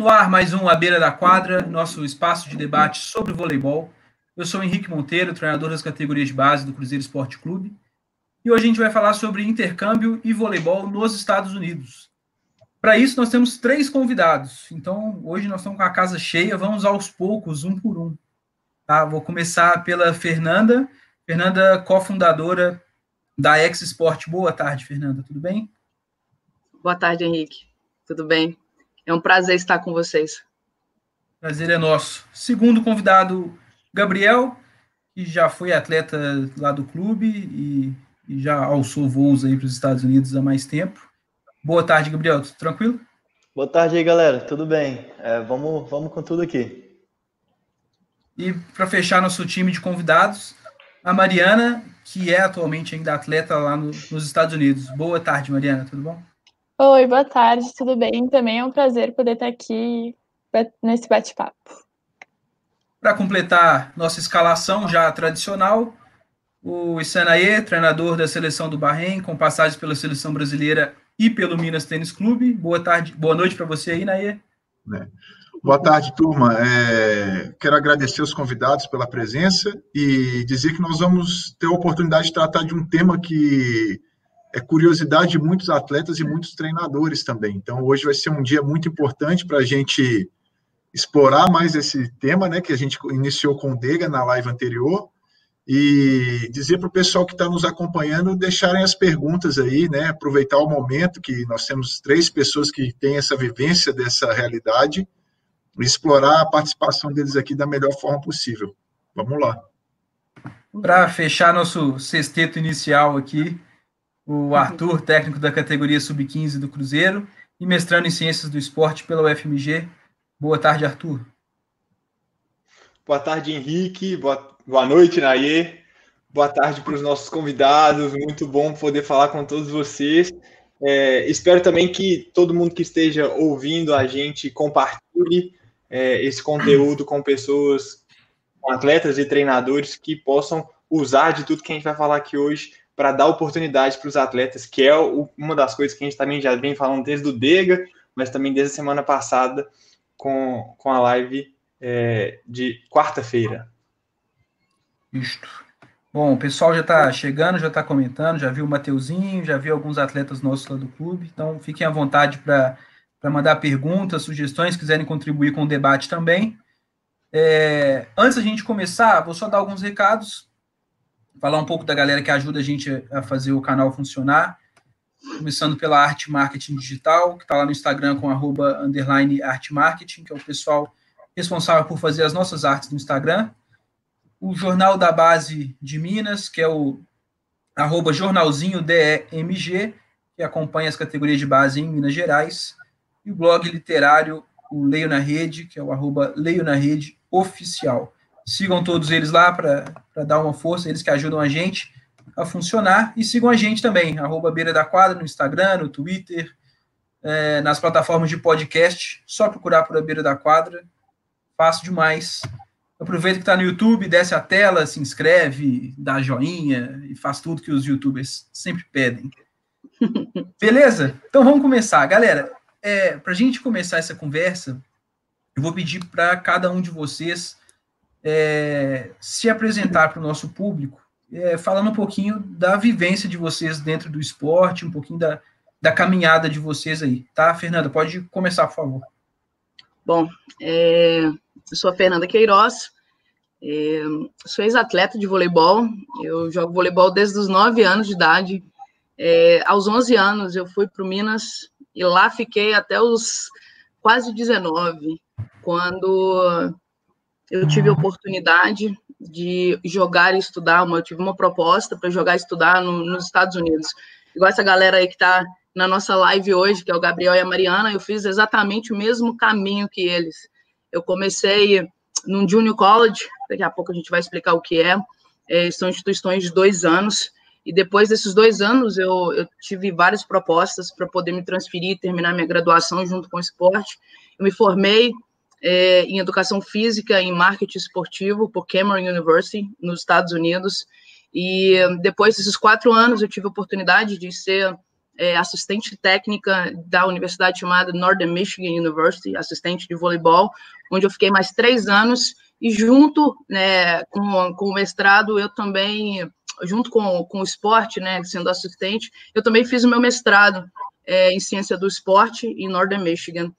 No ar, mais um À Beira da Quadra, nosso espaço de debate sobre voleibol. Eu sou Henrique Monteiro, treinador das categorias de base do Cruzeiro Esporte Clube. E hoje a gente vai falar sobre intercâmbio e voleibol nos Estados Unidos. Para isso, nós temos três convidados. Então, hoje nós estamos com a casa cheia, vamos aos poucos, um por um. Tá? Vou começar pela Fernanda. Fernanda, cofundadora da Ex Sport. Boa tarde, Fernanda, tudo bem? Boa tarde, Henrique. Tudo bem? É um prazer estar com vocês. Prazer é nosso. Segundo convidado, Gabriel, que já foi atleta lá do clube e, e já alçou voos aí para os Estados Unidos há mais tempo. Boa tarde, Gabriel. Tudo tranquilo? Boa tarde aí, galera. Tudo bem? É, vamos, vamos com tudo aqui. E para fechar nosso time de convidados, a Mariana, que é atualmente ainda atleta lá no, nos Estados Unidos. Boa tarde, Mariana. Tudo bom? Oi, boa tarde, tudo bem? Também é um prazer poder estar aqui nesse bate-papo. Para completar nossa escalação já tradicional, o Isanaê, treinador da seleção do Bahrein, com passagens pela seleção brasileira e pelo Minas Tênis Clube. Boa tarde, boa noite para você aí, Naê. É. Boa tarde, turma. É, quero agradecer os convidados pela presença e dizer que nós vamos ter a oportunidade de tratar de um tema que é curiosidade de muitos atletas e muitos treinadores também. Então, hoje vai ser um dia muito importante para a gente explorar mais esse tema, né, que a gente iniciou com o Dega na live anterior, e dizer para o pessoal que está nos acompanhando deixarem as perguntas aí, né, aproveitar o momento que nós temos três pessoas que têm essa vivência dessa realidade, explorar a participação deles aqui da melhor forma possível. Vamos lá. Para fechar nosso sexteto inicial aqui, o Arthur, técnico da categoria sub-15 do Cruzeiro e mestrando em Ciências do Esporte pela UFMG. Boa tarde, Arthur. Boa tarde, Henrique. Boa, boa noite, Naye. Boa tarde para os nossos convidados. Muito bom poder falar com todos vocês. É, espero também que todo mundo que esteja ouvindo a gente compartilhe é, esse conteúdo com pessoas, com atletas e treinadores que possam usar de tudo que a gente vai falar aqui hoje para dar oportunidade para os atletas, que é o, uma das coisas que a gente também já vem falando desde o Dega, mas também desde a semana passada com, com a live é, de quarta-feira. Isto. Bom, o pessoal já está chegando, já está comentando, já viu o Mateuzinho, já viu alguns atletas nossos lá do clube, então fiquem à vontade para mandar perguntas, sugestões, quiserem contribuir com o debate também. É, antes da gente começar, vou só dar alguns recados falar um pouco da galera que ajuda a gente a fazer o canal funcionar. Começando pela Arte Marketing Digital, que está lá no Instagram com arroba underline Arte Marketing, que é o pessoal responsável por fazer as nossas artes no Instagram. O Jornal da Base de Minas, que é o arroba jornalzinho DEMG, que acompanha as categorias de base em Minas Gerais. E o blog literário, o Leio na Rede, que é o arroba Leio na Rede Oficial. Sigam todos eles lá para dar uma força, eles que ajudam a gente a funcionar. E sigam a gente também, arroba Beira da Quadra, no Instagram, no Twitter, é, nas plataformas de podcast. Só procurar por a Beira da Quadra. Fácil demais. Aproveita que está no YouTube, desce a tela, se inscreve, dá joinha e faz tudo que os youtubers sempre pedem. Beleza? Então vamos começar. Galera, é, para a gente começar essa conversa, eu vou pedir para cada um de vocês é, se apresentar para o nosso público, é, falando um pouquinho da vivência de vocês dentro do esporte, um pouquinho da, da caminhada de vocês aí, tá? Fernanda, pode começar, por favor. Bom, é, eu sou a Fernanda Queiroz, é, sou ex-atleta de voleibol, eu jogo voleibol desde os 9 anos de idade. É, aos 11 anos eu fui para o Minas e lá fiquei até os quase 19, quando eu tive a oportunidade de jogar e estudar, uma, eu tive uma proposta para jogar e estudar no, nos Estados Unidos. Igual essa galera aí que está na nossa live hoje, que é o Gabriel e a Mariana, eu fiz exatamente o mesmo caminho que eles. Eu comecei num junior college, daqui a pouco a gente vai explicar o que é, é são instituições de dois anos, e depois desses dois anos eu, eu tive várias propostas para poder me transferir e terminar minha graduação junto com o esporte. Eu me formei é, em educação física e marketing esportivo por Cameron University, nos Estados Unidos. E depois desses quatro anos, eu tive a oportunidade de ser é, assistente técnica da universidade chamada Northern Michigan University, assistente de voleibol, onde eu fiquei mais três anos, e junto né, com, com o mestrado, eu também, junto com, com o esporte, né, sendo assistente, eu também fiz o meu mestrado é, em ciência do esporte em Northern Michigan.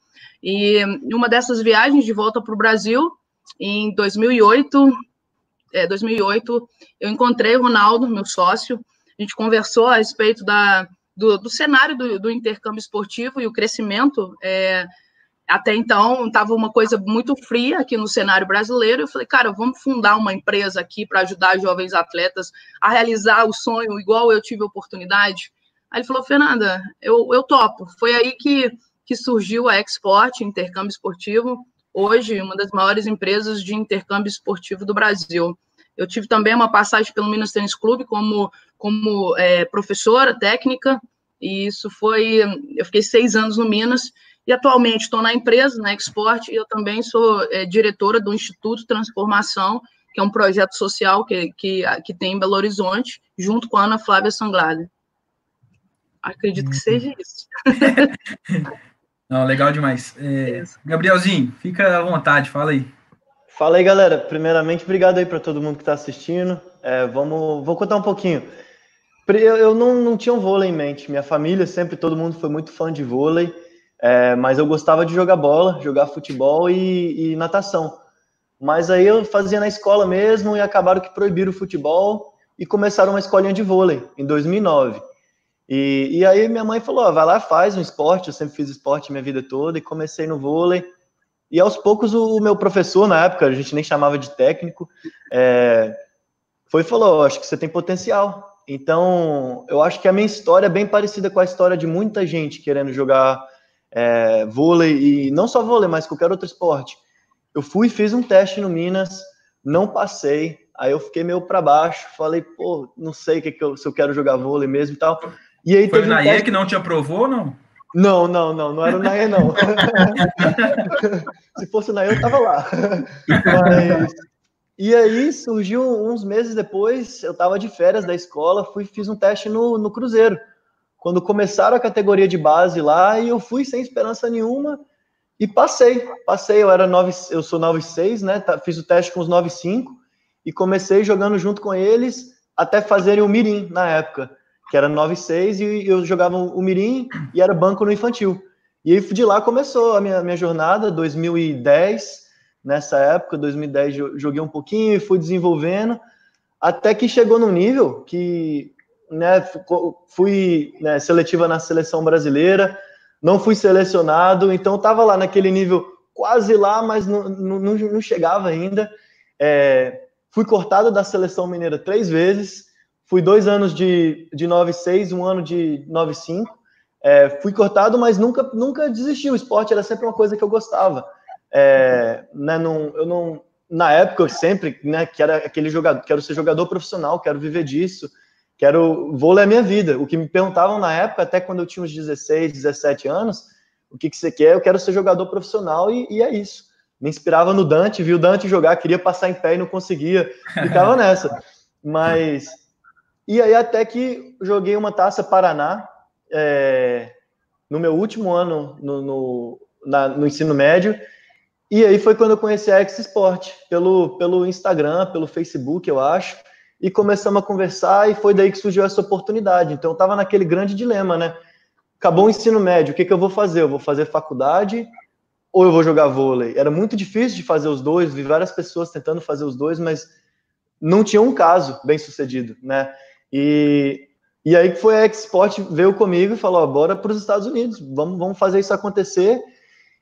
E uma dessas viagens de volta para o Brasil, em 2008, é, 2008, eu encontrei o Ronaldo, meu sócio, a gente conversou a respeito da, do, do cenário do, do, intercâmbio esportivo e o crescimento. É, até então, estava uma coisa muito fria aqui no cenário brasileiro. Eu falei, cara, vamos fundar uma empresa aqui para ajudar jovens atletas a realizar o sonho igual eu tive a oportunidade. Aí ele falou, Fernanda, eu, eu topo. Foi aí que, que surgiu a Export, Intercâmbio Esportivo, hoje uma das maiores empresas de intercâmbio esportivo do Brasil. Eu tive também uma passagem pelo Minas Tênis Clube como, como é, professora técnica, e isso foi. Eu fiquei seis anos no Minas, e atualmente estou na empresa, na Export, e eu também sou é, diretora do Instituto Transformação, que é um projeto social que, que, que tem em Belo Horizonte, junto com a Ana Flávia Sanglada. Acredito que seja isso. Não, legal demais. É, Gabrielzinho, fica à vontade, fala aí. Fala aí, galera. Primeiramente, obrigado aí para todo mundo que está assistindo. É, vamos, vou contar um pouquinho. Eu, eu não, não, tinha um vôlei em mente. Minha família sempre, todo mundo foi muito fã de vôlei, é, mas eu gostava de jogar bola, jogar futebol e, e natação. Mas aí eu fazia na escola mesmo e acabaram que proibiram o futebol e começaram uma escolinha de vôlei em 2009. E, e aí minha mãe falou, vai lá, faz um esporte, eu sempre fiz esporte minha vida toda, e comecei no vôlei, e aos poucos o, meu professor, na época, a gente nem chamava de técnico, é, foi e falou, acho que você tem potencial, então eu acho que a minha história é bem parecida com a história de muita gente querendo jogar é, vôlei, e não só vôlei, mas qualquer outro esporte. Eu fui fiz um teste no Minas, não passei, aí eu fiquei meio para baixo, falei, pô, não sei que que eu, se eu quero jogar vôlei mesmo e tal. E aí Foi o um que não te aprovou, não? Não, não, não, não era o Naê, não. Se fosse o Naê, eu tava lá. Mas... E aí surgiu uns meses depois, eu tava de férias da escola, fui fiz um teste no, no Cruzeiro. Quando começaram a categoria de base lá, e eu fui sem esperança nenhuma e passei. Passei, eu era 9, eu sou 9,6, né? Tá, fiz o teste com os 9,5 e comecei jogando junto com eles até fazerem o Mirim na época que era 9-6, e eu jogava o Mirim e era banco no infantil. E aí de lá começou a minha, minha jornada, 2010, nessa época, 2010 joguei um pouquinho e fui desenvolvendo, até que chegou num nível que né, fui né, seletiva na seleção brasileira, não fui selecionado, então estava lá naquele nível quase lá, mas não, não, não chegava ainda. É, fui cortado da seleção mineira três vezes, Fui dois anos de, de 9,6, um ano de 9,5. É, fui cortado, mas nunca, nunca desisti. O esporte era sempre uma coisa que eu gostava. É, né, não, eu não, na época, eu sempre, né, que era aquele jogador, quero ser jogador profissional, quero viver disso, quero, vôlei é a minha vida. O que me perguntavam na época, até quando eu tinha uns 16, 17 anos, o que, que você quer? Eu quero ser jogador profissional e, e é isso. Me inspirava no Dante, vi o Dante jogar, queria passar em pé e não conseguia, ficava nessa. Mas e aí até que joguei uma taça Paraná é, no meu último ano no, no, na, no, ensino médio. E aí foi quando eu conheci a X Sport, pelo, pelo Instagram, pelo Facebook, eu acho. E começamos a conversar e foi daí que surgiu essa oportunidade. Então eu estava naquele grande dilema, né? Acabou o ensino médio, o que, que eu vou fazer? Eu vou fazer faculdade ou eu vou jogar vôlei? Era muito difícil de fazer os dois, vi várias pessoas tentando fazer os dois, mas não tinha um caso bem sucedido, né? E, e aí foi a Export veio comigo e falou: bora para os Estados Unidos, vamos, vamos fazer isso acontecer.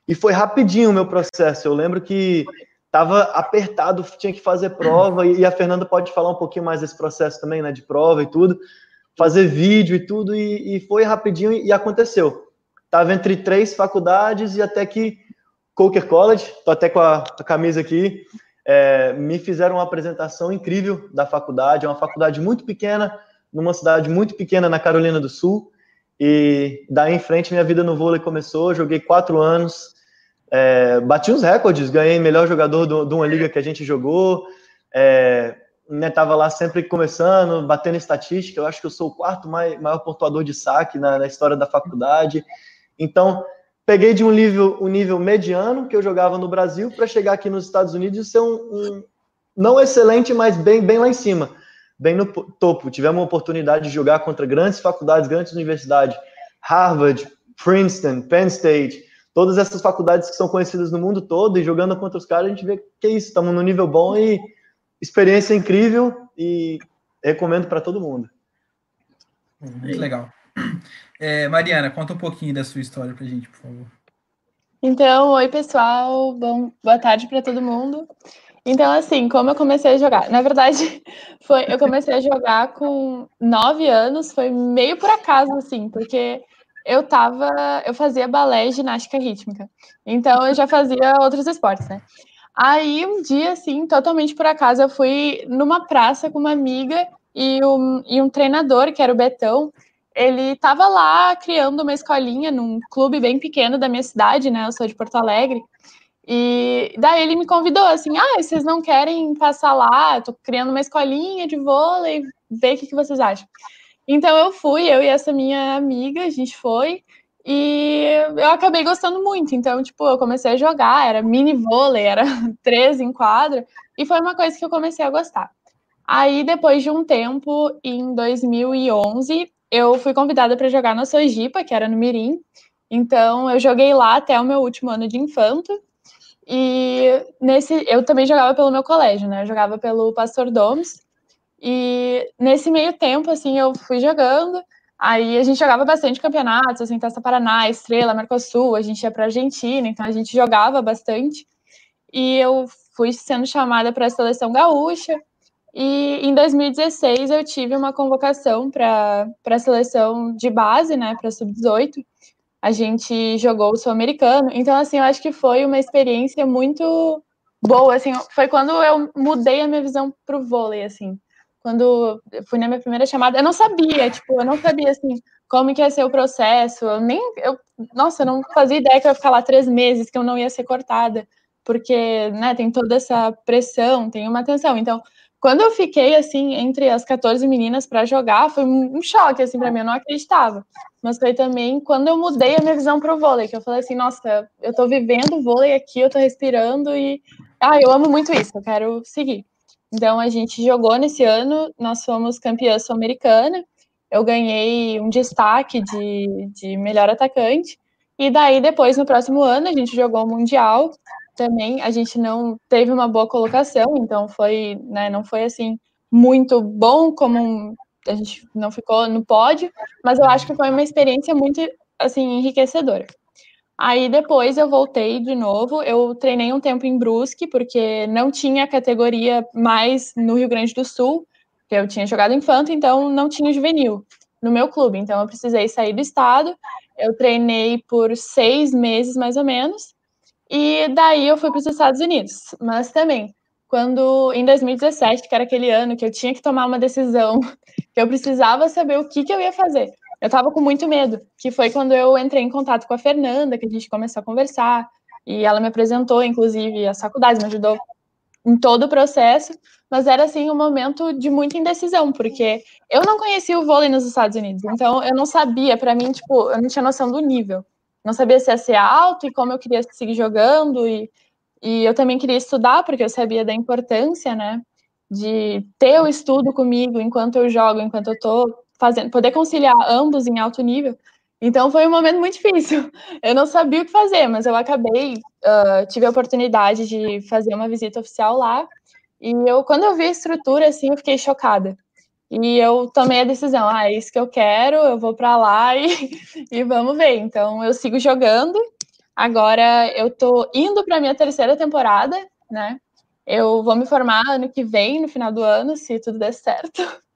E foi rapidinho o meu processo. Eu lembro que estava apertado, tinha que fazer prova, e, a Fernanda pode falar um pouquinho mais desse processo também, né, de prova e tudo, fazer vídeo e tudo, e, e foi rapidinho e aconteceu. Estava entre três faculdades e até que Coker College, tô até com a, a camisa aqui, é, me fizeram uma apresentação incrível da faculdade. É uma faculdade muito pequena, numa cidade muito pequena na Carolina do Sul. E daí em frente minha vida no vôlei começou. Joguei quatro anos, é, bati uns recordes, ganhei melhor jogador de uma liga que a gente jogou. É, né, lá sempre começando, batendo estatística. Eu acho que eu sou o quarto maior pontuador de saque na, na história da faculdade. Então, peguei de um nível, um nível mediano que eu jogava no Brasil para chegar aqui nos Estados Unidos e ser um, um, não excelente, mas bem, bem lá em cima, bem no topo. Tivemos uma oportunidade de jogar contra grandes faculdades, grandes universidades, Harvard, Princeton, Penn State, todas essas faculdades que são conhecidas no mundo todo e jogando contra os caras, a gente vê que é isso, estamos no nível bom e experiência incrível e recomendo para todo mundo. Muito legal. É, Mariana, conta um pouquinho da sua história para a gente, por favor. Então, oi pessoal, bom, boa tarde para todo mundo. Então, assim, como eu comecei a jogar? Na verdade, foi, eu comecei a jogar com nove anos, foi meio por acaso, assim, porque eu tava, eu fazia balé e ginástica rítmica. Então, eu já fazia outros esportes, né? Aí, um dia, assim, totalmente por acaso, eu fui numa praça com uma amiga e um, e um treinador, que era o Betão, ele estava lá criando uma escolinha num clube bem pequeno da minha cidade, né? Eu sou de Porto Alegre. E daí ele me convidou assim: ah, vocês não querem passar lá? Eu tô criando uma escolinha de vôlei, ver o que, que vocês acham. Então eu fui, eu e essa minha amiga, a gente foi. E eu acabei gostando muito. Então, tipo, eu comecei a jogar, era mini vôlei, era três em quadra, e foi uma coisa que eu comecei a gostar. Aí, depois de um tempo, em 2011, eu fui convidada para jogar na Sojipa, que era no Mirim. Então, eu joguei lá até o meu último ano de infanto. E nesse, eu também jogava pelo meu colégio, né? Eu jogava pelo Pastor Domes. E nesse meio tempo, assim, eu fui jogando. Aí a gente jogava bastante campeonatos, assim, Taça Paraná, Estrela, Mercosul, a gente ia para Argentina, então a gente jogava bastante. E eu fui sendo chamada para a seleção gaúcha. E em 2016 eu tive uma convocação para a seleção de base, né, para sub-18. A gente jogou o Sul-Americano. Então, assim, eu acho que foi uma experiência muito boa, assim, foi quando eu mudei a minha visão para o vôlei, assim. Quando fui na minha primeira chamada, eu não sabia, tipo, eu não sabia, assim, como que ia ser o processo, eu nem, eu, nossa, eu não fazia ideia que eu ia ficar lá três meses, que eu não ia ser cortada, porque, né, tem toda essa pressão, tem uma tensão, então, quando eu fiquei assim entre as 14 meninas para jogar, foi um choque assim para mim, eu não acreditava. Mas foi também quando eu mudei a minha visão para o vôlei, que eu falei assim, nossa, eu estou vivendo vôlei aqui, eu estou respirando e ah, eu amo muito isso, eu quero seguir. Então a gente jogou nesse ano, nós fomos campeã sul-americana. Eu ganhei um destaque de, de melhor atacante. E daí, depois, no próximo ano, a gente jogou o Mundial também a gente não teve uma boa colocação, então foi, né, não foi assim muito bom como a gente não ficou no pódio, mas eu acho que foi uma experiência muito assim enriquecedora. Aí depois eu voltei de novo, eu treinei um tempo em Brusque, porque não tinha categoria mais no Rio Grande do Sul, que eu tinha jogado infanto, então não tinha juvenil no meu clube, então eu precisei sair do estado. Eu treinei por seis meses mais ou menos, e daí eu fui para os Estados Unidos. Mas também, quando em 2017, que era aquele ano que eu tinha que tomar uma decisão, que eu precisava saber o que, que eu ia fazer. Eu estava com muito medo, que foi quando eu entrei em contato com a Fernanda, que a gente começou a conversar, e ela me apresentou, inclusive, as faculdades, me ajudou em todo o processo, mas era assim um momento de muita indecisão, porque eu não conhecia o vôlei nos Estados Unidos, então eu não sabia, para mim, tipo, eu não tinha noção do nível não sabia se ia ser alto e como eu queria seguir jogando e, e eu também queria estudar porque eu sabia da importância, né, de ter o estudo comigo enquanto eu jogo, enquanto eu tô fazendo, poder conciliar ambos em alto nível. Então foi um momento muito difícil. Eu não sabia o que fazer, mas eu acabei, uh, tive a oportunidade de fazer uma visita oficial lá. E eu, quando eu vi a estrutura, assim, eu fiquei chocada. E eu tomei a decisão, ah, é isso que eu quero, eu vou para lá e, e vamos ver. Então eu sigo jogando. Agora eu tô indo para minha terceira temporada, né? Eu vou me formar ano que vem, no final do ano, se tudo der certo.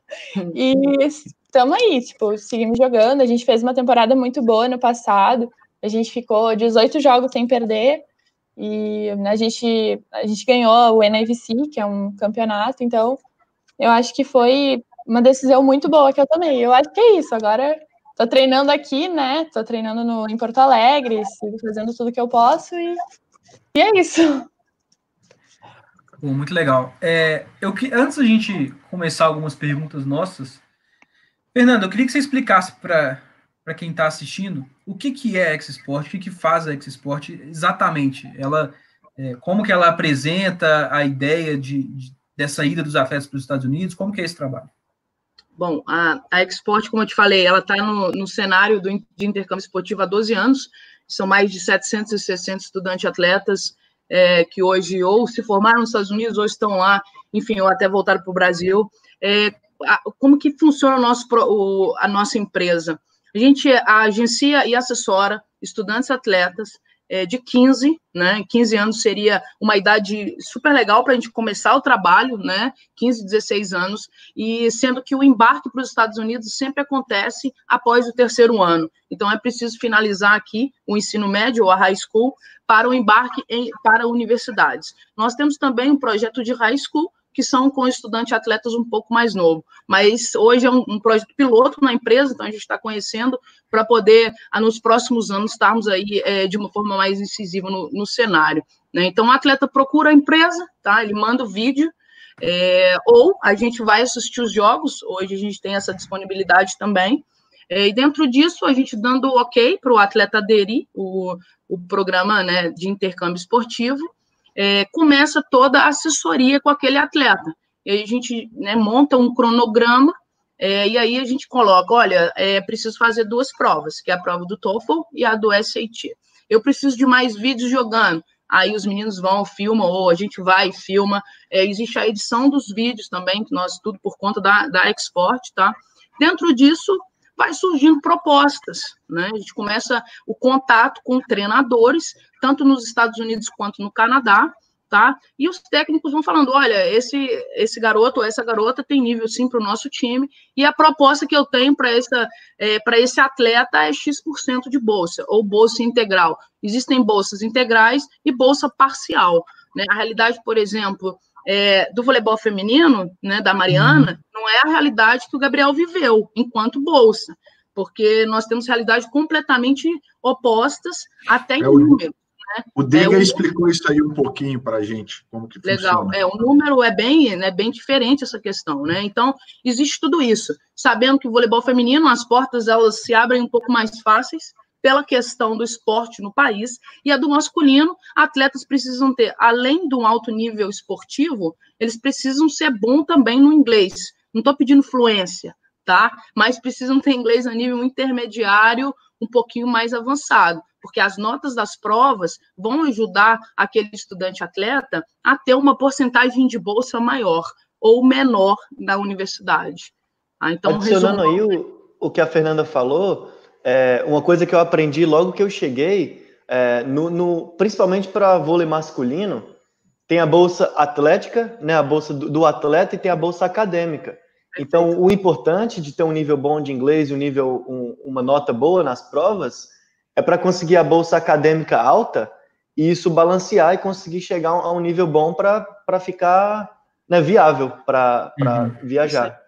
E estamos aí, tipo, seguimos jogando. A gente fez uma temporada muito boa no passado. A gente ficou 18 jogos sem perder. E a gente, a gente ganhou o NIVC, que é um campeonato. Então, eu acho que foi uma decisão muito boa que eu tomei. Eu acho que é isso. Agora tô treinando aqui, né? Tô treinando no, em Porto Alegre, fazendo tudo que eu posso e, e é isso. Muito legal. É, eu que antes da gente começar algumas perguntas nossas, Fernando, eu queria que você explicasse para para quem está assistindo o que que é a X-Sport, o que que faz a X-Sport exatamente. Ela é, como que ela apresenta a ideia de, de, dessa ida dos atletas para os Estados Unidos? Como que é esse trabalho? Bom, a, a Export, como eu te falei, ela está no, no cenário do, de intercâmbio esportivo há 12 anos, são mais de 760 estudantes atletas é, que hoje ou se formaram nos Estados Unidos ou estão lá, enfim, ou até voltaram para o Brasil. É, a, como que funciona o nosso, o, a nossa empresa? A gente agencia e assessora estudantes atletas é, de 15, né? 15 anos seria uma idade super legal para a gente começar o trabalho, né? 15, 16 anos, e sendo que o embarque para os Estados Unidos sempre acontece após o terceiro ano. Então é preciso finalizar aqui o ensino médio ou a high school para o embarque em, para universidades. Nós temos também um projeto de high school que são com estudantes atletas um pouco mais novo. Mas hoje é um, um projeto piloto na empresa, então a gente está conhecendo para poder, ah, nos próximos anos, estarmos aí é, de uma forma mais incisiva no, no cenário. Né? Então, o atleta procura a empresa, tá? ele manda o vídeo, é, ou a gente vai assistir os jogos, hoje a gente tem essa disponibilidade também, é, e dentro disso, a gente dando ok para o atleta aderir o, o programa né, de intercâmbio esportivo, é, começa toda a assessoria com aquele atleta. E aí a gente né, monta um cronograma é, e aí a gente coloca, olha, é preciso fazer duas provas, que é a prova do TOEFL e a do SAT. Eu preciso de mais vídeos jogando. Aí os meninos vão, filmam, ou a gente vai e filma. É, existe a edição dos vídeos também, que nós, tudo por conta da, da Export, tá? Dentro disso, vai surgindo propostas, né? A gente começa o contato com treinadores, tanto nos Estados Unidos quanto no Canadá, tá? E os técnicos vão falando, olha, esse esse garoto ou essa garota tem nível sim para o nosso time e a proposta que eu tenho para é, esse atleta é x% de bolsa ou bolsa integral. Existem bolsas integrais e bolsa parcial, né? A realidade, por exemplo, é, do voleibol feminino, né, da Mariana, uhum. não é a realidade que o Gabriel viveu enquanto bolsa, porque nós temos realidades completamente opostas, até em é número. Né? O Dega é, explicou isso aí um pouquinho para a gente, como que Legal, funciona. é, o número é bem, né, bem diferente essa questão, né? Então, existe tudo isso. Sabendo que o voleibol feminino, as portas elas se abrem um pouco mais fáceis, pela questão do esporte no país, e a do masculino, atletas precisam ter, além de um alto nível esportivo, eles precisam ser bom também no inglês. Não estou pedindo fluência, tá? Mas precisam ter inglês a nível intermediário, um pouquinho mais avançado, porque as notas das provas vão ajudar aquele estudante atleta a ter uma porcentagem de bolsa maior ou menor na universidade. Ah, então, Adicionando aí o, o que a Fernanda falou, é, uma coisa que eu aprendi logo que eu cheguei, é, no, no, principalmente para vôlei masculino, tem a bolsa atlética, né, a bolsa do, do, atleta e tem a bolsa acadêmica. Então, o importante de ter um nível bom de inglês um nível, um, uma nota boa nas provas é para conseguir a bolsa acadêmica alta e isso balancear e conseguir chegar a um nível bom para ficar né, viável para uhum. viajar.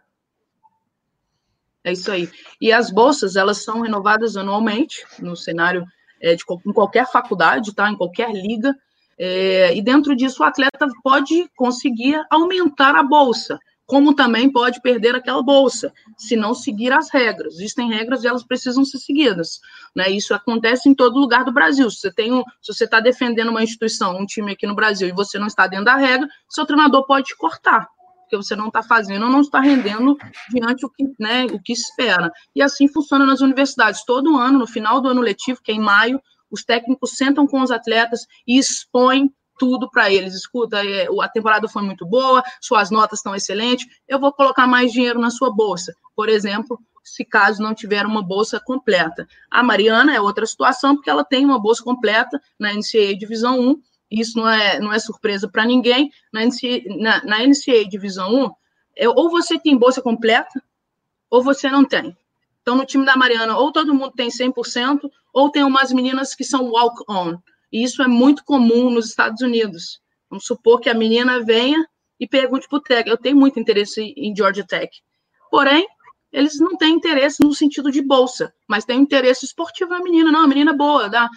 É isso aí. E as bolsas, elas são renovadas anualmente no cenário é, de em qualquer faculdade, tá? Em qualquer liga. É, e dentro disso, o atleta pode conseguir aumentar a bolsa, como também pode perder aquela bolsa, se não seguir as regras. Existem regras e elas precisam ser seguidas. Né? Isso acontece em todo lugar do Brasil. Se você tem um, se você está defendendo uma instituição, um time aqui no Brasil, e você não está dentro da regra, seu treinador pode te cortar porque você não está fazendo ou não está rendendo diante o que, né, o que espera. E assim funciona nas universidades. Todo ano, no final do ano letivo, que é em maio, os técnicos sentam com os atletas e expõem tudo para eles. Escuta, é, a temporada foi muito boa, suas notas estão excelentes, eu vou colocar mais dinheiro na sua bolsa. Por exemplo, se caso não tiver uma bolsa completa. A Mariana é outra situação, porque ela tem uma bolsa completa na NCAA Divisão 1, isso não é, não é surpresa para ninguém, na NCAA, na, na NCAA Divisão 1, é, ou você tem bolsa completa, ou você não tem. Então, no time da Mariana, ou todo mundo tem 100%, ou tem umas meninas que são walk-on. E isso é muito comum nos Estados Unidos. Vamos supor que a menina venha e pergunte para o Tech. Eu tenho muito interesse em Georgia Tech. Porém, eles não têm interesse no sentido de bolsa, mas têm interesse esportivo na menina. Não, a menina é boa, dá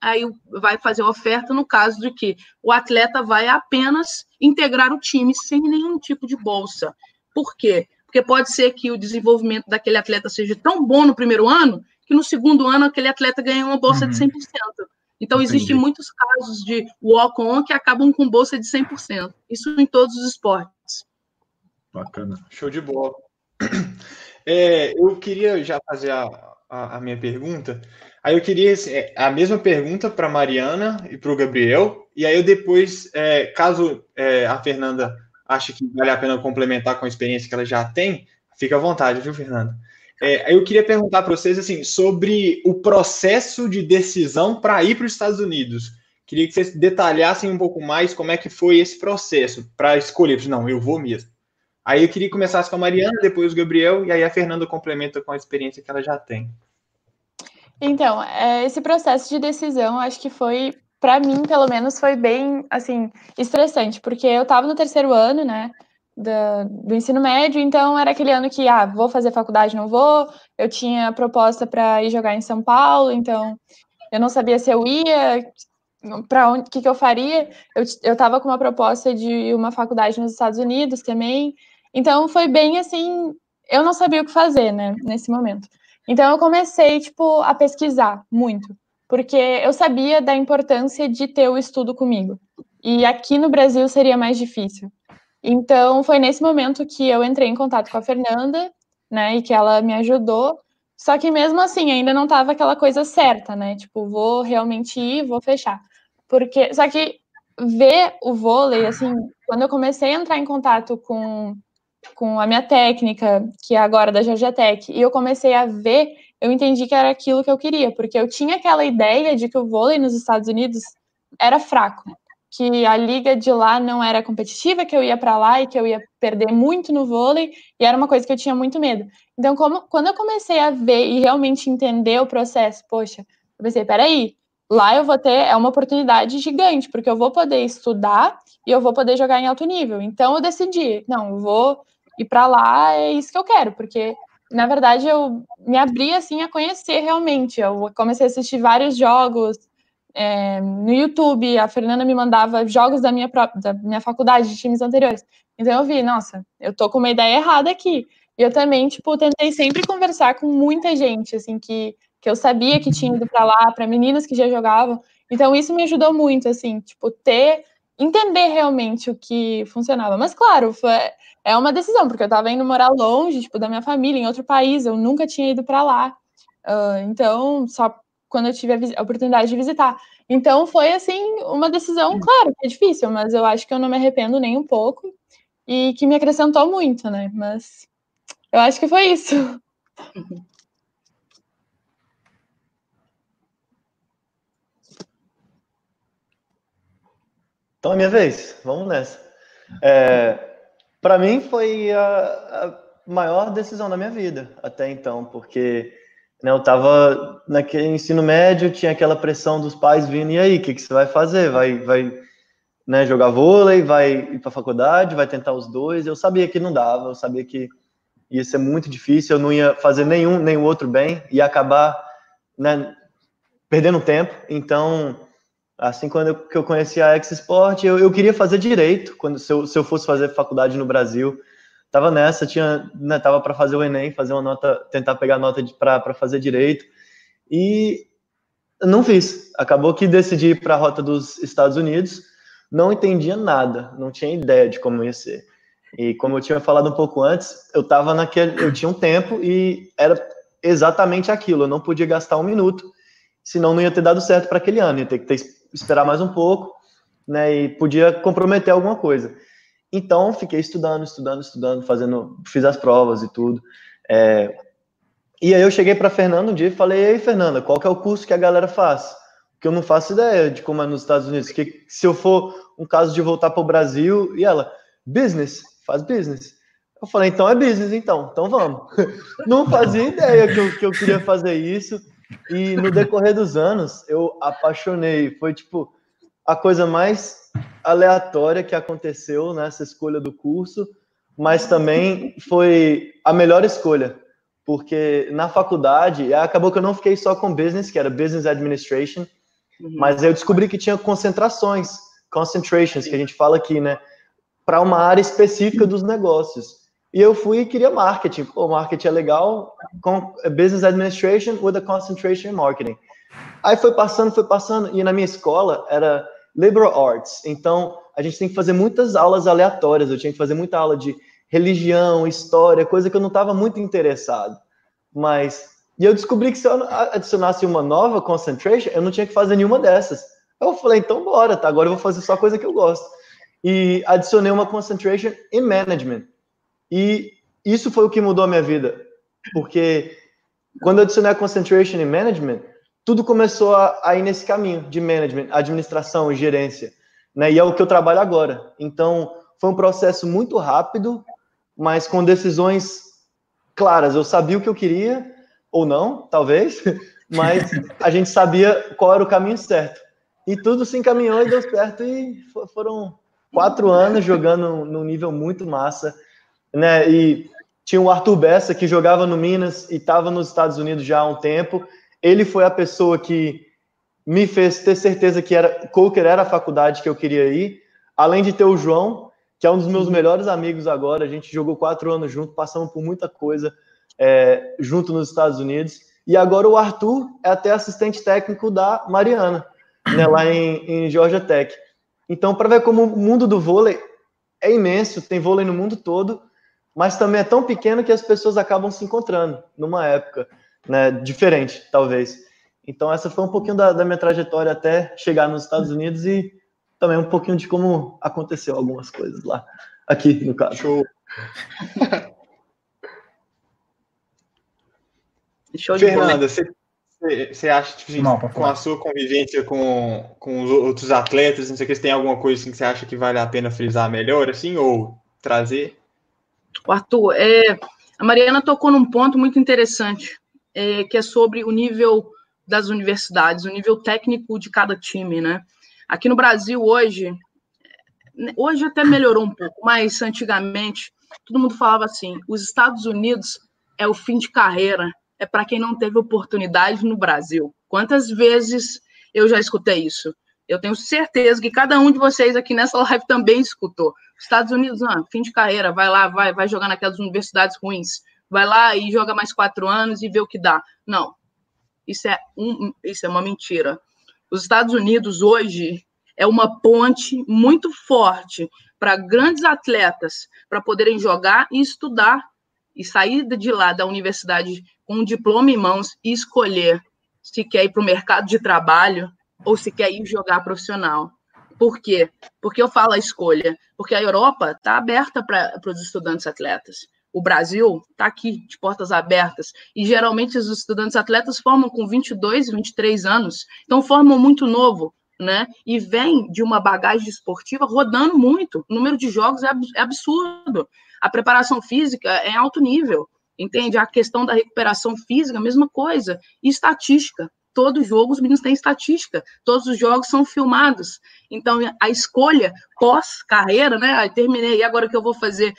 aí vai fazer oferta no caso de que o atleta vai apenas integrar o time sem nenhum tipo de bolsa. Por quê? Porque pode ser que o desenvolvimento daquele atleta seja tão bom no primeiro ano que no segundo ano aquele atleta ganha uma bolsa uhum. de 100%. Então, existem muitos casos de walk-on que acabam com bolsa de 100%. Isso em todos os esportes. Bacana. Show de bola. É, eu queria já fazer a, a, a, minha pergunta. Aí eu queria é, a mesma pergunta para Mariana e para o Gabriel. E aí eu depois, é, caso é, a Fernanda ache que vale a pena complementar com a experiência que ela já tem, fica à vontade, viu, Fernanda? É, eu queria perguntar para vocês assim sobre o processo de decisão para ir para os Estados Unidos. Queria que vocês detalhassem um pouco mais como é que foi esse processo para escolher. Não, eu vou mesmo. Aí eu queria que começasse com a Mariana, depois o Gabriel, e aí a Fernanda complementa com a experiência que ela já tem. Então, é, esse processo de decisão, acho que foi, para mim, pelo menos, foi bem, assim, estressante, porque eu estava no terceiro ano, né, do, do, ensino médio, então era aquele ano que, ah, vou fazer faculdade, não vou, eu tinha proposta para ir jogar em São Paulo, então eu não sabia se eu ia, para onde, o que, que eu faria, eu, eu tava com uma proposta de uma faculdade nos Estados Unidos também, então foi bem assim, eu não sabia o que fazer, né, nesse momento. Então eu comecei, tipo, a pesquisar muito, porque eu sabia da importância de ter o estudo comigo. E aqui no Brasil seria mais difícil. Então foi nesse momento que eu entrei em contato com a Fernanda, né, e que ela me ajudou. Só que mesmo assim ainda não estava aquela coisa certa, né? Tipo, vou realmente ir, vou fechar. Porque só que ver o vôlei, assim, quando eu comecei a entrar em contato com com a minha técnica, que é agora da Georgia Tech, e eu comecei a ver, eu entendi que era aquilo que eu queria, porque eu tinha aquela ideia de que o vôlei nos Estados Unidos era fraco, que a liga de lá não era competitiva, que eu ia para lá e que eu ia perder muito no vôlei, e era uma coisa que eu tinha muito medo. Então, como, quando eu comecei a ver e realmente entender o processo, poxa, eu pensei, peraí, lá eu vou ter é uma oportunidade gigante, porque eu vou poder estudar e eu vou poder jogar em alto nível. Então eu decidi, não, eu vou ir para lá, é isso que eu quero, porque na verdade eu me abri assim a conhecer realmente. Eu comecei a assistir vários jogos é, no YouTube, a Fernanda me mandava jogos da minha própria, da minha faculdade, de times anteriores. Então eu vi, nossa, eu tô com uma ideia errada aqui. E eu também, tipo, tentei sempre conversar com muita gente, assim, que, que eu sabia que tinha ido para lá, para meninas que já jogavam. Então isso me ajudou muito, assim, tipo, ter entender realmente o que funcionava. Mas, claro, foi, é uma decisão, porque eu estava indo morar longe, tipo, da minha família, em outro país, eu nunca tinha ido para lá. Uh, então, só quando eu tive a, a, oportunidade de visitar. Então, foi, assim, uma decisão, claro, que é difícil, mas eu acho que eu não me arrependo nem um pouco e que me acrescentou muito, né? Mas eu acho que foi isso. Então é minha vez, vamos nessa. É, para mim foi a, a, maior decisão da minha vida até então, porque né, eu estava naquele ensino médio, tinha aquela pressão dos pais vindo, e aí, o que, que você vai fazer? Vai, vai né, jogar vôlei, vai ir para a faculdade, vai tentar os dois? Eu sabia que não dava, eu sabia que ia ser muito difícil, eu não ia fazer nenhum nem o outro bem, ia acabar né, perdendo tempo, então Assim, quando eu, que eu conheci a X-Sport, eu, eu queria fazer direito, quando se eu, se eu fosse fazer faculdade no Brasil. Tava nessa, tinha, né, tava para fazer o Enem, fazer uma nota, tentar pegar nota para fazer direito. E não fiz. Acabou que decidi ir para a rota dos Estados Unidos. Não entendia nada, não tinha ideia de como ia ser. E como eu tinha falado um pouco antes, eu tava naquele, eu tinha um tempo e era exatamente aquilo. Eu não podia gastar um minuto, senão não ia ter dado certo para aquele ano. Ia ter que ter esperar mais um pouco, né? E podia comprometer alguma coisa. Então, fiquei estudando, estudando, estudando, fazendo, fiz as provas e tudo. É, e aí eu cheguei para Fernanda um dia e falei: "Ei, Fernanda, qual que é o curso que a galera faz?" Porque eu não faço ideia de como é nos Estados Unidos. Que se eu for um caso de voltar para o Brasil, e ela, business, faz business. Eu falei, então é business, então, então vamos. Não fazia ideia que eu, que eu queria fazer isso. E no decorrer dos anos, eu apaixonei. Foi tipo a coisa mais aleatória que aconteceu nessa escolha do curso, mas também foi a melhor escolha, porque na faculdade acabou que eu não fiquei só com business, que era business administration, Uhum. Mas eu descobri que tinha concentrações, concentrations, que a gente fala aqui, né? Para uma área específica dos negócios. E eu fui e queria marketing. Pô, marketing é legal, com business administration with a concentration in marketing. Aí foi passando, foi passando, e na minha escola era liberal arts. Então, a gente tem que fazer muitas aulas aleatórias. Eu tinha que fazer muita aula de religião, história, coisa que eu não estava muito interessado. Mas e eu descobri que se eu adicionasse uma nova concentration, eu não tinha que fazer nenhuma dessas. Eu falei, então bora, tá? Agora eu vou fazer só coisa que eu gosto. E adicionei uma concentration em management. E isso foi o que mudou a minha vida. Porque quando eu adicionei a concentration em management, tudo começou a ir nesse caminho de management, administração e gerência. Né? E é o que eu trabalho agora. Então, foi um processo muito rápido, mas com decisões claras. Eu sabia o que eu queria, ou não, talvez, mas a gente sabia qual era o caminho certo. E tudo se encaminhou e deu certo, e foram quatro anos jogando num nível muito massa, né? E tinha o Arthur Bessa, que jogava no Minas e estava nos Estados Unidos já há um tempo. Ele foi a pessoa que me fez ter certeza que era Coker era a faculdade que eu queria ir, além de ter o João, que é um dos meus melhores amigos agora. A gente jogou quatro anos junto, passamos por muita coisa é, junto nos Estados Unidos. E agora o Arthur é até assistente técnico da Mariana, né, lá em, em Georgia Tech. Então, para ver como o mundo do vôlei é imenso, tem vôlei no mundo todo, mas também é tão pequeno que as pessoas acabam se encontrando numa época né, diferente, talvez. Então, essa foi um pouquinho da, da minha trajetória até chegar nos Estados Unidos e também um pouquinho de como aconteceu algumas coisas lá, aqui no caso. Show. Show Fernanda, você, você acha, tipo, assim, não, com a sua convivência com, com os outros atletas, não sei o que, se tem alguma coisa assim que você acha que vale a pena frisar melhor, assim, ou trazer? Arthur, é, a Mariana tocou num ponto muito interessante, é, que é sobre o nível das universidades, o nível técnico de cada time, né? Aqui no Brasil, hoje, hoje até melhorou um pouco, mas antigamente, todo mundo falava assim, os Estados Unidos é o fim de carreira é para quem não teve oportunidade no Brasil. Quantas vezes eu já escutei isso? Eu tenho certeza que cada um de vocês aqui nessa live também escutou. Estados Unidos, ah, fim de carreira, vai lá, vai, vai jogar naquelas universidades ruins. Vai lá e joga mais quatro anos e vê o que dá. Não, isso é, um, isso é uma mentira. Os Estados Unidos hoje é uma ponte muito forte para grandes atletas para poderem jogar e estudar e sair de lá da universidade com um diploma em mãos e escolher se quer ir para o mercado de trabalho ou se quer ir jogar profissional. Por quê? Porque eu falo a escolha. Porque a Europa está aberta para os estudantes atletas. O Brasil está aqui, de portas abertas. E geralmente os estudantes atletas formam com 22, 23 anos. Então formam muito novo, né? E vem de uma bagagem esportiva rodando muito. O número de jogos é, é absurdo. A preparação física é alto nível entende? A questão da recuperação física, mesma coisa. E estatística. Todo jogo os meninos têm estatística, todos os jogos são filmados. Então, a escolha pós-carreira, né? Aí terminei, e agora o que eu vou fazer?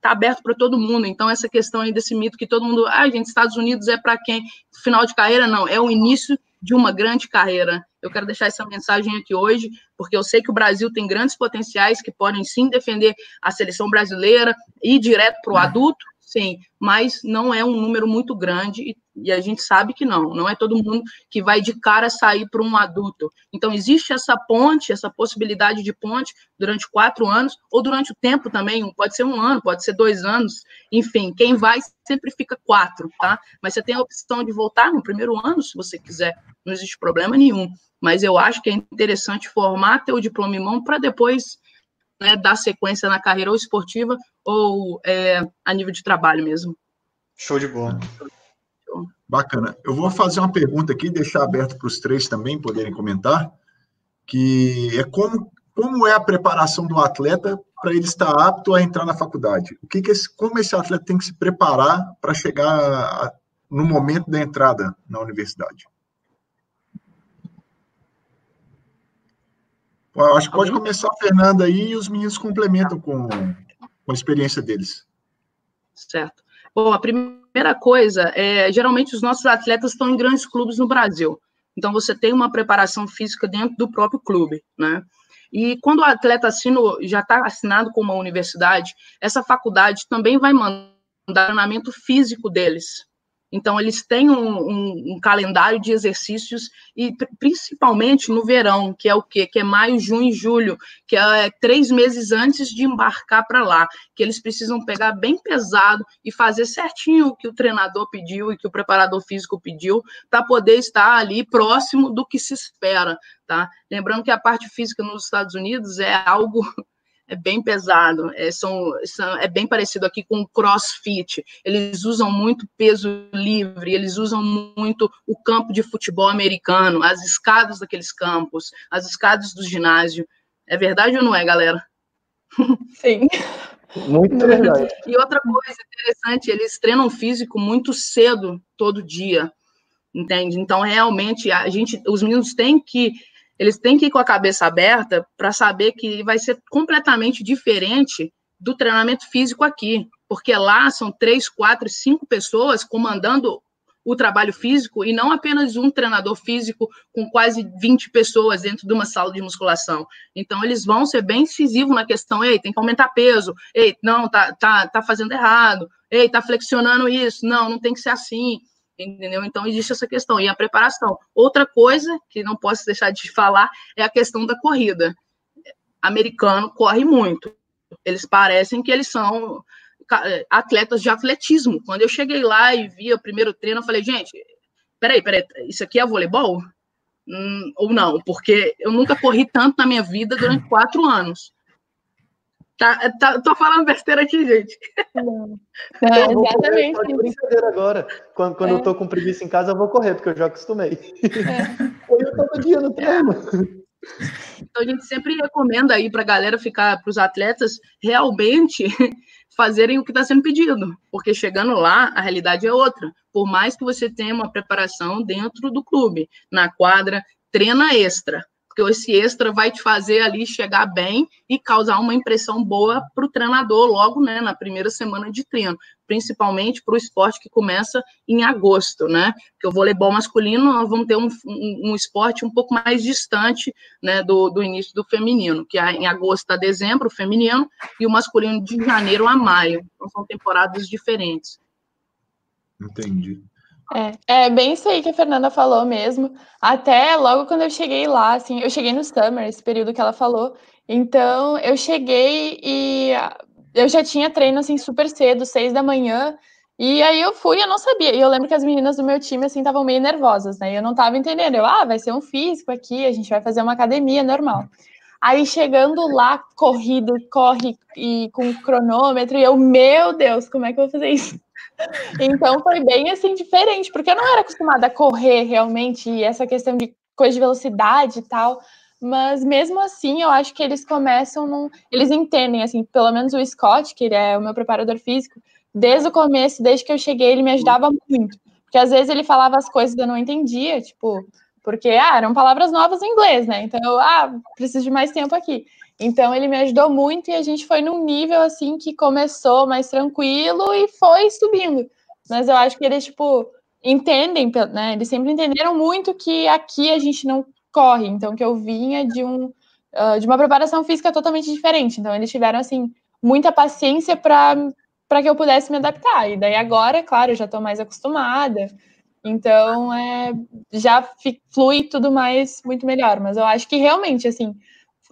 Tá aberto para todo mundo. Então, essa questão aí desse mito que todo mundo, ah, gente, Estados Unidos é para quem? Final de carreira, não, é o início de uma grande carreira. Eu quero deixar essa mensagem aqui hoje, porque eu sei que o Brasil tem grandes potenciais que podem sim defender a seleção brasileira e ir direto para o adulto, sim, mas não é um número muito grande e, a gente sabe que não, não é todo mundo que vai de cara sair para um adulto. Então, existe essa ponte, essa possibilidade de ponte durante quatro anos, ou durante o tempo também, pode ser um ano, pode ser dois anos, enfim, quem vai sempre fica quatro, tá? Mas você tem a opção de voltar no primeiro ano, se você quiser, não existe problema nenhum. Mas eu acho que é interessante formar teu diploma em mão para depois né, dar sequência na carreira ou esportiva ou é, a nível de trabalho mesmo. Show de bola. Bacana. Eu vou fazer uma pergunta aqui, deixar aberto para os três também poderem comentar, que é como, como é a preparação do atleta para ele estar apto a entrar na faculdade? O que, que esse, como esse atleta tem que se preparar para chegar a, no momento da entrada na universidade? Acho que pode começar a Fernanda aí e os meninos complementam com, com a experiência deles. Certo. Bom, a primeira coisa é, geralmente os nossos atletas estão em grandes clubes no Brasil, Então, você tem uma preparação física dentro do próprio clube, né? E quando o atleta assina, já está assinado com uma universidade, essa faculdade também vai mandar treinamento físico deles, então, eles têm um, um, um, calendário de exercícios, e principalmente no verão, que é o quê? Que é maio, junho e julho, que é três meses antes de embarcar para lá, que eles precisam pegar bem pesado e fazer certinho o que o treinador pediu e que o preparador físico pediu, para poder estar ali próximo do que se espera, tá? Lembrando que a parte física nos Estados Unidos é algo é bem pesado, é, são, são, é bem parecido aqui com o crossfit. Eles usam muito peso livre, eles usam muito o campo de futebol americano, as escadas daqueles campos, as escadas do ginásio. É verdade ou não é, galera? Sim. Muito verdade. E outra coisa interessante, eles treinam físico muito cedo, todo dia, entende? Então, realmente, a gente, os meninos têm que eles têm que ir com a cabeça aberta para saber que vai ser completamente diferente do treinamento físico aqui, porque lá são três, quatro, cinco pessoas comandando o trabalho físico e não apenas um treinador físico com quase 20 pessoas dentro de uma sala de musculação. Então, eles vão ser bem incisivos na questão, ei, tem que aumentar peso, ei, não, tá, tá, tá fazendo errado, ei, tá flexionando isso, não, não tem que ser assim entendeu? Então existe essa questão e a preparação. Outra coisa que não posso deixar de falar é a questão da corrida. Americano corre muito. Eles parecem que eles são atletas de atletismo. Quando eu cheguei lá e vi o primeiro treino, eu falei, gente, peraí, peraí, isso aqui é voleibol? Hum, ou não? Porque eu nunca corri tanto na minha vida durante quatro anos. Tá, tá, tô falando besteira aqui, gente. Não. É, exatamente. Eu brincadeira agora. Quando, quando é. eu tô com preguiça em casa, eu vou correr, porque eu já acostumei. É. eu todo dia no treino. Então a gente sempre recomenda aí para a galera ficar, para os atletas realmente fazerem o que está sendo pedido, porque chegando lá a realidade é outra. Por mais que você tenha uma preparação dentro do clube, na quadra, treina extra porque esse extra vai te fazer ali chegar bem e causar uma impressão boa para o treinador logo né, na primeira semana de treino, principalmente para o esporte que começa em agosto, né? Porque o voleibol masculino nós vamos ter um, um, um esporte um pouco mais distante né, do, do início do feminino, que é em agosto a dezembro, o feminino, e o masculino de janeiro a maio. Então são temporadas diferentes. Entendi. É, é bem isso aí que a Fernanda falou mesmo. Até logo quando eu cheguei lá, assim, eu cheguei no Summer, esse período que ela falou. Então, eu cheguei e eu já tinha treino, assim, super cedo, seis da manhã. E aí eu fui, eu não sabia. E eu lembro que as meninas do meu time, assim, estavam meio nervosas, né? E eu não tava entendendo. Eu, ah, vai ser um físico aqui, a gente vai fazer uma academia normal. Aí chegando lá, corrido, corre e com cronômetro, e eu, meu Deus, como é que eu vou fazer isso? Então foi bem assim diferente, porque eu não era acostumada a correr realmente, e essa questão de coisa de velocidade e tal. Mas mesmo assim, eu acho que eles começam num. Eles entendem, assim, pelo menos o Scott, que ele é o meu preparador físico, desde o começo, desde que eu cheguei, ele me ajudava muito. Porque às vezes ele falava as coisas que eu não entendia, tipo, porque ah, eram palavras novas em inglês, né? Então ah, preciso de mais tempo aqui. Então ele me ajudou muito e a gente foi num nível assim que começou mais tranquilo e foi subindo. Mas eu acho que eles tipo entendem, né? Eles sempre entenderam muito que aqui a gente não corre, então que eu vinha de um uh, de uma preparação física totalmente diferente. Então eles tiveram assim muita paciência para para que eu pudesse me adaptar. E daí agora, claro, eu já estou mais acostumada. Então, é, já flui tudo mais muito melhor. Mas eu acho que realmente, assim,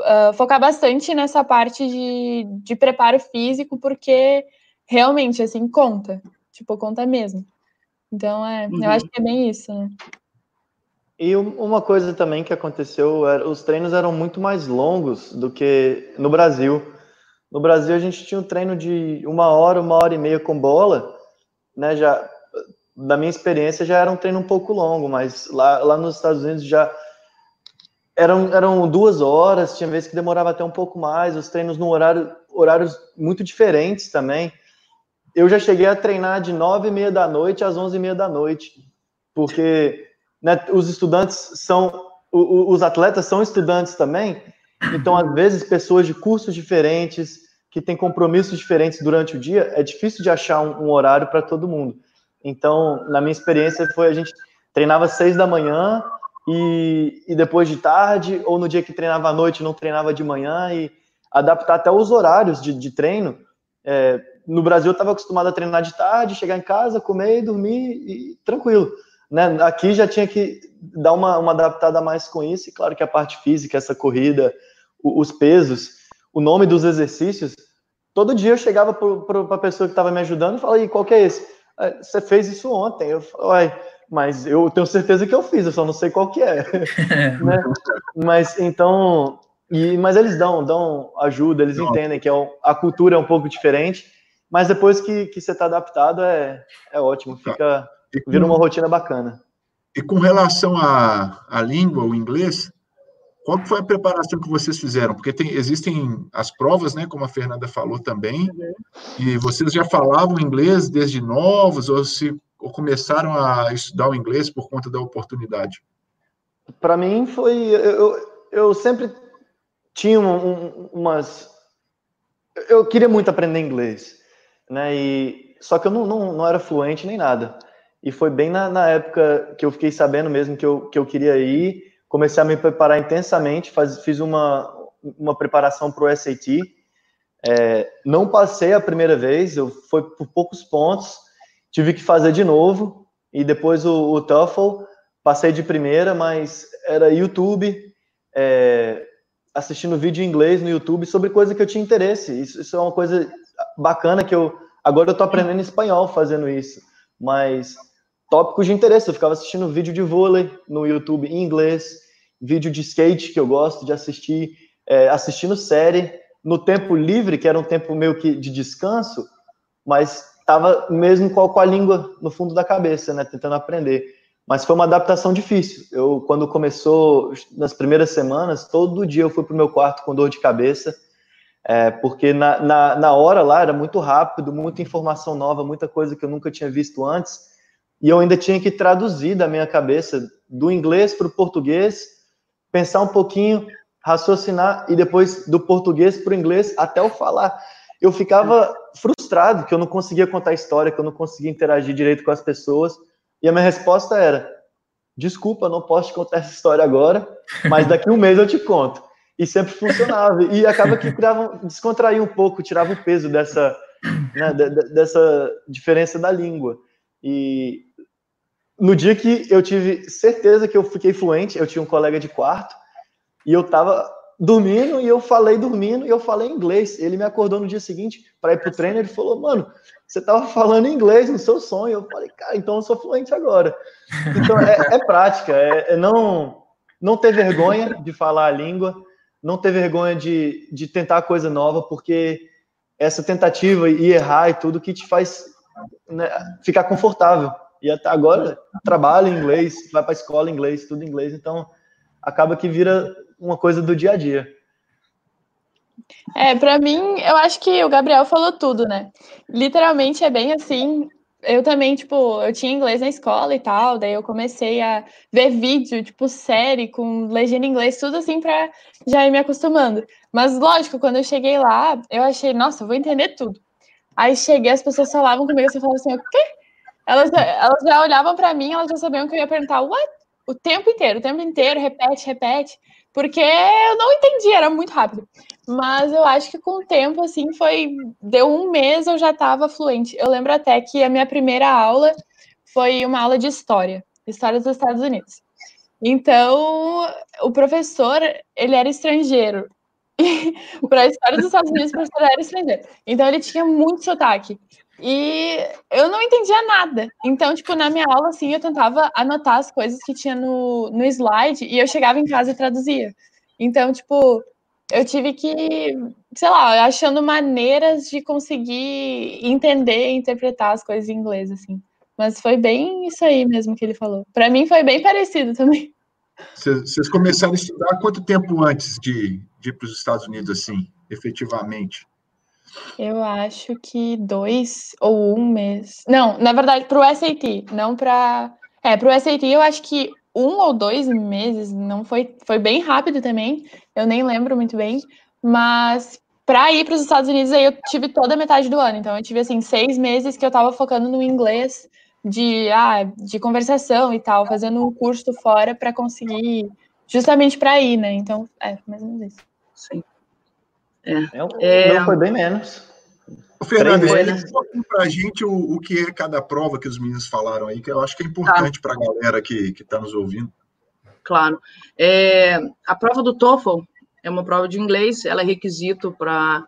uh, focar bastante nessa parte de, de preparo físico, porque realmente, assim, conta. Tipo, conta mesmo. Então, é, uhum. eu acho que é bem isso, né? E uma coisa também que aconteceu, era, os treinos eram muito mais longos do que no Brasil. No Brasil a gente tinha um treino de uma hora, uma hora e meia com bola, né? Já da minha experiência já era um treino um pouco longo, mas lá, lá nos Estados Unidos já eram, eram duas horas, tinha vezes que demorava até um pouco mais, os treinos no horário, horários muito diferentes também. Eu já cheguei a treinar de nove e meia da noite às onze e meia da noite, porque né, os estudantes são, os atletas são estudantes também, então às vezes pessoas de cursos diferentes, que têm compromissos diferentes durante o dia, é difícil de achar um, um horário para todo mundo. Então, na minha experiência, foi a gente treinava seis da manhã, e, e depois de tarde, ou no dia que treinava à noite, não treinava de manhã, e adaptar até os horários de, de treino. É, no Brasil, eu estava acostumado a treinar de tarde, chegar em casa, comer, dormir e tranquilo. Né? Aqui já tinha que dar uma, uma adaptada mais com isso, e claro que a parte física, essa corrida, os pesos, o nome dos exercícios, todo dia eu chegava para a pessoa que estava me ajudando e falava, e qual que é esse? Ah, você fez isso ontem. Eu falei, mas eu tenho certeza que eu fiz, eu só não sei qual que é. né? Mas então, e, mas eles dão, dão ajuda, eles entendem que é, a cultura é um pouco diferente, mas depois que, que você está adaptado é, é ótimo, fica, vira uma rotina bacana. E com relação à, à língua, o inglês, qual foi a preparação que vocês fizeram? Porque tem, existem as provas, né, como a Fernanda falou também, e vocês já falavam inglês desde novos, ou se ou começaram a estudar o inglês por conta da oportunidade? Para mim foi, eu, eu sempre tinha um, umas, eu queria muito aprender inglês, né, e só que eu não, não, não era fluente nem nada, e foi bem na, na época que eu fiquei sabendo mesmo que eu, que eu queria ir, comecei a me preparar intensamente, faz, fiz uma, uma preparação para o SAT. É, não passei a primeira vez, eu foi por poucos pontos, tive que fazer de novo, e depois o, o TOEFL, passei de primeira, mas era YouTube, é, assistindo vídeo em inglês no YouTube sobre coisa que eu tinha interesse. Isso, isso é uma coisa bacana que eu agora eu tô aprendendo espanhol fazendo isso, mas tópicos de interesse. Eu ficava assistindo vídeo de vôlei no YouTube em inglês, vídeo de skate que eu gosto de assistir, é, assistindo série no tempo livre, que era um tempo meio que de descanso, mas estava mesmo com a, com a língua no fundo da cabeça, né, tentando aprender. Mas foi uma adaptação difícil. Eu, quando começou, nas primeiras semanas, todo dia eu fui para o meu quarto com dor de cabeça, é, porque na, na, na hora lá era muito rápido, muita informação nova, muita coisa que eu nunca tinha visto antes e eu ainda tinha que traduzir da minha cabeça do inglês para o português, pensar um pouquinho, raciocinar e depois do português para o inglês até eu falar. Eu ficava frustrado que eu não conseguia contar história, que eu não conseguia interagir direito com as pessoas. E a minha resposta era: desculpa, não posso te contar essa história agora, mas daqui a um mês eu te conto. E sempre funcionava. E acaba que criava, descontrair um pouco, tirava o peso dessa, né, dessa diferença da língua. E no dia que eu tive certeza que eu fiquei fluente, eu tinha um colega de quarto e eu tava dormindo e eu falei dormindo e eu falei inglês. Ele me acordou no dia seguinte para ir pro treino, ele falou: "Mano, você tava falando inglês no seu sonho". Eu falei: "Cara, então eu sou fluente agora". Então é, é prática, é, é, não não ter vergonha de falar a língua, não ter vergonha de, de tentar coisa nova, porque essa tentativa e errar e tudo que te faz né, ficar confortável. E até agora trabalha em inglês, vai para a escola em inglês, tudo em inglês, então acaba que vira uma coisa do dia a dia. É, para mim, eu acho que o Gabriel falou tudo, né? Literalmente é bem assim. Eu também, tipo, eu tinha inglês na escola e tal, daí eu comecei a ver vídeo, tipo, série com legenda em inglês, tudo assim para já ir me acostumando. Mas lógico, quando eu cheguei lá, eu achei, nossa, eu vou entender tudo. Aí cheguei, as pessoas falavam comigo, você falava assim, o quê? Elas, elas já olhavam para mim, elas já sabiam que eu ia perguntar what? o tempo inteiro, o tempo inteiro, repete, repete, porque eu não entendi, era muito rápido. Mas eu acho que com o tempo, assim, foi. Deu um mês eu já estava fluente. Eu lembro até que a minha primeira aula foi uma aula de história, história dos Estados Unidos. Então, o professor, ele era estrangeiro. para a história dos Estados Unidos, o professor era estrangeiro. Então, ele tinha muito sotaque. E eu não entendia nada. Então, tipo, na minha aula, assim, eu tentava anotar as coisas que tinha no, no slide e eu chegava em casa e traduzia. Então, tipo, eu tive que, sei lá, achando maneiras de conseguir entender e interpretar as coisas em inglês, assim. Mas foi bem isso aí mesmo que ele falou. Para mim foi bem parecido também. Vocês começaram a estudar quanto tempo antes de, de ir para os Estados Unidos, assim, efetivamente? Eu acho que dois ou um mês. Não, na verdade, para o SAT, não para. É, para o SAT eu acho que um ou dois meses, não foi, foi bem rápido também, eu nem lembro muito bem, mas para ir para os Estados Unidos aí eu tive toda a metade do ano, então eu tive assim seis meses que eu estava focando no inglês de, ah, de conversação e tal, fazendo um curso fora para conseguir, justamente para ir, né? Então, é mais ou menos isso. Sim. É. é, é... foi bem menos. Fernando, explica um para a gente o, o que é cada prova que os meninos falaram aí, que eu acho que é importante tá. para a galera que está nos ouvindo. Claro. É, a prova do TOEFL é uma prova de inglês, ela é requisito para.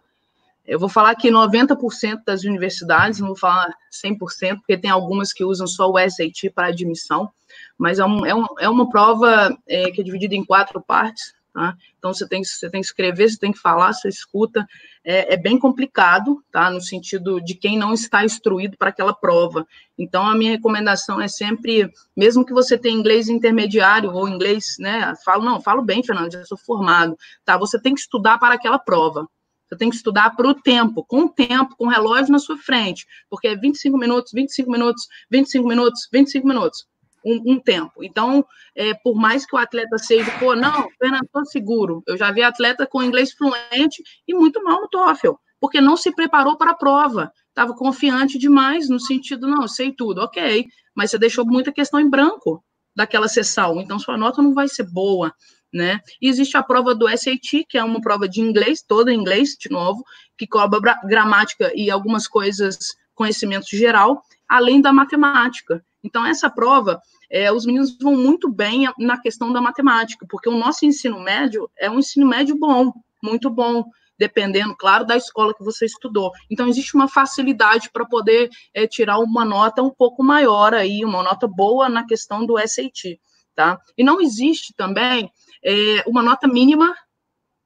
Eu vou falar que 90% das universidades, não vou falar 100%, porque tem algumas que usam só o SAT para admissão, mas é, um, é, um, é uma prova é, que é dividida em quatro partes. Tá? Então, você tem, você tem que escrever, você tem que falar, você escuta. É, é bem complicado, tá? no sentido de quem não está instruído para aquela prova. Então, a minha recomendação é sempre, mesmo que você tenha inglês intermediário ou inglês, né? Falo, não, falo bem, Fernando, já sou formado. Tá? Você tem que estudar para aquela prova. Você tem que estudar para o tempo, com o tempo, com o relógio na sua frente, porque é 25 minutos, 25 minutos, 25 minutos, 25 minutos um, um tempo. Então, é, por mais que o atleta seja, pô, não, Fernando, estou seguro. Eu já vi atleta com inglês fluente e muito mal no TOEFL, porque não se preparou para a prova. Estava confiante demais no sentido, não, sei tudo, ok, mas você deixou muita questão em branco daquela sessão, então sua nota não vai ser boa, né? E existe a prova do SAT, que é uma prova de inglês, toda em inglês, de novo, que cobra gramática e algumas coisas, conhecimento geral, além da matemática. Então, essa prova, é, os meninos vão muito bem na questão da matemática, porque o nosso ensino médio é um ensino médio bom, muito bom, dependendo, claro, da escola que você estudou. Então, existe uma facilidade para poder é, tirar uma nota um pouco maior aí, uma nota boa na questão do SAT, tá? E não existe também é, uma nota mínima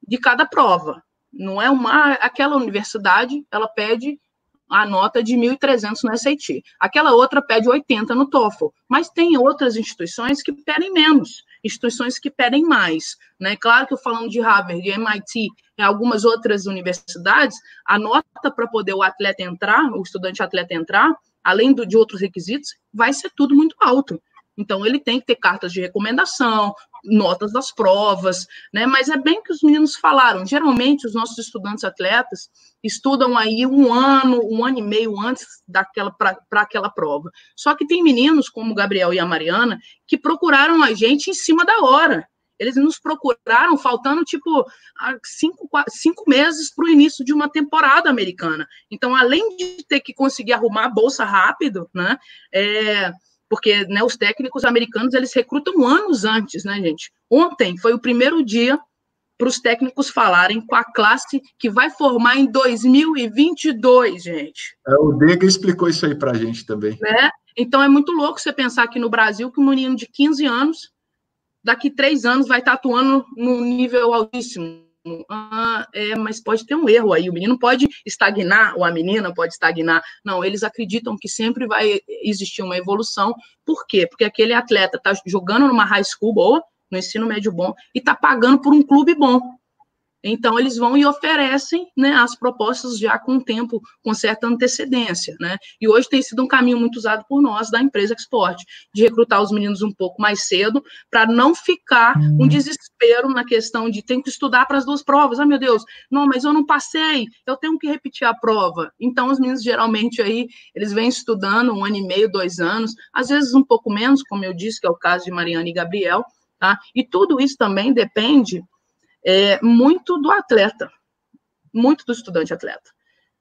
de cada prova. Não é uma aquela universidade, ela pede a nota de 1.300 no SAT. Aquela outra pede 80 no TOEFL, mas tem outras instituições que pedem menos, instituições que pedem mais. Né? Claro que eu falando de Harvard, de MIT e algumas outras universidades, a nota para poder o atleta entrar, o estudante atleta entrar, além do, de outros requisitos, vai ser tudo muito alto. Então, ele tem que ter cartas de recomendação, notas das provas, né? Mas é bem que os meninos falaram. Geralmente, os nossos estudantes atletas estudam aí um ano, um ano e meio antes daquela para aquela prova. Só que tem meninos, como o Gabriel e a Mariana, que procuraram a gente em cima da hora. Eles nos procuraram faltando, tipo, cinco, cinco meses para o início de uma temporada americana. Então, além de ter que conseguir arrumar a bolsa rápido, né? É, porque né, os técnicos americanos eles recrutam anos antes, né, gente? Ontem foi o primeiro dia para os técnicos falarem com a classe que vai formar em 2022, gente. É, o Dega explicou isso aí para a gente também. Né? Então é muito louco você pensar aqui no Brasil que um menino de 15 anos, daqui três anos, vai estar atuando num nível altíssimo ah, é, mas pode ter um erro aí. O menino pode estagnar, ou a menina pode estagnar. Não, eles acreditam que sempre vai existir uma evolução. Por quê? Porque aquele atleta está jogando numa high school boa, no ensino médio bom, e está pagando por um clube bom. Então, eles vão e oferecem né, as propostas já com tempo, com certa antecedência. Né? E hoje tem sido um caminho muito usado por nós, da empresa Export, de recrutar os meninos um pouco mais cedo, para não ficar um uhum. desespero na questão de tem que estudar para as duas provas. Ah, meu Deus, não, mas eu não passei, eu tenho que repetir a prova. Então, os meninos geralmente aí, eles vêm estudando um ano e meio, dois anos, às vezes um pouco menos, como eu disse, que é o caso de Mariana e Gabriel, tá? E tudo isso também depende é, muito do atleta, muito do estudante atleta.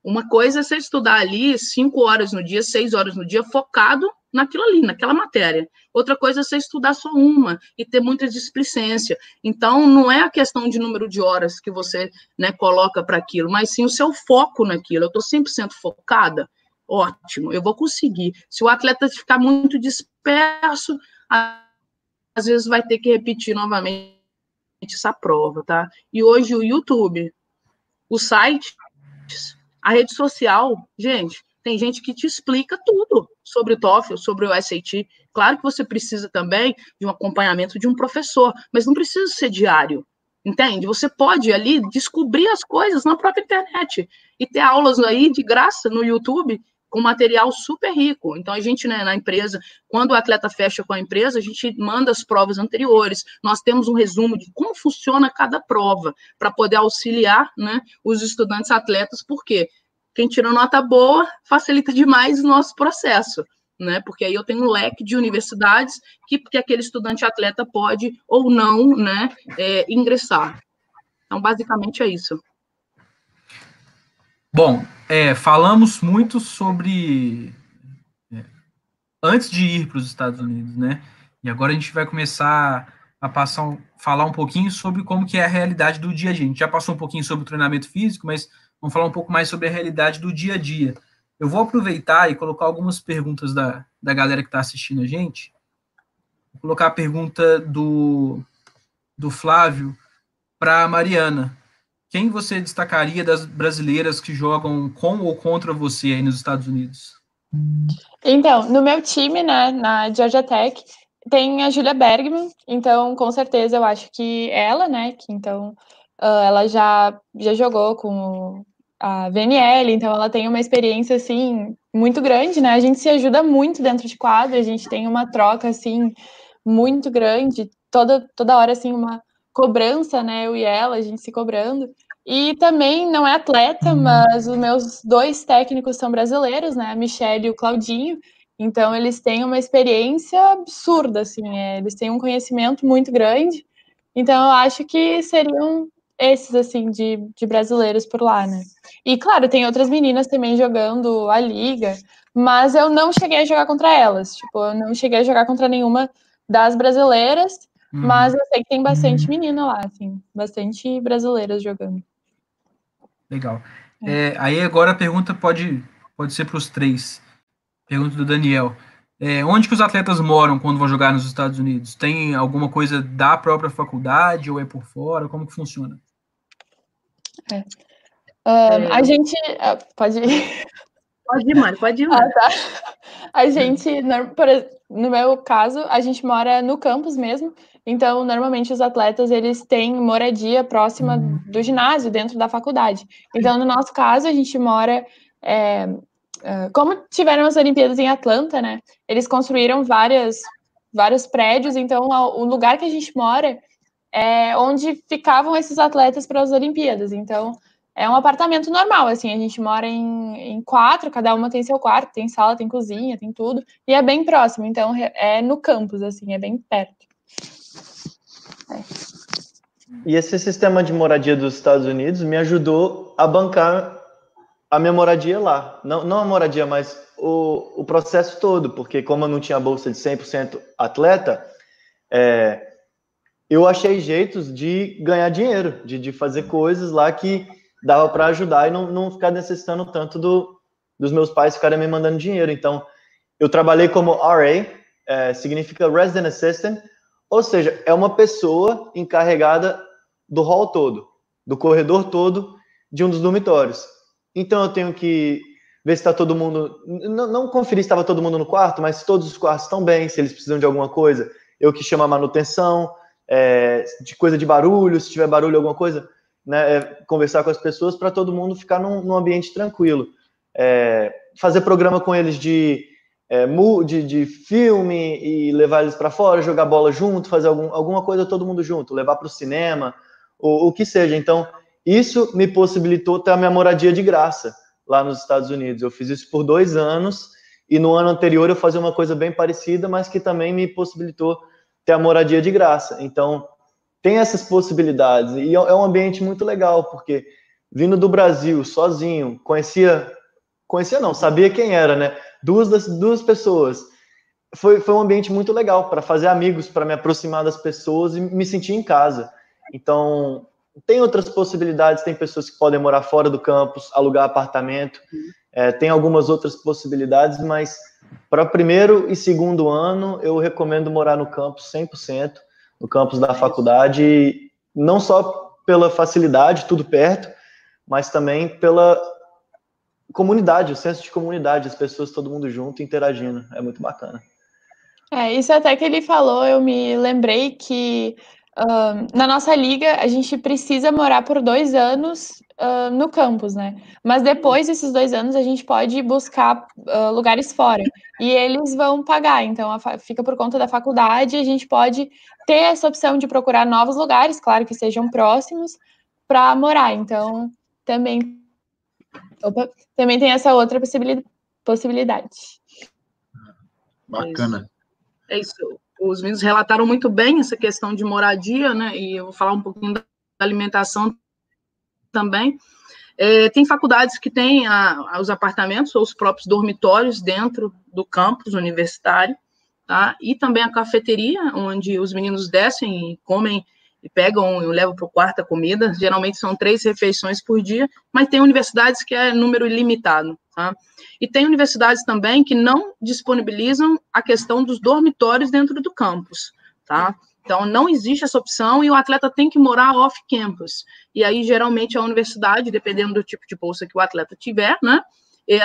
Uma coisa é você estudar ali cinco horas no dia, seis horas no dia, focado naquilo ali, naquela matéria. Outra coisa é você estudar só uma e ter muita displicência. Então, não é a questão de número de horas que você né, coloca para aquilo, mas sim o seu foco naquilo. Eu estou 100% focada, ótimo, eu vou conseguir. Se o atleta ficar muito disperso, às vezes vai ter que repetir novamente essa prova, tá? E hoje o YouTube, o site, a rede social, gente, tem gente que te explica tudo sobre o TOEFL, sobre o SAT. Claro que você precisa também de um acompanhamento de um professor, mas não precisa ser diário. Entende? Você pode ali descobrir as coisas na própria internet e ter aulas aí de graça no YouTube com material super rico. Então, a gente, né, na empresa, quando o atleta fecha com a empresa, a gente manda as provas anteriores. Nós temos um resumo de como funciona cada prova, para poder auxiliar né, os estudantes atletas, porque quem tira nota boa facilita demais o nosso processo. né? Porque aí eu tenho um leque de universidades que, que aquele estudante atleta pode ou não, né, é, ingressar. Então, basicamente é isso. Bom, é, falamos muito sobre é, antes de ir para os Estados Unidos, né? E agora a gente vai começar a passar um, falar um pouquinho sobre como que é a realidade do dia a dia. A gente já passou um pouquinho sobre o treinamento físico, mas vamos falar um pouco mais sobre a realidade do dia a dia. Eu vou aproveitar e colocar algumas perguntas da, da galera que está assistindo a gente. Vou colocar a pergunta do, do Flávio para a Mariana. Quem você destacaria das brasileiras que jogam com ou contra você aí nos Estados Unidos? Então, no meu time, né, na Georgia Tech, tem a Julia Bergman, então com certeza eu acho que ela, né, que então uh, ela já, já jogou com a VNL, então ela tem uma experiência assim muito grande, né? A gente se ajuda muito dentro de quadra, a gente tem uma troca assim muito grande, toda toda hora assim uma cobrança, né? Eu e ela, a gente se cobrando. E também não é atleta, uhum. mas os meus dois técnicos são brasileiros, né? A Michelle e o Claudinho. Então eles têm uma experiência absurda, assim, é, eles têm um conhecimento muito grande. Então eu acho que seriam esses, assim, de, de brasileiros por lá, né? E, claro, tem outras meninas também jogando a liga, mas eu não cheguei a jogar contra elas. Tipo, eu não cheguei a jogar contra nenhuma das brasileiras, uhum. mas eu sei que tem bastante uhum. menina lá, assim, bastante brasileiras jogando. Legal. É. É, aí agora a pergunta pode, pode ser para os três. Pergunta do Daniel. É, onde que os atletas moram quando vão jogar nos Estados Unidos? Tem alguma coisa da própria faculdade ou é por fora? Como que funciona? É. Um, a gente. Uh, pode ir. Pode ir, mano, pode ir. Ah, tá. A gente, no, no meu caso, a gente mora no campus mesmo. Então, normalmente os atletas eles têm moradia próxima uhum. do ginásio, dentro da faculdade. Então, no nosso caso, a gente mora. É, como tiveram as Olimpíadas em Atlanta, né? Eles construíram várias, vários prédios. Então, o lugar que a gente mora é onde ficavam esses atletas para as Olimpíadas. Então, é um apartamento normal, assim, a gente mora em, em, quatro, cada uma tem seu quarto, tem sala, tem cozinha, tem tudo, e é bem próximo, então é no campus, assim, é bem perto. É. E esse sistema de moradia dos Estados Unidos me ajudou a bancar a minha moradia lá. Não, não a moradia, mas o, o processo todo, porque como eu não tinha bolsa de 100% atleta, é, eu achei jeitos de ganhar dinheiro, de, de fazer coisas lá que dava para ajudar e não, não ficar necessitando tanto do, dos meus pais ficarem me mandando dinheiro. Então, eu trabalhei como RA, é, significa Resident Assistant, ou seja, é uma pessoa encarregada do hall todo, do corredor todo de um dos dormitórios. Então, eu tenho que ver se está todo mundo. Não, não conferir se estava todo mundo no quarto, mas se todos os quartos estão bem, se eles precisam de alguma coisa. Eu que chamo a manutenção, é, de coisa de barulho, se tiver barulho, alguma coisa, né, é, conversar com as pessoas para todo mundo ficar num, num ambiente tranquilo. É, fazer programa com eles de, é, de, de, filme e levar eles para fora, jogar bola junto, fazer algum, alguma coisa todo mundo junto, levar para o cinema, o, o que seja. Então, isso me possibilitou ter a minha moradia de graça lá nos Estados Unidos. Eu fiz isso por dois anos e no ano anterior eu fazia uma coisa bem parecida, mas que também me possibilitou ter a moradia de graça. Então, tem essas possibilidades. E é, é um ambiente muito legal, porque vindo do Brasil, sozinho, conhecia. Conhecia não, sabia quem era, né? Duas, das, duas pessoas. Foi, foi um ambiente muito legal para fazer amigos, para me aproximar das pessoas e me sentir em casa. Então, tem outras possibilidades, tem pessoas que podem morar fora do campus, alugar apartamento, é, tem algumas outras possibilidades, mas para primeiro e segundo ano, eu recomendo morar no campus 100%, no campus da faculdade, não só pela facilidade, tudo perto, mas também pela comunidade, o senso de comunidade, as pessoas todo mundo junto interagindo, é muito bacana. É, isso até que ele falou, eu me lembrei que na nossa liga a gente precisa morar por dois anos uh, no campus, né? Mas depois desses dois anos a gente pode buscar uh, lugares fora e eles vão pagar. Então fica por conta da faculdade. A gente pode ter essa opção de procurar novos lugares, claro que sejam próximos, para morar. Então também, opa, também tem essa outra possibilidade. Bacana. É isso. É isso. Os meninos relataram muito bem essa questão de moradia, né? E eu vou falar um pouquinho da alimentação também. É, tem faculdades que têm a, os apartamentos ou os próprios dormitórios dentro do campus universitário, tá? E também a cafeteria, onde os meninos descem e comem e pegam e levam para o quarto a comida. Geralmente são três refeições por dia, mas tem universidades que é número ilimitado, tá? E tem universidades também que não disponibilizam a questão dos dormitórios dentro do campus, tá? Então, não existe essa opção e o atleta tem que morar off-campus. E aí, geralmente, a universidade, dependendo do tipo de bolsa que o atleta tiver, né,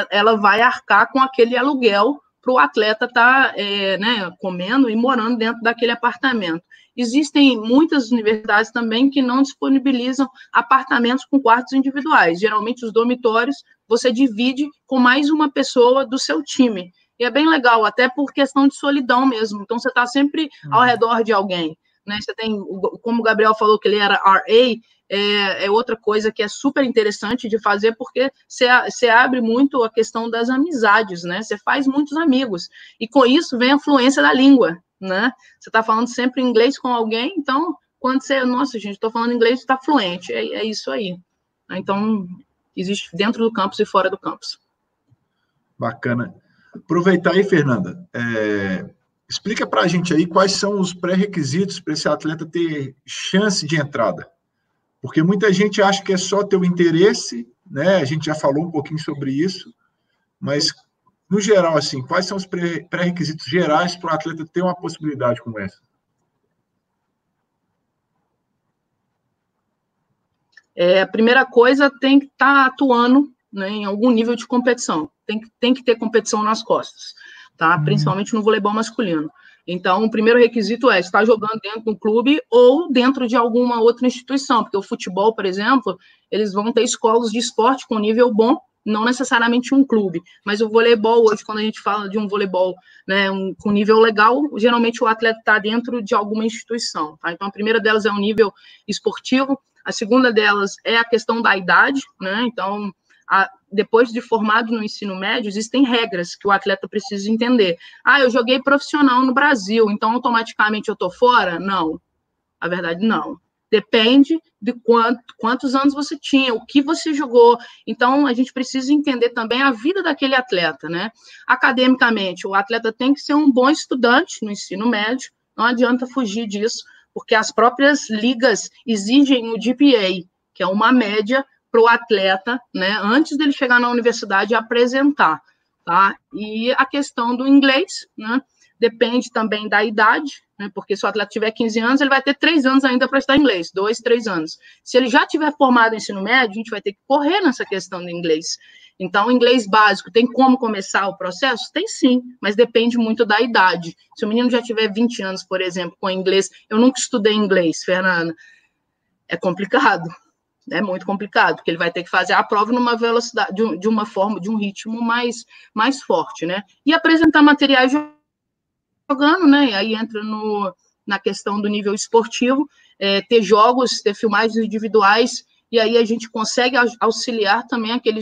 ela vai arcar com aquele aluguel para o atleta estar tá, é, né, comendo e morando dentro daquele apartamento. Existem muitas universidades também que não disponibilizam apartamentos com quartos individuais. Geralmente, os dormitórios você divide com mais uma pessoa do seu time. E é bem legal, até por questão de solidão mesmo. Então, você está sempre ao uhum. redor de alguém. Né? Você tem, como o Gabriel falou que ele era RA, é, é, outra coisa que é super interessante de fazer, porque você, você abre muito a questão das amizades, né? Você faz muitos amigos. E com isso vem a fluência da língua, né? Você está falando sempre inglês com alguém, então, quando você, nossa, gente, estou falando inglês, está fluente. É, é isso aí. Então, existe dentro do campus e fora do campus. Bacana. Aproveitar aí, Fernanda, é, explica para a gente aí quais são os pré-requisitos para esse atleta ter chance de entrada. Porque muita gente acha que é só ter o interesse, né? A gente já falou um pouquinho sobre isso, mas no geral, assim, quais são os pré-requisitos gerais para o atleta ter uma possibilidade como essa? É, a primeira coisa tem que estar tá atuando né, em algum nível de competição. Tem, tem que ter competição nas costas, tá? Uhum. Principalmente no voleibol masculino. Então, o primeiro requisito é estar jogando dentro do clube ou dentro de alguma outra instituição, porque o futebol, por exemplo, eles vão ter escolas de esporte com nível bom, não necessariamente um clube, mas o voleibol, hoje, quando a gente fala de um voleibol né, um, com nível legal, geralmente o atleta está dentro de alguma instituição. Tá? Então, a primeira delas é o nível esportivo, a segunda delas é a questão da idade, né? Então, a, depois de formado no ensino médio, existem regras que o atleta precisa entender. Ah, eu joguei profissional no Brasil, então automaticamente eu estou fora? Não. A verdade, não. Depende de quanto, quantos anos você tinha, o que você jogou. Então, a gente precisa entender também a vida daquele atleta, né? Academicamente, o atleta tem que ser um bom estudante no ensino médio, não adianta fugir disso, porque as próprias ligas exigem o GPA, que é uma média para o atleta, né, antes dele chegar na universidade apresentar, tá? E a questão do inglês, né, depende também da idade, né, porque se o atleta tiver 15 anos, ele vai ter três anos ainda para estudar inglês, dois, três anos. Se ele já tiver formado em ensino médio, a gente vai ter que correr nessa questão do inglês. Então, inglês básico, tem como começar o processo? Tem sim, mas depende muito da idade. Se o menino já tiver 20 anos, por exemplo, com inglês, eu nunca estudei inglês, Fernanda, é complicado, é muito complicado, porque ele vai ter que fazer a prova numa velocidade, de, de uma forma, de um ritmo mais, mais forte, né? E apresentar materiais jogando, né? E aí entra no, na questão do nível esportivo, é, ter jogos, ter filmagens individuais, e aí a gente consegue auxiliar também aquele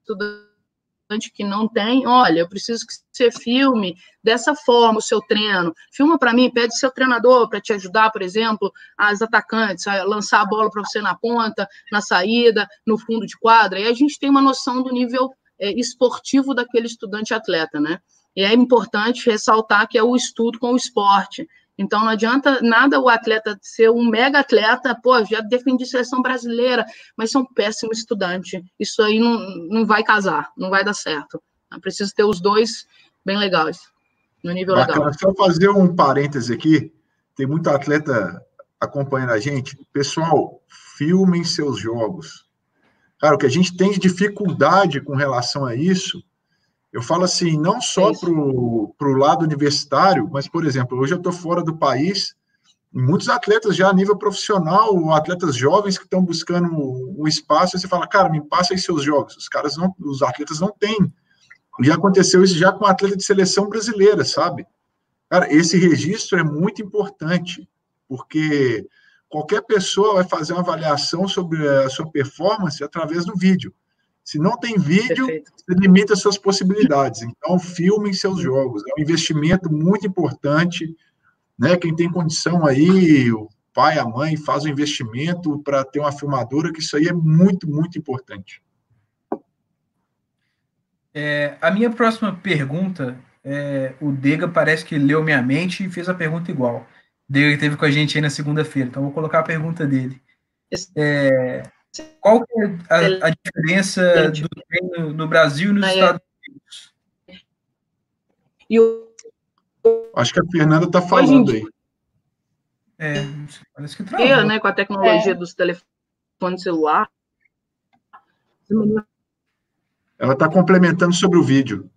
estudante que não tem, olha, eu preciso que você filme dessa forma o seu treino. Filma para mim, pede seu treinador para te ajudar, por exemplo, as atacantes, a lançar a bola para você na ponta, na saída, no fundo de quadra. E a gente tem uma noção do nível é, esportivo daquele estudante atleta, né? E é importante ressaltar que é o estudo com o esporte. Então não adianta nada o atleta ser um mega atleta, pô, já defendi seleção brasileira, mas ser um péssimo estudante. Isso aí não, não vai casar, não vai dar certo. Precisa ter os dois bem legais, no nível Bacana. legal. Só fazer um parêntese aqui, tem muito atleta acompanhando a gente. Pessoal, filmem seus jogos. Cara, o que a gente tem de dificuldade com relação a isso eu falo assim, não só para o lado universitário, mas, por exemplo, hoje eu estou fora do país, e muitos atletas já a nível profissional, atletas jovens que estão buscando um espaço, você fala, cara, me passa aí seus jogos. Os caras não, os atletas não têm. Já aconteceu isso já com atleta de seleção brasileira, sabe? Cara, esse registro é muito importante, porque qualquer pessoa vai fazer uma avaliação sobre a sua performance através do vídeo. Se não tem vídeo, Perfeito. você limita suas possibilidades. Então, filmem seus jogos. É um investimento muito importante. Né? Quem tem condição aí, o pai, a mãe, faz um investimento para ter uma filmadora, que isso aí é muito, muito importante. É, a minha próxima pergunta, é, o Dega parece que leu minha mente e fez a pergunta igual. O Dega esteve com a gente aí na segunda-feira, então vou colocar a pergunta dele. É, qual é a, a diferença do treino no Brasil e nos Estados Unidos? E o... Acho que a Fernanda está falando aí. É, parece que travou. Eu, né, com a tecnologia é. dos telefones celular. Ela está complementando sobre o vídeo.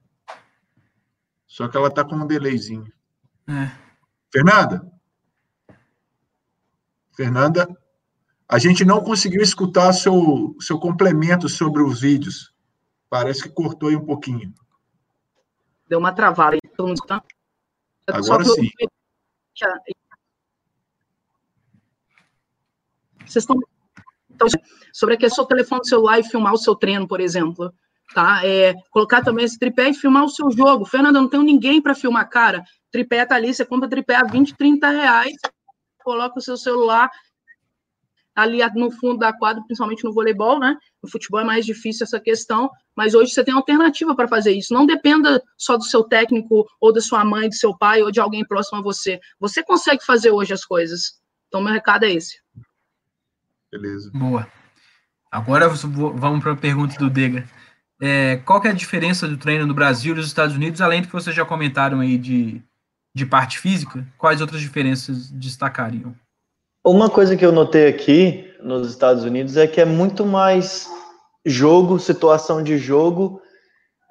Só que ela está com um delayzinho. É. Fernanda? Fernanda, a gente não conseguiu escutar seu, seu complemento sobre os vídeos. Parece que cortou aí um pouquinho. Deu uma travada. Agora sim. Vocês estão então, sobre a questão do telefone celular e filmar o seu treino, por exemplo, tá? É, colocar também esse tripé e filmar o seu jogo. Fernanda, não tenho ninguém para filmar, cara. Tripé tá ali, você compra tripé a 20, 30 reais, coloca o seu celular ali no fundo da quadra, principalmente no voleibol, né? No futebol é mais difícil essa questão, mas hoje você tem alternativa para fazer isso. Não dependa só do seu técnico, ou da sua mãe, do seu pai, ou de alguém próximo a você. Você consegue fazer hoje as coisas. Então, meu recado é esse. Beleza. Boa. Agora vamos para a pergunta do Dega. É, qual é a diferença do treino no Brasil e nos Estados Unidos, além do que vocês já comentaram aí de, de parte física? Quais outras diferenças destacariam? Uma coisa que eu notei aqui nos Estados Unidos é que é muito mais jogo, situação de jogo,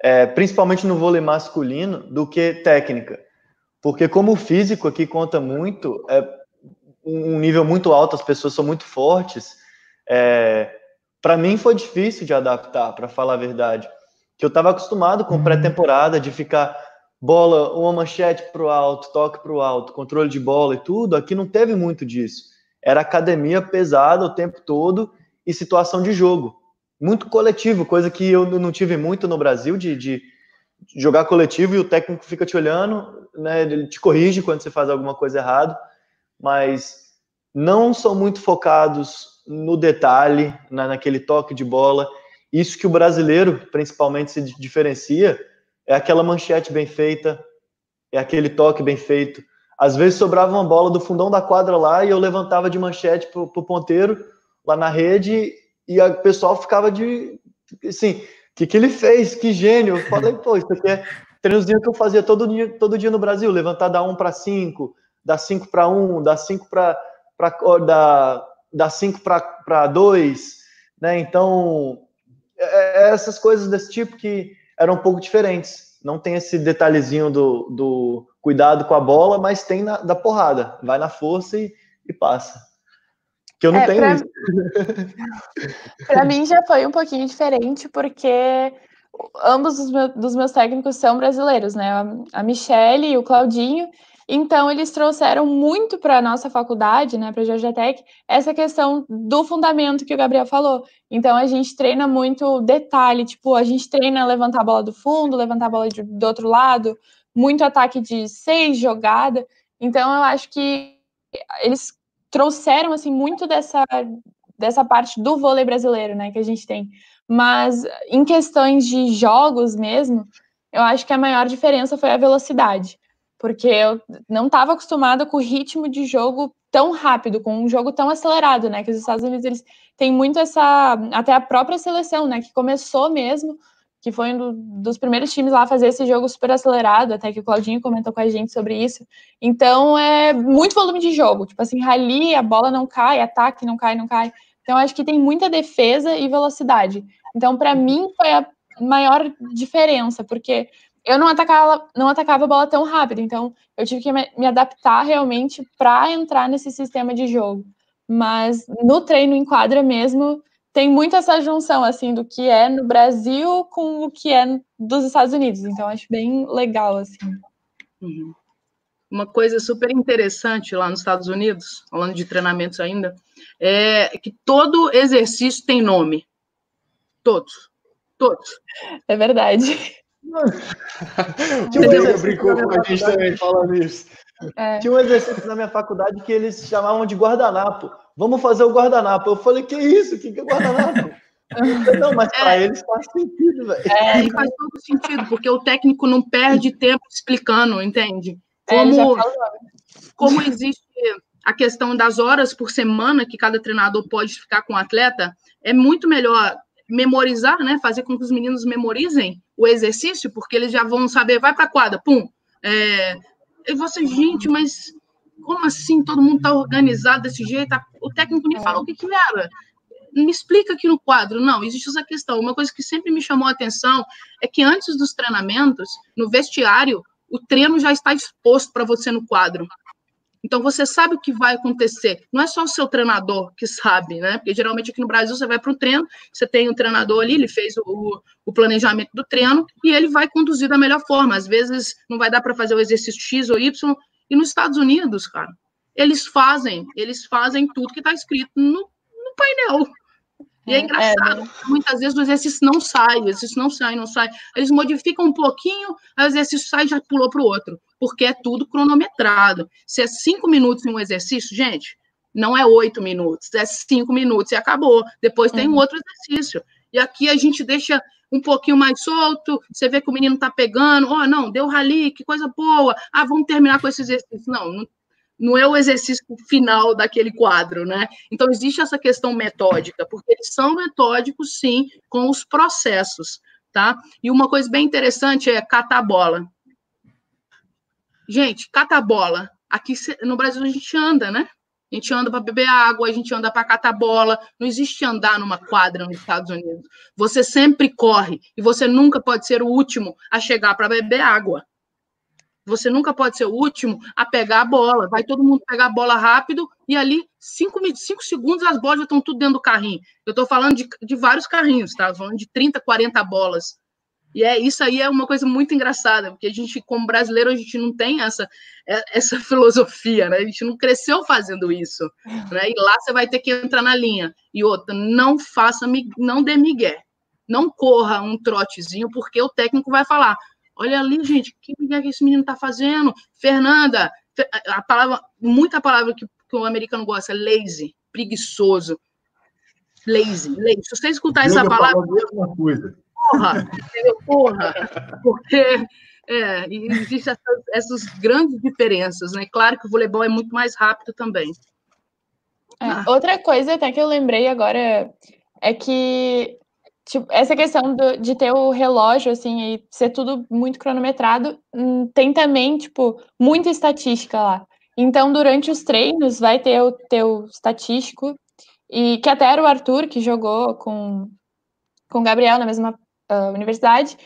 é, principalmente no vôlei masculino, do que técnica. Porque como o físico aqui conta muito, é um nível muito alto, as pessoas são muito fortes. É, para mim foi difícil de adaptar, para falar a verdade. Que eu estava acostumado com pré-temporada de ficar bola, uma manchete para o alto, toque para o alto, controle de bola e tudo. Aqui não teve muito disso era academia pesada o tempo todo e situação de jogo. Muito coletivo, coisa que eu não tive muito no Brasil, de, de jogar coletivo e o técnico fica te olhando, né, ele te corrige quando você faz alguma coisa errada, mas não são muito focados no detalhe, na, naquele toque de bola. Isso que o brasileiro, principalmente, se diferencia é aquela manchete bem feita, é aquele toque bem feito, às vezes sobrava uma bola do fundão da quadra lá e eu levantava de manchete pro, pro ponteiro lá na rede e o pessoal ficava de assim, o que, que ele fez? Que gênio! Eu falei, pô, isso aqui é treinozinho que eu fazia todo dia, todo dia no Brasil, levantar da 1 para 5, da 5 para 1, da 5 para da, da 5 para 2, né? Então, é, é essas coisas desse tipo que eram um pouco diferentes. Não tem esse detalhezinho do, do cuidado com a bola, mas tem na, da porrada. Vai na força e, e passa. Que eu não é, tenho pra, isso. Para mim já foi um pouquinho diferente, porque ambos os meus, dos meus técnicos são brasileiros, né? A Michelle e o Claudinho. Então, eles trouxeram muito para a nossa faculdade, né, para a Georgia Tech, essa questão do fundamento que o Gabriel falou. Então, a gente treina muito detalhe, tipo, a gente treina levantar a bola do fundo, levantar a bola de, do outro lado, muito ataque de seis jogada. Então, eu acho que eles trouxeram assim muito dessa dessa parte do vôlei brasileiro, né, que a gente tem. Mas em questões de jogos mesmo, eu acho que a maior diferença foi a velocidade, porque eu não estava acostumada com o ritmo de jogo tão rápido, com um jogo tão acelerado, né, que os Estados Unidos eles têm muito essa até a própria seleção, né, que começou mesmo que foi um dos primeiros times lá a fazer esse jogo super acelerado, até que o Claudinho comentou com a gente sobre isso. Então é muito volume de jogo, tipo assim, rally, a bola não cai, ataque não cai, não cai. Então acho que tem muita defesa e velocidade. Então para mim foi a maior diferença, porque eu não atacava, não atacava a bola tão rápido, então eu tive que me adaptar realmente para entrar nesse sistema de jogo. Mas no treino em quadra mesmo, tem muito essa junção assim do que é no Brasil com o que é dos Estados Unidos. Então acho bem legal assim. Uhum. Uma coisa super interessante lá nos Estados Unidos, falando de treinamentos ainda, é que todo exercício tem nome. Todos. Todos. É verdade. o Diego brincou com a gente também falando isso. É. Tinha um exercício na minha faculdade que eles chamavam de guardanapo. Vamos fazer o guardanapo. Eu falei, que isso? O que, que é guardanapo? Não, mas para é. eles faz sentido, velho. É, faz todo sentido, porque o técnico não perde tempo explicando, entende? É, como, como existe a questão das horas por semana que cada treinador pode ficar com o atleta, é muito melhor memorizar, né? Fazer com que os meninos memorizem o exercício, porque eles já vão saber, vai para a quadra, pum. É, e você, gente, mas como assim todo mundo está organizado desse jeito? O técnico me falou o que, que era me explica aqui no quadro. Não, existe essa questão. Uma coisa que sempre me chamou a atenção é que antes dos treinamentos, no vestiário, o treino já está exposto para você no quadro. Então você sabe o que vai acontecer. Não é só o seu treinador que sabe, né? Porque geralmente aqui no Brasil você vai para o treino, você tem um treinador ali, ele fez o, o, planejamento do treino e ele vai conduzir da melhor forma. Às vezes não vai dar para fazer o exercício X ou Y. E nos Estados Unidos, cara, eles fazem, eles fazem tudo que está escrito no, no painel. E é, é engraçado, é, né? muitas vezes o exercício não sai, o exercício não sai, não sai. Eles modificam um pouquinho, aí o exercício sai e já pulou para o outro, porque é tudo cronometrado. Se é cinco minutos em um exercício, gente, não é oito minutos, é cinco minutos e acabou. Depois tem um uhum. outro exercício. E aqui a gente deixa um pouquinho mais solto, você vê que o menino tá pegando, ó, oh, não, deu rali, que coisa boa, ah, vamos terminar com esse exercício. Não, não não é o exercício final daquele quadro, né? Então, existe essa questão metódica, porque eles são metódicos, sim, com os processos, tá? E uma coisa bem interessante é catar bola. Gente, catar bola. Aqui no Brasil a gente anda, né? A gente anda para beber água, a gente anda para catar bola. Não existe andar numa quadra nos Estados Unidos. Você sempre corre e você nunca pode ser o último a chegar para beber água. Você nunca pode ser o último a pegar a bola. Vai todo mundo pegar a bola rápido e ali, cinco, cinco segundos, as bolas já estão tudo dentro do carrinho. Eu estou falando de, de vários carrinhos, tá? Falando de 30, 40 bolas. E é isso aí é uma coisa muito engraçada, porque a gente, como brasileiro, a gente não tem essa, é, essa filosofia, né? A gente não cresceu fazendo isso. Né? E lá você vai ter que entrar na linha. E outra, não faça, não dê migué. Não corra um trotezinho, porque o técnico vai falar: Olha ali, gente, que, é que esse menino está fazendo? Fernanda, a palavra, muita palavra que, que o americano gosta, lazy, preguiçoso. Lazy, lazy. Se você escutar essa palavra. Coisa. Porra, entendeu? Porra. Porque é, existem essas, essas, grandes diferenças, né? Claro que o voleibol é muito mais rápido também. É, ah. Outra coisa até que eu lembrei agora é que Tipo, essa questão do, de ter o relógio, assim, e ser tudo muito cronometrado, hum, tem também, tipo, muita estatística lá. Então, durante os treinos, vai ter o teu estatístico, e que até era o Arthur, que jogou com, com o Gabriel na mesma uh, universidade,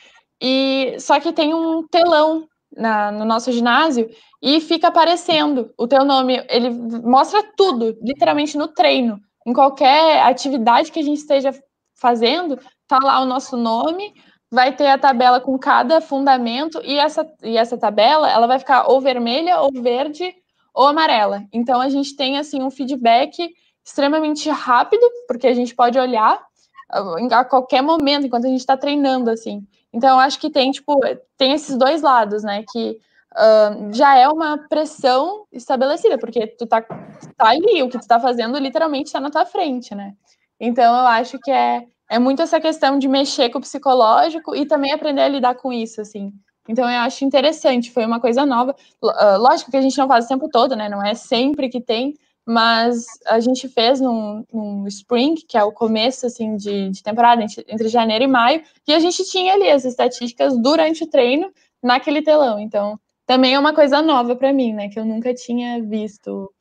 e só que tem um telão na, no nosso ginásio e fica aparecendo o teu nome. Ele mostra tudo, literalmente no treino, em qualquer atividade que a gente esteja fazendo, tá lá o nosso nome, vai ter a tabela com cada fundamento e essa, e essa tabela ela vai ficar ou vermelha, ou verde, ou amarela. Então a gente tem assim um feedback extremamente rápido, porque a gente pode olhar a qualquer momento enquanto a gente está treinando assim. Então eu acho que tem tipo tem esses dois lados, né? Que uh, já é uma pressão estabelecida, porque tu tá, tá ali, o que tu tá fazendo literalmente está na tua frente, né? Então eu acho que é é muito essa questão de mexer com o psicológico e também aprender a lidar com isso, assim. Então eu acho interessante, foi uma coisa nova. Uh, lógico que a gente não faz o tempo todo, né? Não é sempre que tem, mas a gente fez num, num spring, que é o começo assim de, de temporada, entre, janeiro e maio, e a gente tinha ali as estatísticas durante o treino naquele telão. Então também é uma coisa nova para mim, né? Que eu nunca tinha visto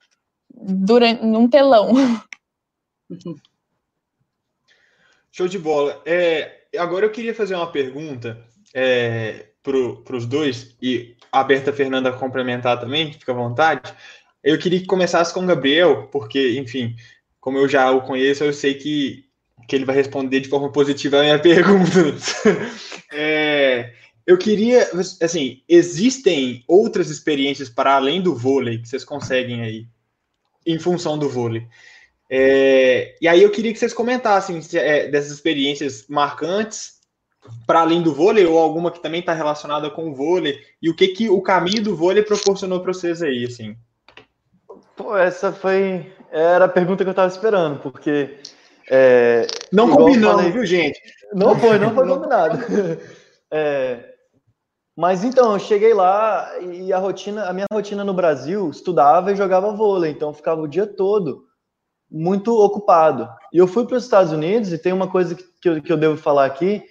durante num telão. Show de bola. É, agora eu queria fazer uma pergunta é, para os dois, e a Berta Fernanda complementar também, fica à vontade. Eu queria que começasse com o Gabriel, porque, enfim, como eu já o conheço, eu sei que, que ele vai responder de forma positiva a minha pergunta. é, eu queria, assim, existem outras experiências para além do vôlei que vocês conseguem aí, em função do vôlei? É, e aí eu queria que vocês comentassem é, dessas experiências marcantes para além do vôlei ou alguma que também está relacionada com o vôlei? E o que que o caminho do vôlei proporcionou para vocês aí, assim? Pô, essa foi era a pergunta que eu estava esperando, porque é, não combinamos, falei, viu, gente? Não foi, não foi combinado. É, mas então, eu cheguei lá e a rotina, a minha rotina no Brasil, estudava e jogava vôlei, então ficava o dia todo muito ocupado. E eu fui para os Estados Unidos e tem uma coisa que, eu, que eu devo falar aqui,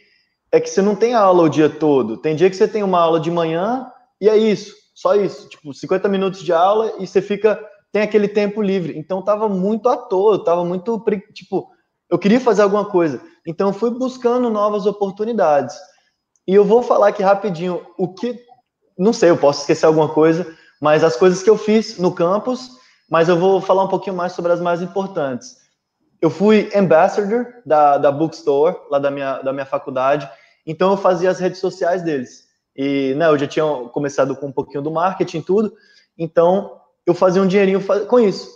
é que você não tem aula o dia todo. Tem dia que você tem uma aula de manhã e é isso, só isso. Tipo, 50 minutos de aula e você fica, tem aquele tempo livre. Então tava muito à toa, tava muito, tipo, eu queria fazer alguma coisa. Então fui buscando novas oportunidades. E eu vou falar aqui rapidinho o que, não sei, eu posso esquecer alguma coisa, mas as coisas que eu fiz no campus, mas eu vou falar um pouquinho mais sobre as mais importantes. Eu fui ambassador da, da bookstore, lá da minha, da minha faculdade, então eu fazia as redes sociais deles. E né, eu já tinha começado com um pouquinho do marketing tudo, então eu fazia um dinheirinho com isso.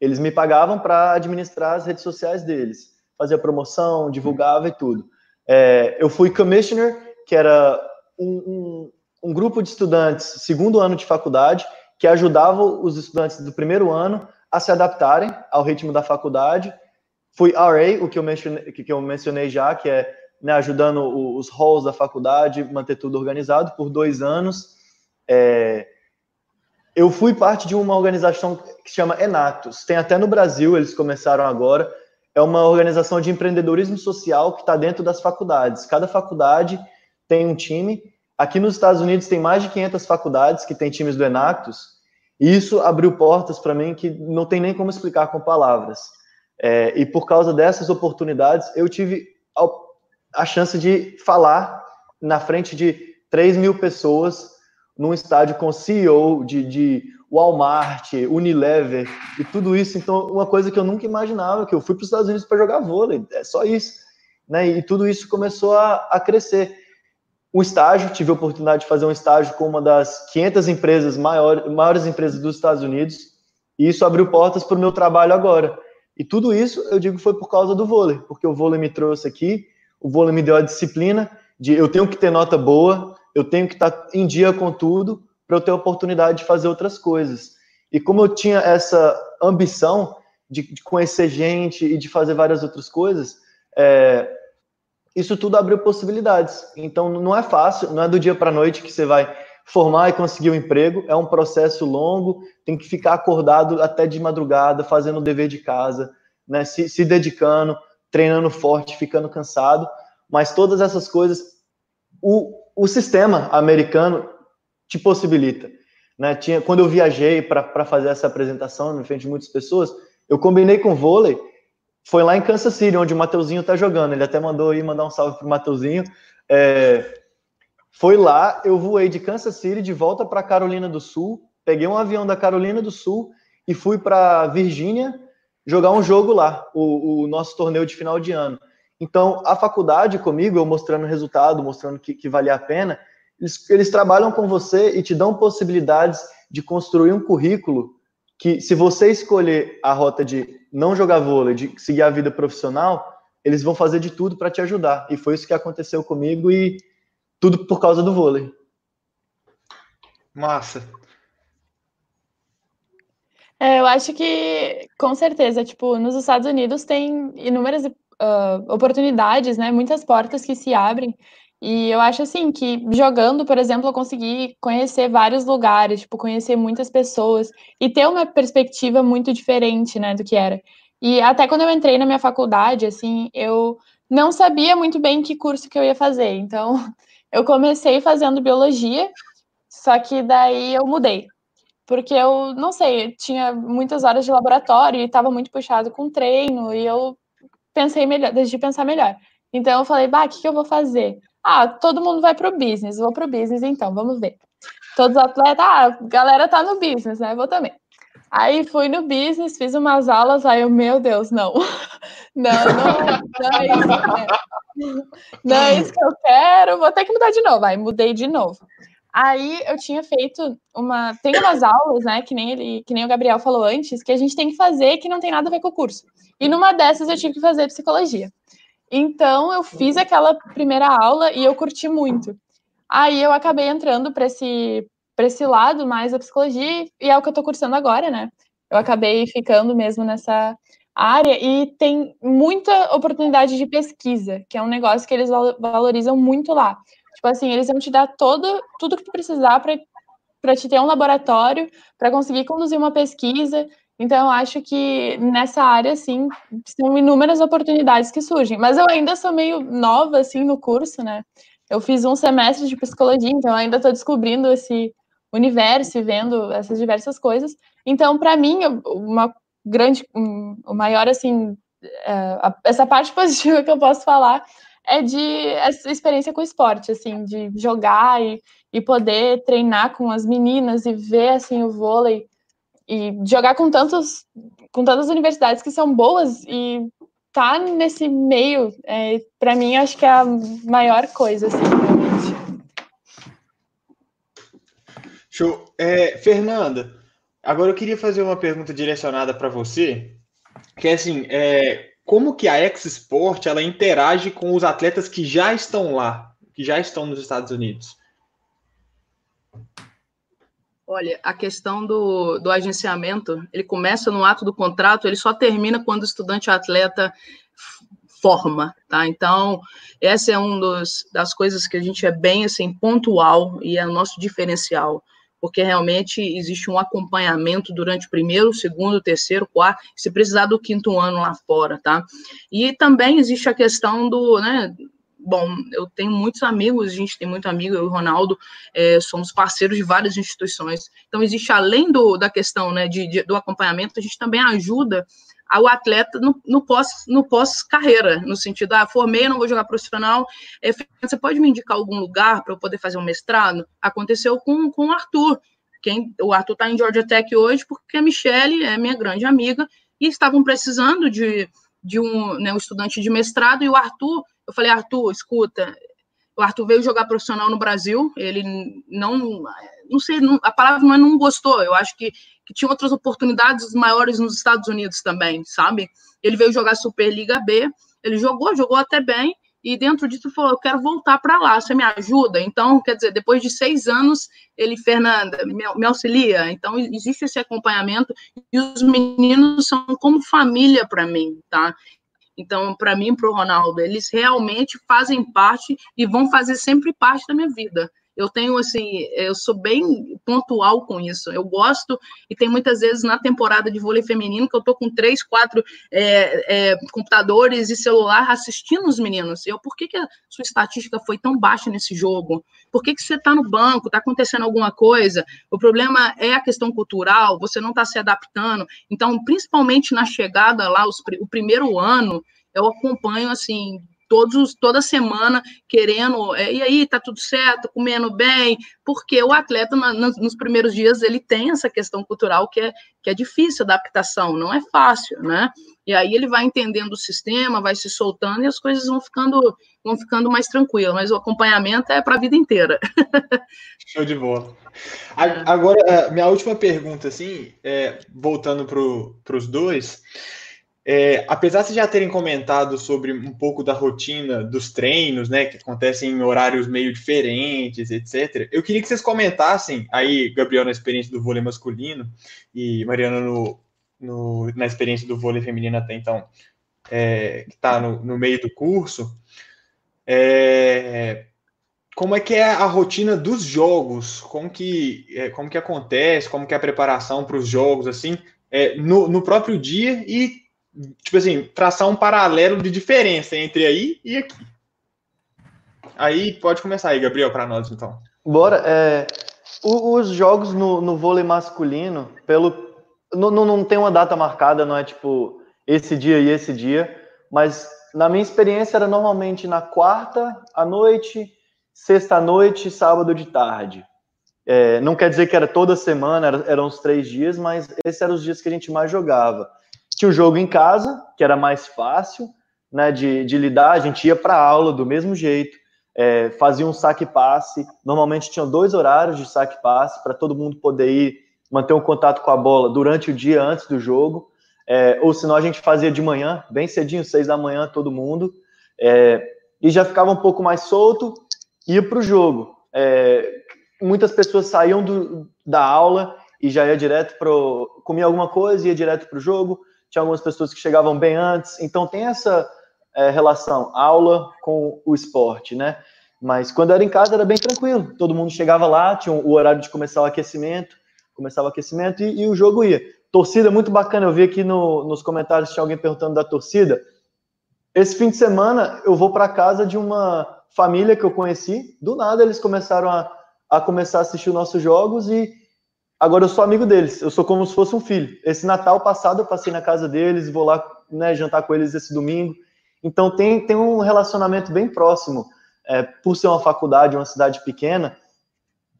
Eles me pagavam para administrar as redes sociais deles, fazia promoção, divulgava e tudo. É, eu fui commissioner, que era um, um, um grupo de estudantes, segundo ano de faculdade, que ajudava os estudantes do primeiro ano a se adaptarem ao ritmo da faculdade. Fui RA, o que eu mencionei, que eu mencionei já, que é né, ajudando os halls da faculdade, manter tudo organizado por dois anos. É, eu fui parte de uma organização que chama Enactus. Tem até no Brasil, eles começaram agora. É uma organização de empreendedorismo social que está dentro das faculdades. Cada faculdade tem um time. Aqui nos Estados Unidos tem mais de 500 faculdades que têm times do Enactus. E isso abriu portas para mim que não tem nem como explicar com palavras. É, e por causa dessas oportunidades, eu tive a chance de falar na frente de 3 mil pessoas num estádio com CEO de, de Walmart, Unilever e tudo isso. Então, uma coisa que eu nunca imaginava, que eu fui para os Estados Unidos para jogar vôlei, é só isso. Né? E tudo isso começou a, a crescer. Um estágio, tive a oportunidade de fazer um estágio com uma das 500 empresas, maior, maiores empresas dos Estados Unidos, e isso abriu portas para o meu trabalho agora. E tudo isso, eu digo, foi por causa do vôlei, porque o vôlei me trouxe aqui, o vôlei me deu a disciplina de eu tenho que ter nota boa, eu tenho que estar em dia com tudo para eu ter a oportunidade de fazer outras coisas. E como eu tinha essa ambição de, de conhecer gente e de fazer várias outras coisas, é, isso tudo abriu possibilidades. Então não é fácil, não é do dia para a noite que você vai formar e conseguir um emprego, é um processo longo, tem que ficar acordado até de madrugada, fazendo o dever de casa, né, se, se dedicando, treinando forte, ficando cansado, mas todas essas coisas o, o sistema americano te possibilita. Né? Tinha, quando eu viajei para fazer essa apresentação na frente de muitas pessoas, eu combinei com vôlei, foi lá em Kansas City, onde o Mateuzinho está jogando. Ele até mandou aí mandar um salve pro Mateuzinho. É, foi lá, eu voei de Kansas City de volta para Carolina do Sul, peguei um avião da Carolina do Sul e fui para Virgínia jogar um jogo lá, o, o, nosso torneio de final de ano. Então, a faculdade comigo, eu mostrando resultado, mostrando que, que valia a pena, eles, eles trabalham com você e te dão possibilidades de construir um currículo que, se você escolher a rota de não jogar vôlei, de seguir a vida profissional, eles vão fazer de tudo para te ajudar. E foi isso que aconteceu comigo e tudo por causa do vôlei. Massa. É, eu acho que, com certeza, tipo, nos Estados Unidos tem inúmeras uh, oportunidades, né? Muitas portas que se abrem. E eu acho assim que jogando, por exemplo, eu consegui conhecer vários lugares, tipo, conhecer muitas pessoas e ter uma perspectiva muito diferente, né, do que era. E até quando eu entrei na minha faculdade, assim, eu não sabia muito bem que curso que eu ia fazer. Então, eu comecei fazendo biologia, só que daí eu mudei porque eu não sei, tinha muitas horas de laboratório e estava muito puxado com treino e eu pensei melhor, decidi pensar melhor. Então eu falei, bah, o que, que eu vou fazer? Ah, todo mundo vai para o business, vou para o business então, vamos ver. Todos os atletas, ah, a galera tá no business, né? Vou também. Aí fui no business, fiz umas aulas, aí eu, meu Deus, não. Não, não, não é isso que eu quero. Não é isso que eu quero, vou ter que mudar de novo. Aí mudei de novo. Aí eu tinha feito uma. Tem umas aulas, né? Que nem ele, que nem o Gabriel falou antes, que a gente tem que fazer que não tem nada a ver com o curso. E numa dessas eu tive que fazer psicologia. Então eu fiz aquela primeira aula e eu curti muito. Aí eu acabei entrando para esse esse lado mais da psicologia e é o que eu estou cursando agora, né? Eu acabei ficando mesmo nessa área e tem muita oportunidade de pesquisa, que é um negócio que eles valorizam muito lá. Tipo assim, eles vão te dar todo, tudo que tu precisar para te ter um laboratório, para conseguir conduzir uma pesquisa. Então, eu acho que nessa área, assim, são inúmeras oportunidades que surgem. Mas eu ainda sou meio nova, assim, no curso, né? Eu fiz um semestre de psicologia, então ainda estou descobrindo esse universo e vendo essas diversas coisas. Então, para mim, uma grande, um, o maior, assim, é, essa parte positiva que eu posso falar é de essa experiência com o esporte, assim, de jogar e, e poder treinar com as meninas e ver, assim, o vôlei e jogar com tantos, com tantas universidades que são boas e tá nesse meio, é, para mim, acho que é a maior coisa, assim, realmente. Show. É, Fernanda, Agora eu queria fazer uma pergunta direcionada para você, que é assim, é, como que a X-Sport ela interage com os atletas que já estão lá, que já estão nos Estados Unidos? Olha, a questão do, do agenciamento, ele começa no ato do contrato, ele só termina quando o estudante atleta forma, tá? Então, essa é uma das coisas que a gente é bem, assim, pontual e é o nosso diferencial porque realmente existe um acompanhamento durante o primeiro, segundo, terceiro, quarto, se precisar do quinto ano lá fora, tá? E também existe a questão do, né, bom, eu tenho muitos amigos, a gente tem muito amigo, eu e o Ronaldo é, somos parceiros de várias instituições. Então, existe, além do, da questão né, de, de, do acompanhamento, a gente também ajuda ao atleta no, no pós no pós carreira no sentido ah formei não vou jogar profissional. É, você pode me indicar algum lugar para eu poder fazer um mestrado? Aconteceu com, com o Arthur. Quem o Arthur está em Georgia Tech hoje porque a Michelle é minha grande amiga e estavam precisando de, de um, né, um estudante de mestrado e o Arthur eu falei Arthur escuta o Arthur veio jogar profissional no Brasil ele não não sei, não, a palavra não, é não gostou. Eu acho que, que tinha outras oportunidades maiores nos Estados Unidos também, sabe? Ele veio jogar Superliga B, ele jogou, jogou até bem, e dentro disso falou: Eu quero voltar para lá, você me ajuda? Então, quer dizer, depois de seis anos, ele, Fernanda, me, auxilia. Então, existe esse acompanhamento, e os meninos são como família para mim, tá? Então, para mim, para o Ronaldo, eles realmente fazem parte e vão fazer sempre parte da minha vida eu tenho assim, eu sou bem pontual com isso. Eu gosto, e tem muitas vezes na temporada de vôlei feminino que eu tô com três, quatro é, é, computadores e celular assistindo os meninos. Eu, por que, que a sua estatística foi tão baixa nesse jogo? Por que, que você está no banco? Está acontecendo alguma coisa? O problema é a questão cultural, você não está se adaptando. Então, principalmente na chegada lá, os, o primeiro ano, eu acompanho assim todos, toda semana querendo, é, e aí, tá tudo certo, comendo bem, porque o atleta, na, nos primeiros dias, ele tem essa questão cultural que é, que é difícil, adaptação, não é fácil, né? E aí ele vai entendendo o sistema, vai se soltando e as coisas vão ficando, vão ficando mais tranquilas, mas o acompanhamento é para a vida inteira. Show de bola. Agora, minha última pergunta, assim, é, voltando para os dois, é, apesar de já terem comentado sobre um pouco da rotina dos treinos, né, que acontecem em horários meio diferentes, etc., eu queria que vocês comentassem, aí, Gabriel, na experiência do vôlei masculino e Mariana no, no na experiência do vôlei feminino até então, é, que está no, no, meio do curso, é, como é que é a rotina dos jogos, como que, é, como que acontece, como que é a preparação para os jogos, assim, é, no, no próprio dia e tipo assim, traçar um paralelo de diferença entre aí e aqui. Aí pode começar aí, Gabriel, para nós então. Bora. É, os jogos no, no vôlei masculino, pelo não, não tem uma data marcada, não é tipo esse dia e esse dia, mas na minha experiência era normalmente na quarta à noite, sexta à noite, sábado de tarde. É, não quer dizer que era toda semana, era, eram os três dias, mas esses eram os dias que a gente mais jogava. Tinha o jogo em casa, que era mais fácil né, de, de lidar, a gente ia para aula do mesmo jeito, é, fazia um saque-passe. Normalmente tinham dois horários de saque-passe para todo mundo poder ir manter um contato com a bola durante o dia antes do jogo. É, ou senão a gente fazia de manhã, bem cedinho, seis da manhã, todo mundo. É, e já ficava um pouco mais solto, ia para o jogo. É, muitas pessoas saíam do, da aula e já ia direto para comia alguma coisa, ia direto para o jogo. Tinha algumas pessoas que chegavam bem antes. Então tem essa é, relação aula com o esporte, né? Mas quando era em casa era bem tranquilo. Todo mundo chegava lá, tinha o horário de começar o aquecimento, começava o aquecimento e, e o jogo ia. Torcida muito bacana. Eu vi aqui no, nos comentários tinha alguém perguntando da torcida. Esse fim de semana eu vou para casa de uma família que eu conheci. Do nada eles começaram a, a começar a assistir os nossos jogos e agora eu sou amigo deles. Eu sou como se fosse um filho. Esse Natal passado eu passei na casa deles, vou lá né, jantar com eles esse domingo. Então tem, tem um relacionamento bem próximo, é, por ser uma faculdade, uma cidade pequena,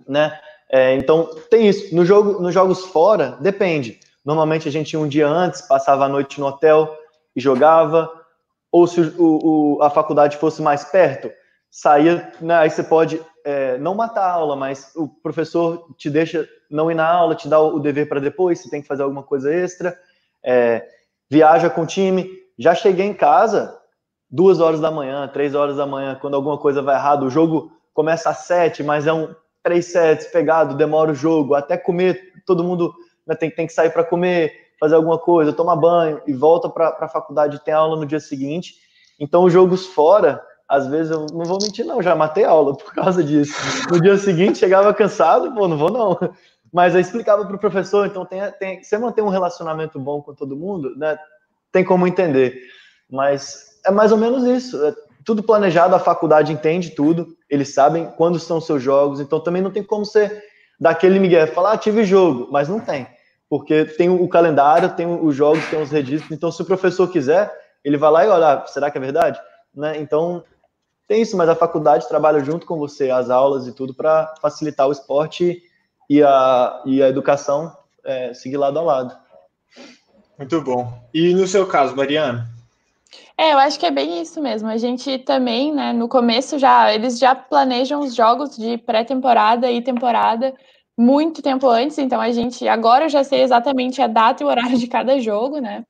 né? É, então tem isso. No jogo, nos jogos fora, depende. Normalmente a gente ia um dia antes, passava a noite no hotel e jogava. Ou se o, o, a faculdade fosse mais perto, saía, né, aí você pode é, não matar a aula, mas o professor te deixa não ir na aula, te dá o dever para depois, você tem que fazer alguma coisa extra. É, viaja com o time. Já cheguei em casa, duas horas da manhã, três horas da manhã, quando alguma coisa vai errado, o jogo começa às sete, mas é um três sets pegado, demora o jogo, até comer, todo mundo né, tem, tem que sair para comer, fazer alguma coisa, tomar banho e volta para a faculdade, tem aula no dia seguinte. Então, os jogos fora, às vezes eu não vou mentir, não, já matei aula por causa disso. No dia seguinte, chegava cansado, pô, não vou não. Mas aí explicava para o professor, então tem, tem, você manter um relacionamento bom com todo mundo, né? Tem como entender. Mas é mais ou menos isso. É tudo planejado, a faculdade entende tudo, eles sabem quando são seus jogos, então também não tem como ser daquele Miguel falar, ah, tive jogo, mas não tem, porque tem o calendário, tem os jogos, tem os registros, então se o professor quiser, ele vai lá e olha, ah, será que é verdade? Né? Então tem isso, mas a faculdade trabalha junto com você, as aulas e tudo, para facilitar o esporte e a, e a educação é, seguir lado a lado. Muito bom. E no seu caso, Mariana? É, eu acho que é bem isso mesmo. A gente também, né, no começo já, eles já planejam os jogos de pré-temporada e temporada muito tempo antes, então a gente, agora eu já sei exatamente a data e o horário de cada jogo, né?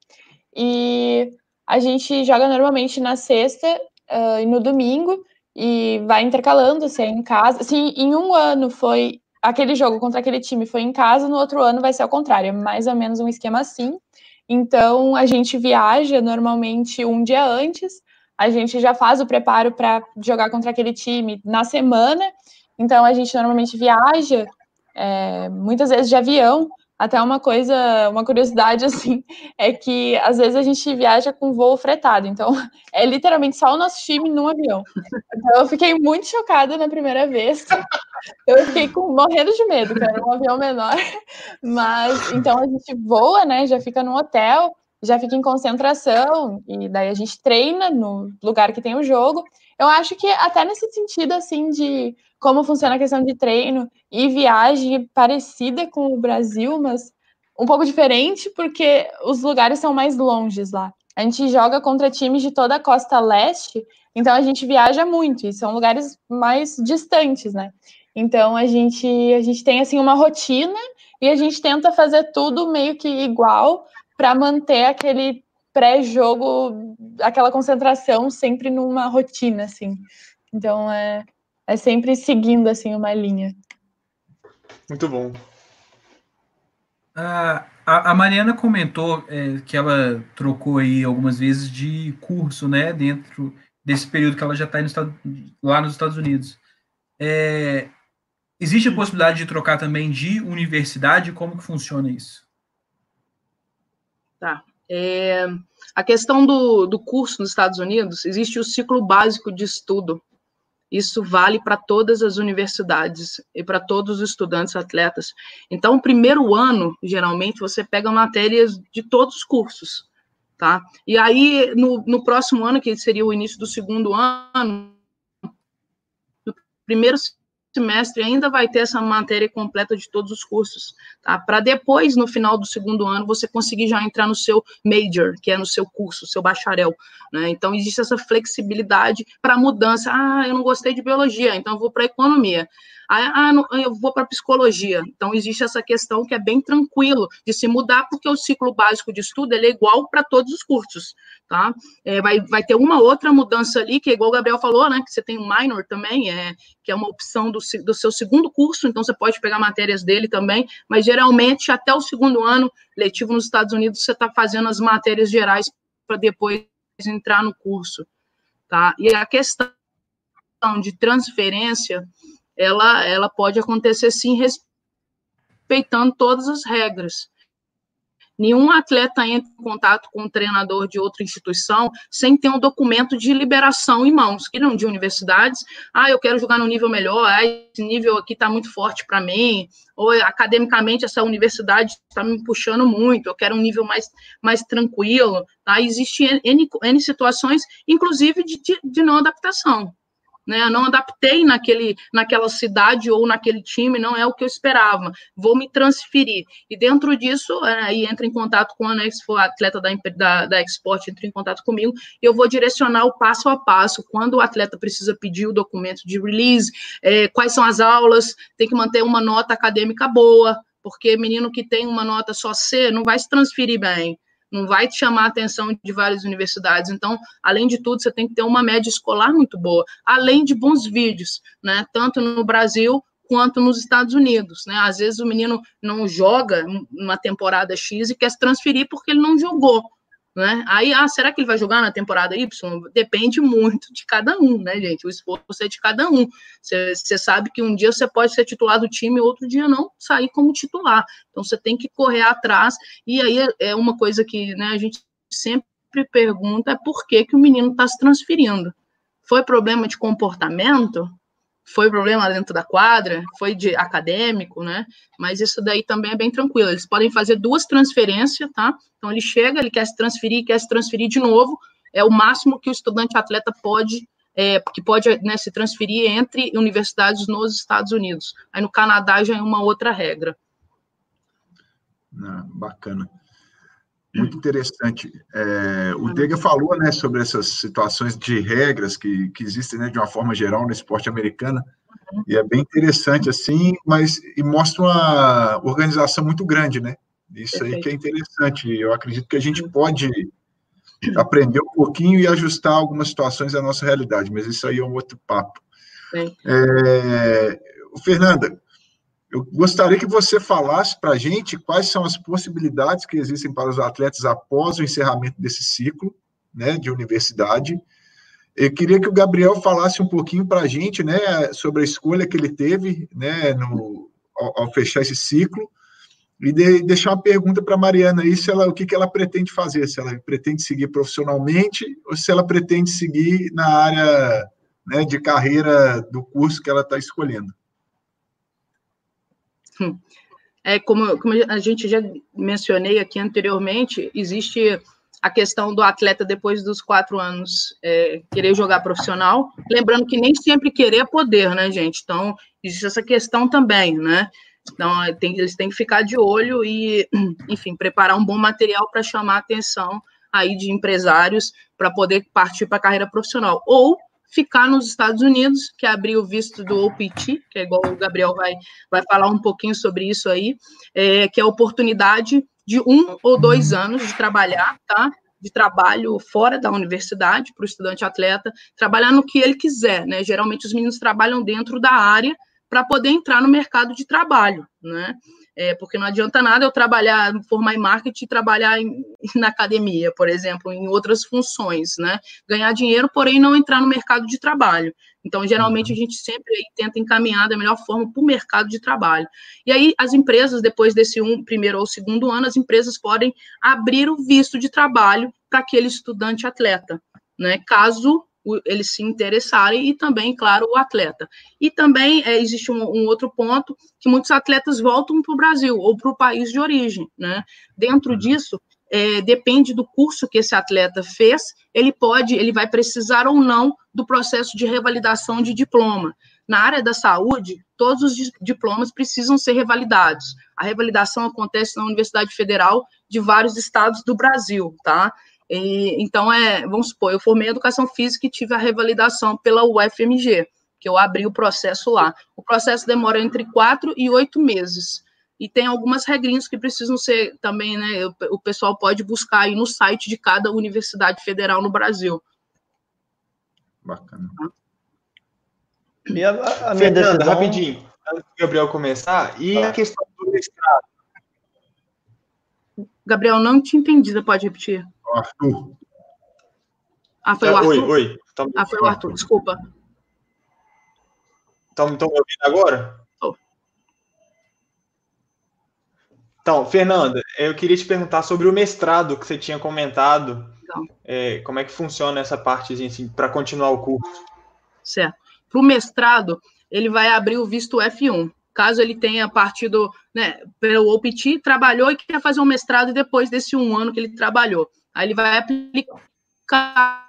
E a gente joga normalmente na sexta uh, e no domingo e vai intercalando, se é em casa. Se em um ano foi aquele jogo contra aquele time foi em casa, no outro ano vai ser ao contrário, é mais ou menos um esquema assim. Então, a gente viaja normalmente um dia antes, a gente já faz o preparo para jogar contra aquele time na semana. Então, a gente normalmente viaja, é, muitas vezes de avião, até uma coisa, uma curiosidade assim, é que às vezes a gente viaja com voo fretado, então é literalmente só o nosso time num avião. Então eu fiquei muito chocada na primeira vez. Eu fiquei com, morrendo de medo, que era um avião menor. Mas então a gente voa, né? Já fica no hotel, já fica em concentração, e daí a gente treina no lugar que tem o jogo. Eu acho que até nesse sentido, assim, de como funciona a questão de treino e viagem parecida com o Brasil, mas um pouco diferente, porque os lugares são mais longes lá. A gente joga contra times de toda a costa leste, então a gente viaja muito, e são lugares mais distantes, né? Então a gente, a gente tem assim uma rotina e a gente tenta fazer tudo meio que igual para manter aquele pré-jogo, aquela concentração sempre numa rotina, assim. Então é, é sempre seguindo assim uma linha. Muito bom. A, a, Mariana comentou é, que ela trocou aí algumas vezes de curso, né, dentro desse período que ela já está lá nos Estados Unidos. É, existe a possibilidade de trocar também de universidade? Como que funciona isso? Tá. É, a questão do, do curso nos Estados Unidos, existe o ciclo básico de estudo, isso vale para todas as universidades e para todos os estudantes atletas. Então, o primeiro ano, geralmente, você pega matérias de todos os cursos, tá? E aí, no, no próximo ano, que seria o início do segundo ano, no primeiro semestre ainda vai ter essa matéria completa de todos os cursos, tá? Para depois, no final do segundo ano, você conseguir já entrar no seu major, que é no seu curso, seu bacharel, né? Então, existe essa flexibilidade para mudança. Ah, eu não gostei de biologia, então vou para economia. Ah, não, eu vou para psicologia. Então, existe essa questão que é bem tranquilo de se mudar, porque o ciclo básico de estudo é igual para todos os cursos, tá? É, vai, vai ter uma outra mudança ali, que é igual o Gabriel falou, né? Que você tem um minor também, é, que é uma opção do, do seu segundo curso, então você pode pegar matérias dele também, mas geralmente até o segundo ano letivo nos Estados Unidos você está fazendo as matérias gerais para depois entrar no curso, tá? E a questão de transferência ela, ela pode acontecer sim respeitando todas as regras. Nenhum atleta entra em contato com um treinador de outra instituição sem ter um documento de liberação em mãos, que não de universidades. Ah, eu quero jogar no nível melhor, ah, esse nível aqui está muito forte para mim, ou academicamente essa universidade está me puxando muito, eu quero um nível mais, mais tranquilo. Tá? Existem N, N situações, inclusive de, de, de não adaptação né? Eu não adaptei naquele, naquela cidade ou naquele time, não é o que eu esperava. Vou me transferir. E dentro disso, é, aí entra em contato com a se for atleta da, da, da Export, entra em contato comigo, eu vou direcionar o passo a passo, quando o atleta precisa pedir o documento de release, é, quais são as aulas, tem que manter uma nota acadêmica boa, porque menino que tem uma nota só C não vai se transferir bem não vai te chamar a atenção de várias universidades. Então, além de tudo, você tem que ter uma média escolar muito boa, além de bons vídeos, né? Tanto no Brasil quanto nos Estados Unidos, né? Às vezes o menino não joga uma temporada X e quer se transferir porque ele não jogou, né? Aí, ah, será que ele vai jogar na temporada Y? Depende muito de cada um, né, gente? O esforço é de cada um. Você sabe que um dia você pode ser titular do time, outro dia não sair como titular. Então você tem que correr atrás. E aí é uma coisa que né, a gente sempre pergunta é por que, que o menino está se transferindo. Foi problema de comportamento? Foi problema dentro da quadra, foi de acadêmico, né? Mas isso daí também é bem tranquilo. Eles podem fazer duas transferências, tá? Então ele chega, ele quer se transferir, quer se transferir de novo. É o máximo que o estudante atleta pode, é, que pode né, se transferir entre universidades nos Estados Unidos. Aí no Canadá já é uma outra regra. Ah, bacana. Muito interessante. É, o Dega falou né, sobre essas situações de regras que, que existem né, de uma forma geral no esporte americano, e é bem interessante assim, mas e mostra uma organização muito grande, né? Isso aí que é interessante. Eu acredito que a gente pode aprender um pouquinho e ajustar algumas situações à nossa realidade, mas isso aí é um outro papo. É, Fernanda, eu gostaria que você falasse para a gente quais são as possibilidades que existem para os atletas após o encerramento desse ciclo né, de universidade. Eu queria que o Gabriel falasse um pouquinho para a gente né, sobre a escolha que ele teve né, no, ao, ao fechar esse ciclo e de, deixar uma pergunta para a Mariana aí, se ela, o que, que ela pretende fazer, se ela pretende seguir profissionalmente ou se ela pretende seguir na área né, de carreira do curso que ela está escolhendo. É, como, como a gente já mencionei aqui anteriormente, existe a questão do atleta depois dos quatro anos é, querer jogar profissional. Lembrando que nem sempre querer é poder, né, gente? Então, existe essa questão também, né? Então, é, tem, eles têm que ficar de olho e, enfim, preparar um bom material para chamar a atenção aí de empresários para poder partir para a carreira profissional. Ou ficar nos Estados Unidos, que abrir o visto do OPT, que é igual o Gabriel vai, vai falar um pouquinho sobre isso aí, é, que é a oportunidade de um ou dois anos de trabalhar, tá? De trabalho fora da universidade para o estudante atleta, trabalhar no que ele quiser, né? Geralmente os meninos trabalham dentro da área para poder entrar no mercado de trabalho, né? É, porque não adianta nada eu trabalhar, formar em marketing e trabalhar em, na academia, por exemplo, em outras funções, né? Ganhar dinheiro, porém não entrar no mercado de trabalho. Então, geralmente, a gente sempre tenta encaminhar da melhor forma para o mercado de trabalho. E aí, as empresas, depois desse um, primeiro ou segundo ano, as empresas podem abrir o visto de trabalho para aquele estudante atleta, né? Caso eles se interessarem e também, claro, o atleta. E também é, existe um, um, outro ponto que muitos atletas voltam para o Brasil ou para o país de origem, né? Dentro uhum. disso, é, depende do curso que esse atleta fez, ele pode, ele vai precisar ou não do processo de revalidação de diploma. Na área da saúde, todos os diplomas precisam ser revalidados. A revalidação acontece na Universidade Federal de vários estados do Brasil, tá? E, então, é, vamos supor, eu formei educação física e tive a revalidação pela UFMG, que eu abri o processo lá. O processo demora entre quatro e oito meses. E tem algumas regrinhas que precisam ser também, né? O pessoal pode buscar aí no site de cada universidade federal no Brasil. Bacana. E a, a minha Fernanda, decisão... rapidinho, antes do Gabriel começar, e ah. a questão do mestrado? Gabriel, não te entendi, pode repetir? Arthur. Ah, foi o Arthur? Oi, oi. Tá ah, foi o Arthur, desculpa. Estão me ouvindo agora? Oh. Então, Fernanda, eu queria te perguntar sobre o mestrado que você tinha comentado. Então. É, como é que funciona essa parte assim, para continuar o curso? Certo. Para o mestrado, ele vai abrir o visto F1. Caso ele tenha partido né, pelo OPT, trabalhou e quer fazer um mestrado depois desse um ano que ele trabalhou. Aí ele vai aplicar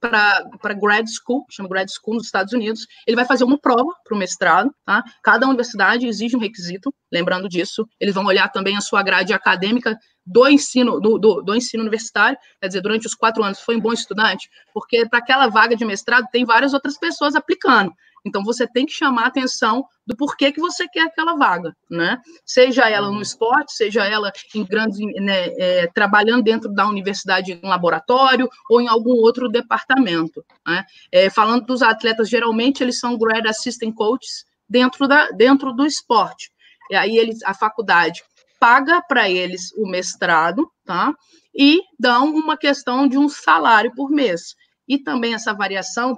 para grad school, chama grad school nos Estados Unidos, ele vai fazer uma prova para o mestrado, tá? Cada universidade exige um requisito, lembrando disso, eles vão olhar também a sua grade acadêmica do ensino, do, do, do ensino universitário, quer dizer, durante os quatro anos foi um bom estudante, porque para aquela vaga de mestrado tem várias outras pessoas aplicando. Então você tem que chamar a atenção do porquê que você quer aquela vaga, né? Seja ela no esporte, seja ela em grandes, né, é, trabalhando dentro da universidade em laboratório ou em algum outro departamento. Né? É, falando dos atletas, geralmente eles são grad assistant coaches dentro, da, dentro do esporte. E aí eles, a faculdade paga para eles o mestrado, tá? E dão uma questão de um salário por mês. E também essa variação,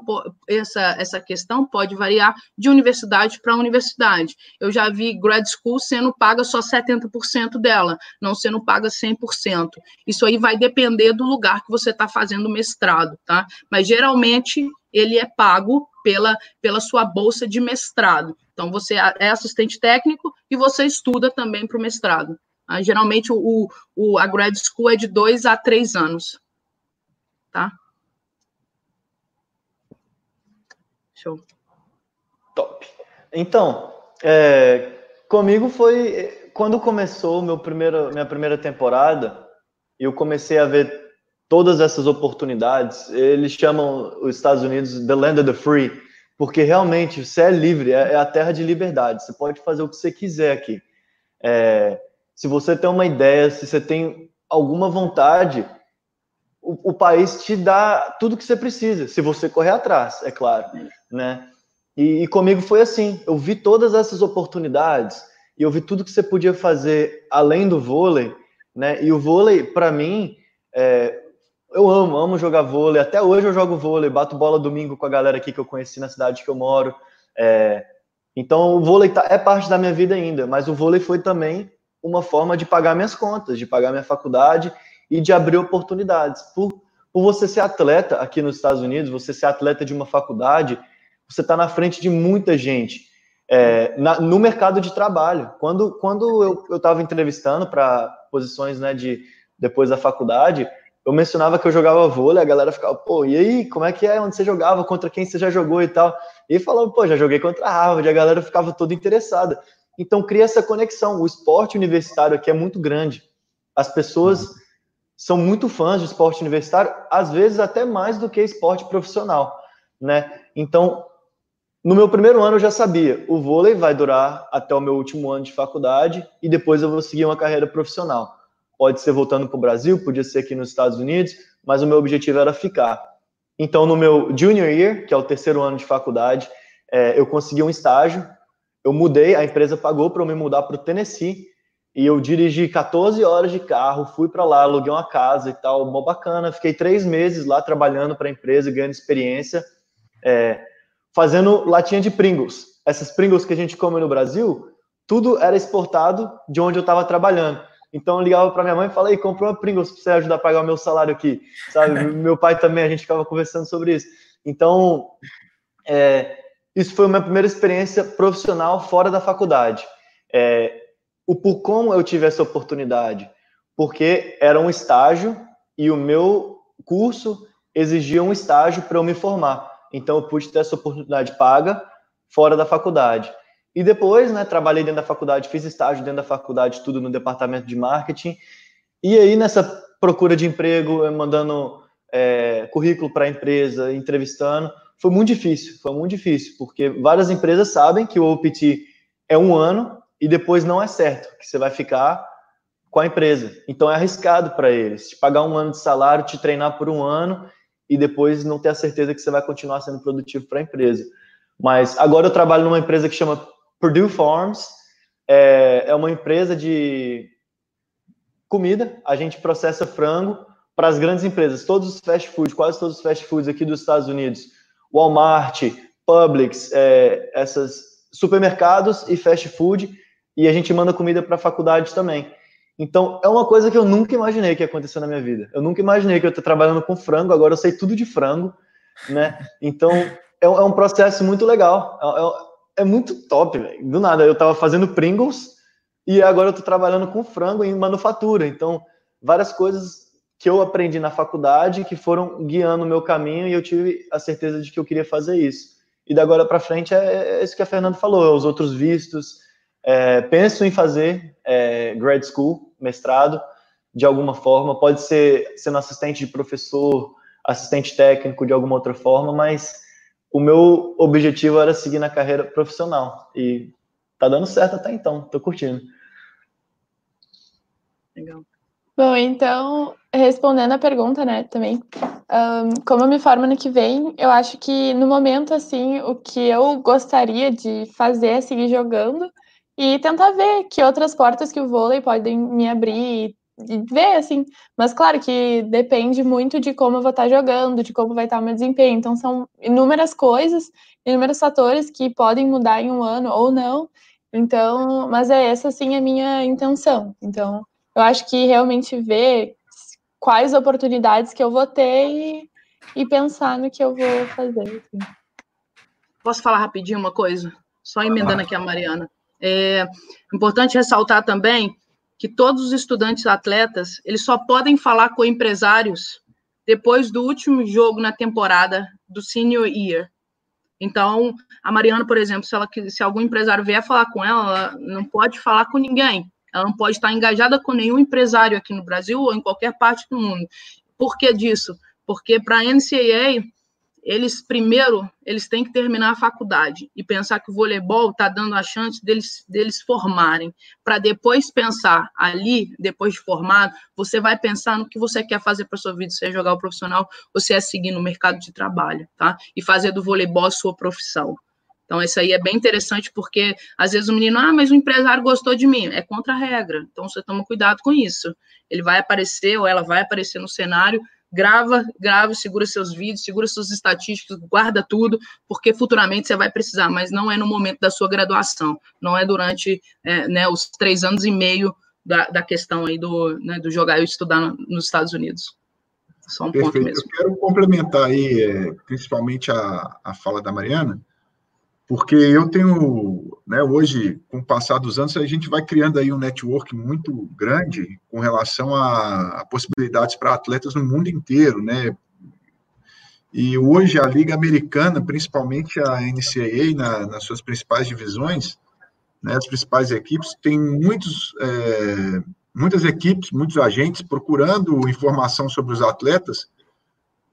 essa, essa questão pode variar de universidade para universidade. Eu já vi grad school sendo paga só 70% dela, não sendo paga 100%. Isso aí vai depender do lugar que você está fazendo o mestrado, tá? Mas geralmente ele é pago pela, pela sua bolsa de mestrado. Então, você é assistente técnico e você estuda também para o mestrado. Ah, geralmente, o, o, a grad school é de dois a três anos. Tá? Show. Top. Então, é, comigo foi quando começou meu primeiro, minha primeira temporada, eu comecei a ver todas essas oportunidades. Eles chamam os Estados Unidos the land of the free, porque realmente você é livre, é, é a terra de liberdade. Você pode fazer o que você quiser aqui. É, se você tem uma ideia, se você tem alguma vontade, o, o, país te dá tudo que você precisa, se você correr atrás, é claro né? E, e, comigo foi assim, eu vi todas essas oportunidades e eu vi tudo que você podia fazer além do vôlei, né? E o vôlei, para mim, é, eu amo, amo jogar vôlei. Até hoje eu jogo vôlei, bato bola domingo com a galera aqui que eu conheci na cidade que eu moro. É, então o vôlei tá, é parte da minha vida ainda, mas o vôlei foi também uma forma de pagar minhas contas, de pagar minha faculdade e de abrir oportunidades. Por, por você ser atleta aqui nos Estados Unidos, você ser atleta de uma faculdade, você está na frente de muita gente é, na, no mercado de trabalho. Quando, quando eu estava entrevistando para posições né, de depois da faculdade, eu mencionava que eu jogava vôlei, a galera ficava, pô, e aí, como é que é? Onde você jogava? Contra quem você já jogou e tal? E falava, pô, já joguei contra a Harvard, a galera ficava toda interessada. Então, cria essa conexão. O esporte universitário aqui é muito grande. As pessoas são muito fãs de esporte universitário, às vezes até mais do que esporte profissional, né? Então, no meu primeiro ano eu já sabia, o vôlei vai durar até o meu último ano de faculdade e depois eu vou seguir uma carreira profissional. Pode ser voltando para o Brasil, podia ser aqui nos Estados Unidos, mas o meu objetivo era ficar. Então, no meu junior year, que é o terceiro ano de faculdade, é, eu consegui um estágio, eu mudei, a empresa pagou para eu me mudar para o Tennessee, e eu dirigi 14 horas de carro, fui para lá, aluguei uma casa e tal, mó bacana. Fiquei três meses lá trabalhando para a empresa, ganhando experiência. É, fazendo latinha de Pringles. Essas Pringles que a gente come no Brasil, tudo era exportado de onde eu estava trabalhando. Então eu ligava para minha mãe e falei, comprou uma Pringles para você ajudar a pagar o meu salário aqui, sabe? meu pai também, a gente ficava conversando sobre isso. Então, é, isso foi a minha primeira experiência profissional fora da faculdade. É, o por como eu tive essa oportunidade. porque era um estágio e o meu curso exigia um estágio para eu me formar. Então, eu pude ter essa oportunidade paga fora da faculdade. E depois, né, trabalhei dentro da faculdade, fiz estágio dentro da faculdade, tudo no departamento de marketing. E aí, nessa procura de emprego, mandando é, currículo para a empresa, entrevistando, foi muito difícil, foi muito difícil, porque várias empresas sabem que o OPT é um ano e depois não é certo, que você vai ficar com a empresa. Então é arriscado para eles, te pagar um ano de salário, te treinar por um ano e depois não ter a certeza que você vai continuar sendo produtivo para a empresa. Mas agora eu trabalho numa empresa que chama Purdue Farms, é, é uma empresa de comida, a gente processa frango para as grandes empresas, todos os fast foods, quase todos os fast foods aqui dos Estados Unidos, Walmart, Publix, é, essas supermercados e fast food, e a gente manda comida para faculdades também. Então, é uma coisa que eu nunca imaginei que ia acontecer na minha vida. Eu nunca imaginei que eu estou trabalhando com frango, agora eu sei tudo de frango, né? Então, é, é um processo muito legal. É, muito top, velho. Do nada, eu estava fazendo Pringles e agora eu estou trabalhando com frango em manufatura. Então, várias coisas que eu aprendi na faculdade que foram guiando o meu caminho e eu tive a certeza de que eu queria fazer isso. E da agora para frente é, é, isso que a Fernanda falou, é os outros vistos. É, penso em fazer é, grad school, mestrado, de alguma forma. Pode ser sendo assistente de professor, assistente técnico de alguma outra forma, mas o meu objetivo era seguir na carreira profissional. E tá dando certo até então, tô curtindo. Legal. Bom, então, respondendo a pergunta, né, também, um, como eu me formo ano que vem, eu acho que no momento, assim, o que eu gostaria de fazer é seguir jogando e tentar ver que outras portas que o vôlei podem me abrir e ver, assim. Mas claro que depende muito de como eu vou estar jogando, de como vai estar o meu desempenho. Então, são inúmeras coisas, inúmeros fatores que podem mudar em um ano ou não. Então, mas é essa, assim, a minha intenção. Então, eu acho que realmente ver quais oportunidades que eu vou ter e, e pensar no que eu vou fazer. Assim. Posso falar rapidinho uma coisa? Só emendando aqui a Mariana. É importante ressaltar também que todos os estudantes atletas, eles só podem falar com empresários depois do último jogo na temporada do senior year. Então, a Mariana, por exemplo, se, ela, se algum empresário vier falar com ela, ela não pode falar com ninguém. Ela não pode estar engajada com nenhum empresário aqui no Brasil ou em qualquer parte do mundo. Por que disso? Porque para a NCAA, eles primeiro eles têm que terminar a faculdade e pensar que o voleibol está dando a chance deles, deles formarem, para depois pensar ali, depois de formado, você vai pensar no que você quer fazer para sua vida, se é jogar o profissional ou se é seguir no mercado de trabalho, tá? E fazer do voleibol a sua profissão. Então, isso aí é bem interessante, porque às vezes o menino, ah, mas o empresário gostou de mim. É contra a regra. Então, você toma cuidado com isso. Ele vai aparecer, ou ela vai aparecer no cenário, grava, grava, segura seus vídeos, segura suas estatísticas, guarda tudo, porque futuramente você vai precisar, mas não é no momento da sua graduação, não é durante é, né, os três anos e meio da, da questão aí do, né, do jogar e estudar nos Estados Unidos. Só um Perfeito. ponto mesmo. Eu quero complementar aí, é, principalmente a, a fala da Mariana, porque eu tenho, né, hoje, com o passar dos anos, a gente vai criando aí um network muito grande com relação a, a possibilidades para atletas no mundo inteiro, né? E hoje a Liga Americana, principalmente a NCAA, na, nas suas principais divisões, né, as principais equipes, tem muitos, é, muitas equipes, muitos agentes procurando informação sobre os atletas,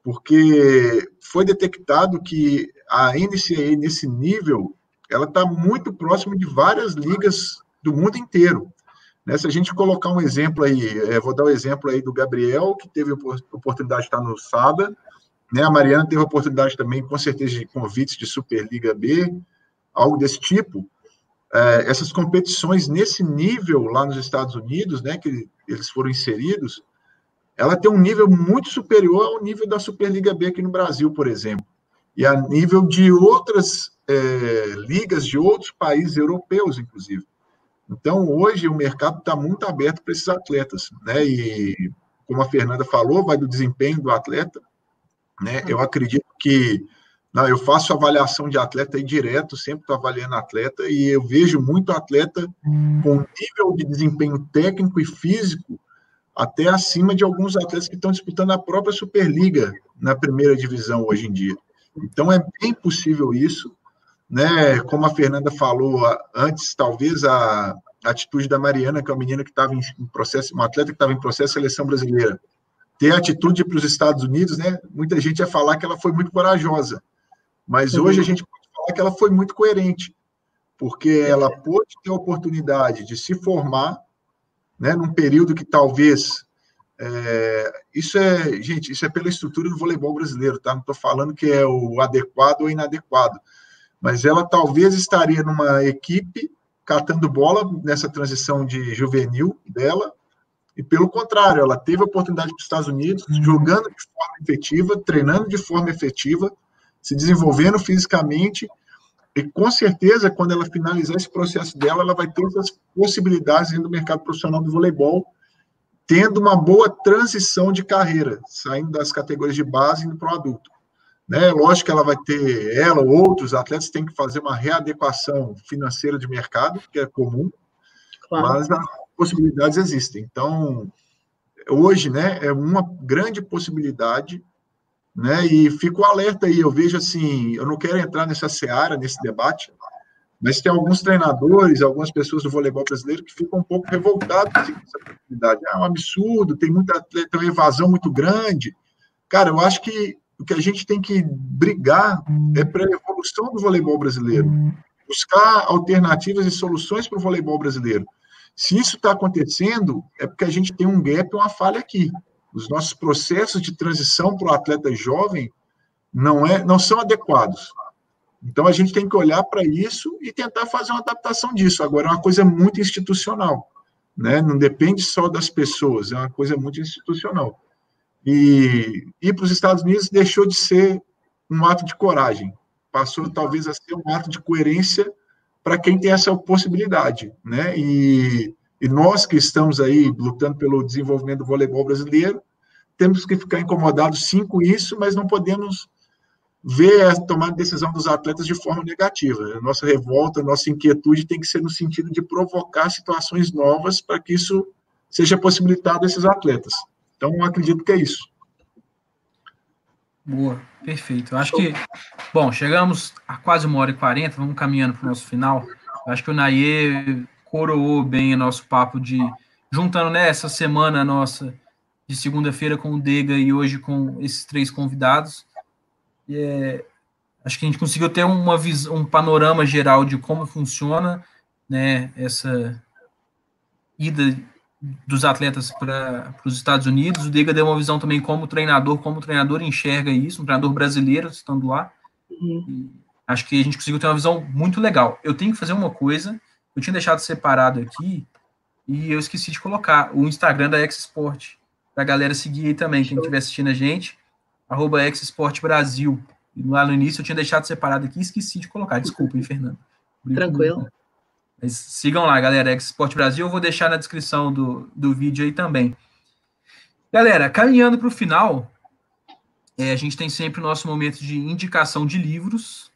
porque foi detectado que a NCAA nesse nível, ela está muito próximo de várias ligas do mundo inteiro. Né? Se a gente colocar um exemplo aí, é, vou dar o um exemplo aí do Gabriel, que teve a oportunidade de estar no SADA, né? a Mariana teve a oportunidade também, com certeza, de convites de Superliga B, algo desse tipo. É, essas competições nesse nível lá nos Estados Unidos, né, que eles foram inseridos, ela tem um nível muito superior ao nível da Superliga B aqui no Brasil, por exemplo e a nível de outras é, ligas de outros países europeus, inclusive. Então, hoje, o mercado está muito aberto para esses atletas, né? E, como a Fernanda falou, vai do desempenho do atleta, né? Eu acredito que não, eu faço avaliação de atleta aí direto, sempre estou avaliando atleta, e eu vejo muito atleta com nível de desempenho técnico e físico até acima de alguns atletas que estão disputando a própria Superliga na primeira divisão hoje em dia. Então é bem possível isso, né? Como a Fernanda falou antes, talvez a atitude da Mariana, que é uma menina que estava em processo, uma atleta que estava em processo de seleção brasileira, ter atitude para os Estados Unidos, né? Muita gente ia falar que ela foi muito corajosa, mas uhum. hoje a gente pode falar que ela foi muito coerente, porque ela pôde ter a oportunidade de se formar, né? Num período que talvez é, isso é, gente, isso é pela estrutura do voleibol brasileiro, tá? Não estou falando que é o adequado ou inadequado, mas ela talvez estaria numa equipe catando bola nessa transição de juvenil dela, e pelo contrário, ela teve a oportunidade para os Estados Unidos, uhum. jogando de forma efetiva, treinando de forma efetiva, se desenvolvendo fisicamente, e com certeza, quando ela finalizar esse processo dela, ela vai ter essas possibilidades dentro do mercado profissional do voleibol, tendo uma boa transição de carreira, saindo das categorias de base e indo para o adulto. Né? Lógico que ela vai ter, ela ou outros atletas têm que fazer uma readequação financeira de mercado, que é comum, claro. mas as possibilidades existem. Então, hoje, né, é uma grande possibilidade, né, e fico alerta aí, eu vejo assim, eu não quero entrar nessa seara, nesse debate, mas tem alguns treinadores, algumas pessoas do voleibol brasileiro que ficam um pouco revoltados com essa possibilidade. É um absurdo, tem muita tem uma evasão muito grande. Cara, eu acho que o que a gente tem que brigar é para a evolução do voleibol brasileiro, buscar alternativas e soluções para o voleibol brasileiro. Se isso está acontecendo, é porque a gente tem um gap, uma falha aqui. Os nossos processos de transição para o atleta jovem não, é, não são adequados. Então, a gente tem que olhar para isso e tentar fazer uma adaptação disso. Agora, é uma coisa muito institucional, né? não depende só das pessoas, é uma coisa muito institucional. E ir para os Estados Unidos deixou de ser um ato de coragem, passou talvez a ser um ato de coerência para quem tem essa possibilidade, né? E, e, nós que estamos aí lutando pelo desenvolvimento do voleibol brasileiro, temos que ficar incomodados sim com isso, mas não podemos ver a tomada de decisão dos atletas de forma negativa. A nossa revolta, a nossa inquietude tem que ser no sentido de provocar situações novas para que isso seja possibilitado a esses atletas. Então, acredito que é isso. Boa, perfeito. Eu acho que, bom, chegamos a quase uma hora e quarenta, vamos caminhando para o nosso final. Eu acho que o Naye coroou bem o nosso papo de, juntando nessa né, semana nossa de segunda-feira com o Dega e hoje com esses três convidados. É, acho que a gente conseguiu ter uma visão, um panorama geral de como funciona né, essa ida dos atletas para os Estados Unidos. O Dega deu uma visão também como treinador, como o treinador enxerga isso, um treinador brasileiro estando lá. Uhum. Acho que a gente conseguiu ter uma visão muito legal. Eu tenho que fazer uma coisa, eu tinha deixado separado aqui e eu esqueci de colocar o Instagram da X-Sport, para a galera seguir aí também, quem estiver assistindo a gente, arroba Brasil. E lá no início eu tinha deixado separado aqui e esqueci de colocar. Desculpa, hein, Fernando. Tranquilo. Mas sigam lá, galera, Export Brasil. Eu vou deixar na descrição do, do vídeo aí também. Galera, caminhando para o final, é, a gente tem sempre o nosso momento de indicação de livros.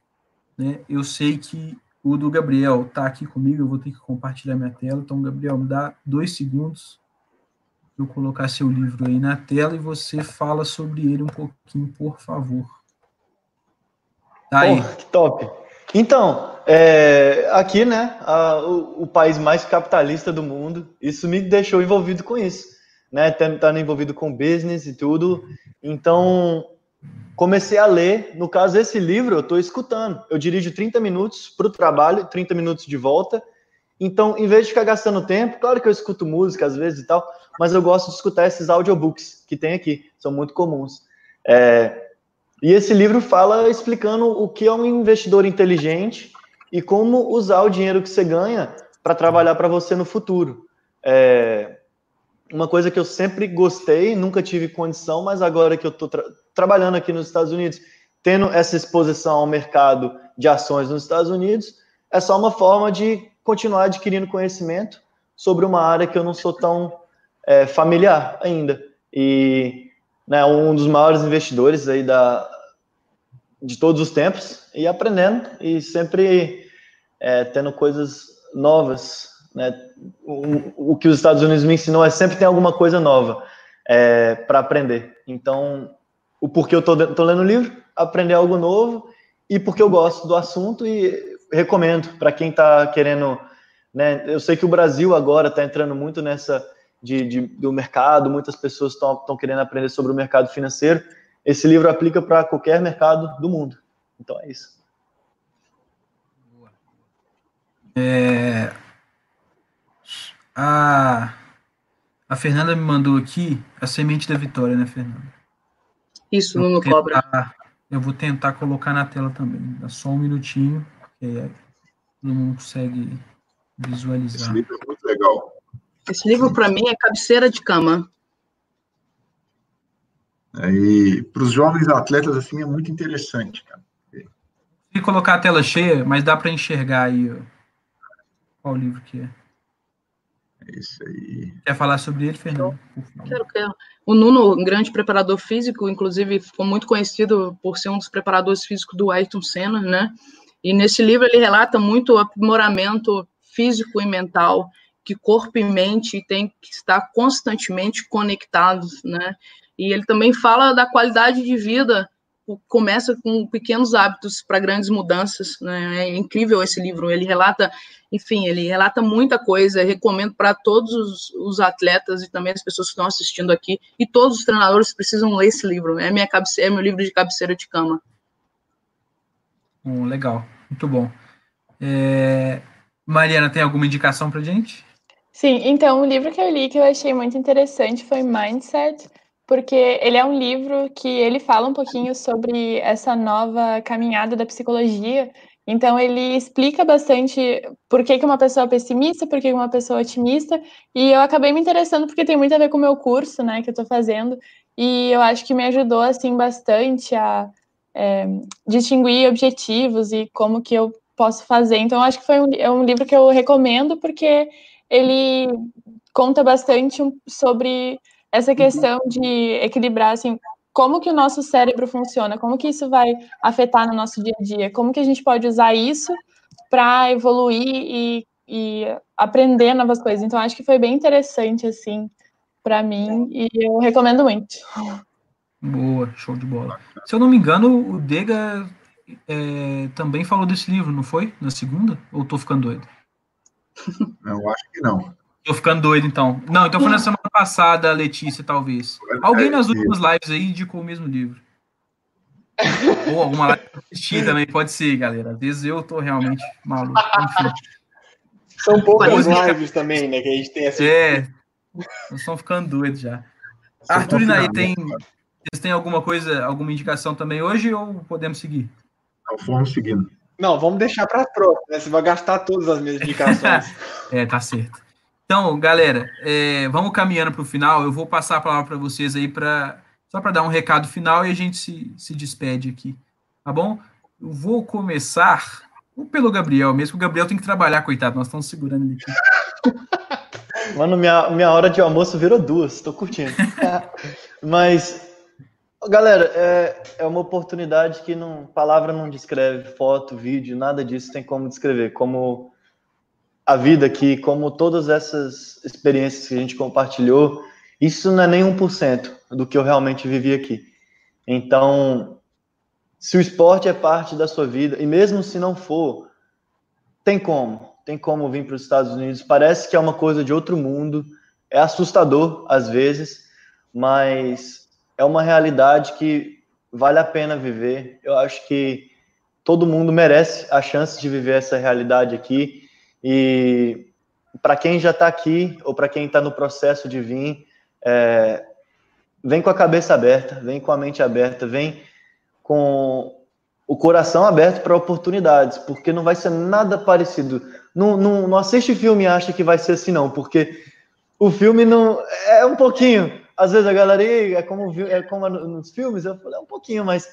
Né? Eu sei que o do Gabriel está aqui comigo, eu vou ter que compartilhar minha tela. Então, Gabriel, me dá dois segundos. Eu colocar seu livro aí na tela e você fala sobre ele um pouquinho, por favor. Tá aí. Que top. Então, é, aqui, né, a, o, o, país mais capitalista do mundo, isso me deixou envolvido com isso, né, estando envolvido com business e tudo. Então, comecei a ler. No caso, esse livro eu estou escutando. Eu dirijo 30 minutos para o trabalho, 30 minutos de volta. Então, em vez de ficar gastando tempo, claro que eu escuto música às vezes e tal, mas eu gosto de escutar esses audiobooks que tem aqui, são muito comuns. É, e esse livro fala explicando o que é um investidor inteligente e como usar o dinheiro que você ganha para trabalhar para você no futuro. É uma coisa que eu sempre gostei, nunca tive condição, mas agora que eu estou tra trabalhando aqui nos Estados Unidos, tendo essa exposição ao mercado de ações nos Estados Unidos, é só uma forma de continuar adquirindo conhecimento sobre uma área que eu não sou tão é, familiar ainda. E né, um dos maiores investidores aí da, de todos os tempos e aprendendo e sempre é, tendo coisas novas Né? O, o que os Estados Unidos me ensinou é sempre ter alguma coisa nova é, para aprender. Então, o porquê eu estou lendo o livro, aprender algo novo, e porque eu gosto do assunto e recomendo para quem está querendo. Né, eu sei que o Brasil agora está entrando muito nessa de, de, do mercado, muitas pessoas estão querendo aprender sobre o mercado financeiro. Esse livro aplica para qualquer mercado do mundo. Então é isso. É, a, a Fernanda me mandou aqui a semente da vitória, né, Fernanda? Isso, no Cobra. Eu vou tentar colocar na tela também. Dá só um minutinho, porque aí todo mundo consegue visualizar. Esse livro é muito legal. Esse livro, para mim, é cabeceira de cama. É, e para os jovens atletas, assim, é muito interessante, cara. Se colocar a tela cheia, mas dá para enxergar aí qual livro que é. É isso aí. Quer falar sobre ele, Fernando? Quero, quero. O Nuno, um grande preparador físico, inclusive ficou muito conhecido por ser um dos preparadores físicos do Ayrton Senna, né? E nesse livro ele relata muito o aprimoramento físico e mental, que corpo e mente têm que estar constantemente conectados, né? E ele também fala da qualidade de vida começa com pequenos hábitos para grandes mudanças. Né? É incrível esse livro. Ele relata, enfim, ele relata muita coisa. Eu recomendo para todos os, os, atletas e também as pessoas que estão assistindo aqui e todos os treinadores precisam ler esse livro. É minha cabeceira, é meu livro de cabeceira de cama. Hum, legal, muito bom. É... Mariana, tem alguma indicação para gente? Sim, então o livro que eu li que eu achei muito interessante foi Mindset porque ele é um livro que ele fala um pouquinho sobre essa nova caminhada da psicologia. Então ele explica bastante por que, que uma pessoa é pessimista, por que, uma pessoa é otimista, e eu acabei me interessando porque tem muito a ver com o meu curso, né, que eu estou fazendo, e eu acho que me ajudou assim bastante a é, distinguir objetivos e como que eu posso fazer. Então acho que foi um, é um livro que eu recomendo porque ele conta bastante sobre essa uhum. questão de equilibrar, assim, como que o nosso cérebro funciona, como que isso vai afetar no nosso dia a dia, como que a gente pode usar isso para evoluir e, e, aprender novas coisas. Então, acho que foi bem interessante, assim, para mim, e eu recomendo muito. Boa, show de bola. Se eu não me engano, o Dega é, também falou desse livro, não foi? Na segunda? Ou tô ficando doido? Eu acho que não. Tô ficando doido, então. Não, então foi na semana passada, Letícia, talvez. Alguém nas últimas lives aí indicou o mesmo livro. Ou alguma live assistir também, pode ser, galera. Às vezes eu tô realmente maluco. Enfim. São poucas lives também, né, que a gente tem assim. É, nós estamos ficando doidos já. Arthur e Naí, tem, vocês têm alguma coisa, alguma indicação também hoje ou podemos seguir? Não, vamos seguindo. Não, vamos deixar para a próxima, né? Você vai gastar todas as minhas indicações. é, tá certo. Então, galera, é, vamos caminhando para o final. Eu vou passar a palavra para vocês aí para só para dar um recado final e a gente se, se despede aqui, tá bom? Eu vou começar pelo Gabriel mesmo. O Gabriel tem que trabalhar, coitado. Nós estamos segurando ele aqui. Mano, minha, minha hora de almoço virou duas. Estou curtindo. Mas, galera, é, é uma oportunidade que não, palavra não descreve, foto, vídeo, nada disso tem como descrever. Como a vida aqui, como todas essas experiências que a gente compartilhou, isso não é nem 1% do que eu realmente vivi aqui. Então, se o esporte é parte da sua vida, e mesmo se não for, tem como, tem como vir para os Estados Unidos. Parece que é uma coisa de outro mundo, é assustador às vezes, mas é uma realidade que vale a pena viver. Eu acho que todo mundo merece a chance de viver essa realidade aqui e para quem já está aqui, ou para quem está no processo de vir, é, vem com a cabeça aberta, vem com a mente aberta, vem com o coração aberto para oportunidades, porque não vai ser nada parecido. Não, não, não assiste filme e acha que vai ser assim, não, porque o filme não. É um pouquinho. Às vezes a galera é como, é como nos filmes, eu falei, é um pouquinho, mas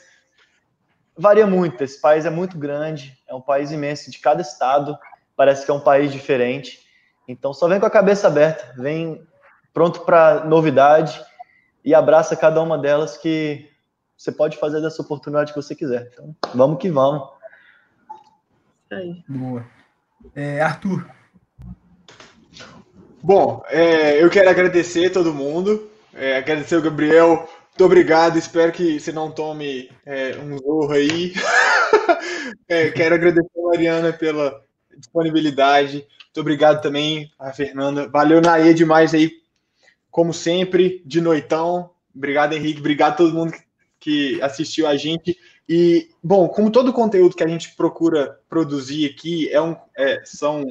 varia muito. Esse país é muito grande, é um país imenso, de cada estado parece que é um país diferente. Então só vem com a cabeça aberta, vem pronto para novidade e abraça cada uma delas que você pode fazer dessa oportunidade que você quiser. Então vamos que vamos. Aí. Boa. É, Arthur. Bom, é, eu quero agradecer todo mundo, é, agradecer o Gabriel, muito obrigado, espero que você não tome é, um zorro aí. É, quero agradecer a Mariana pela disponibilidade, muito obrigado também a Fernanda, valeu Naê demais aí, como sempre, de noitão, obrigado Henrique, obrigado a todo mundo que assistiu a gente. E, bom, como todo o conteúdo que a gente procura produzir aqui é um, é, são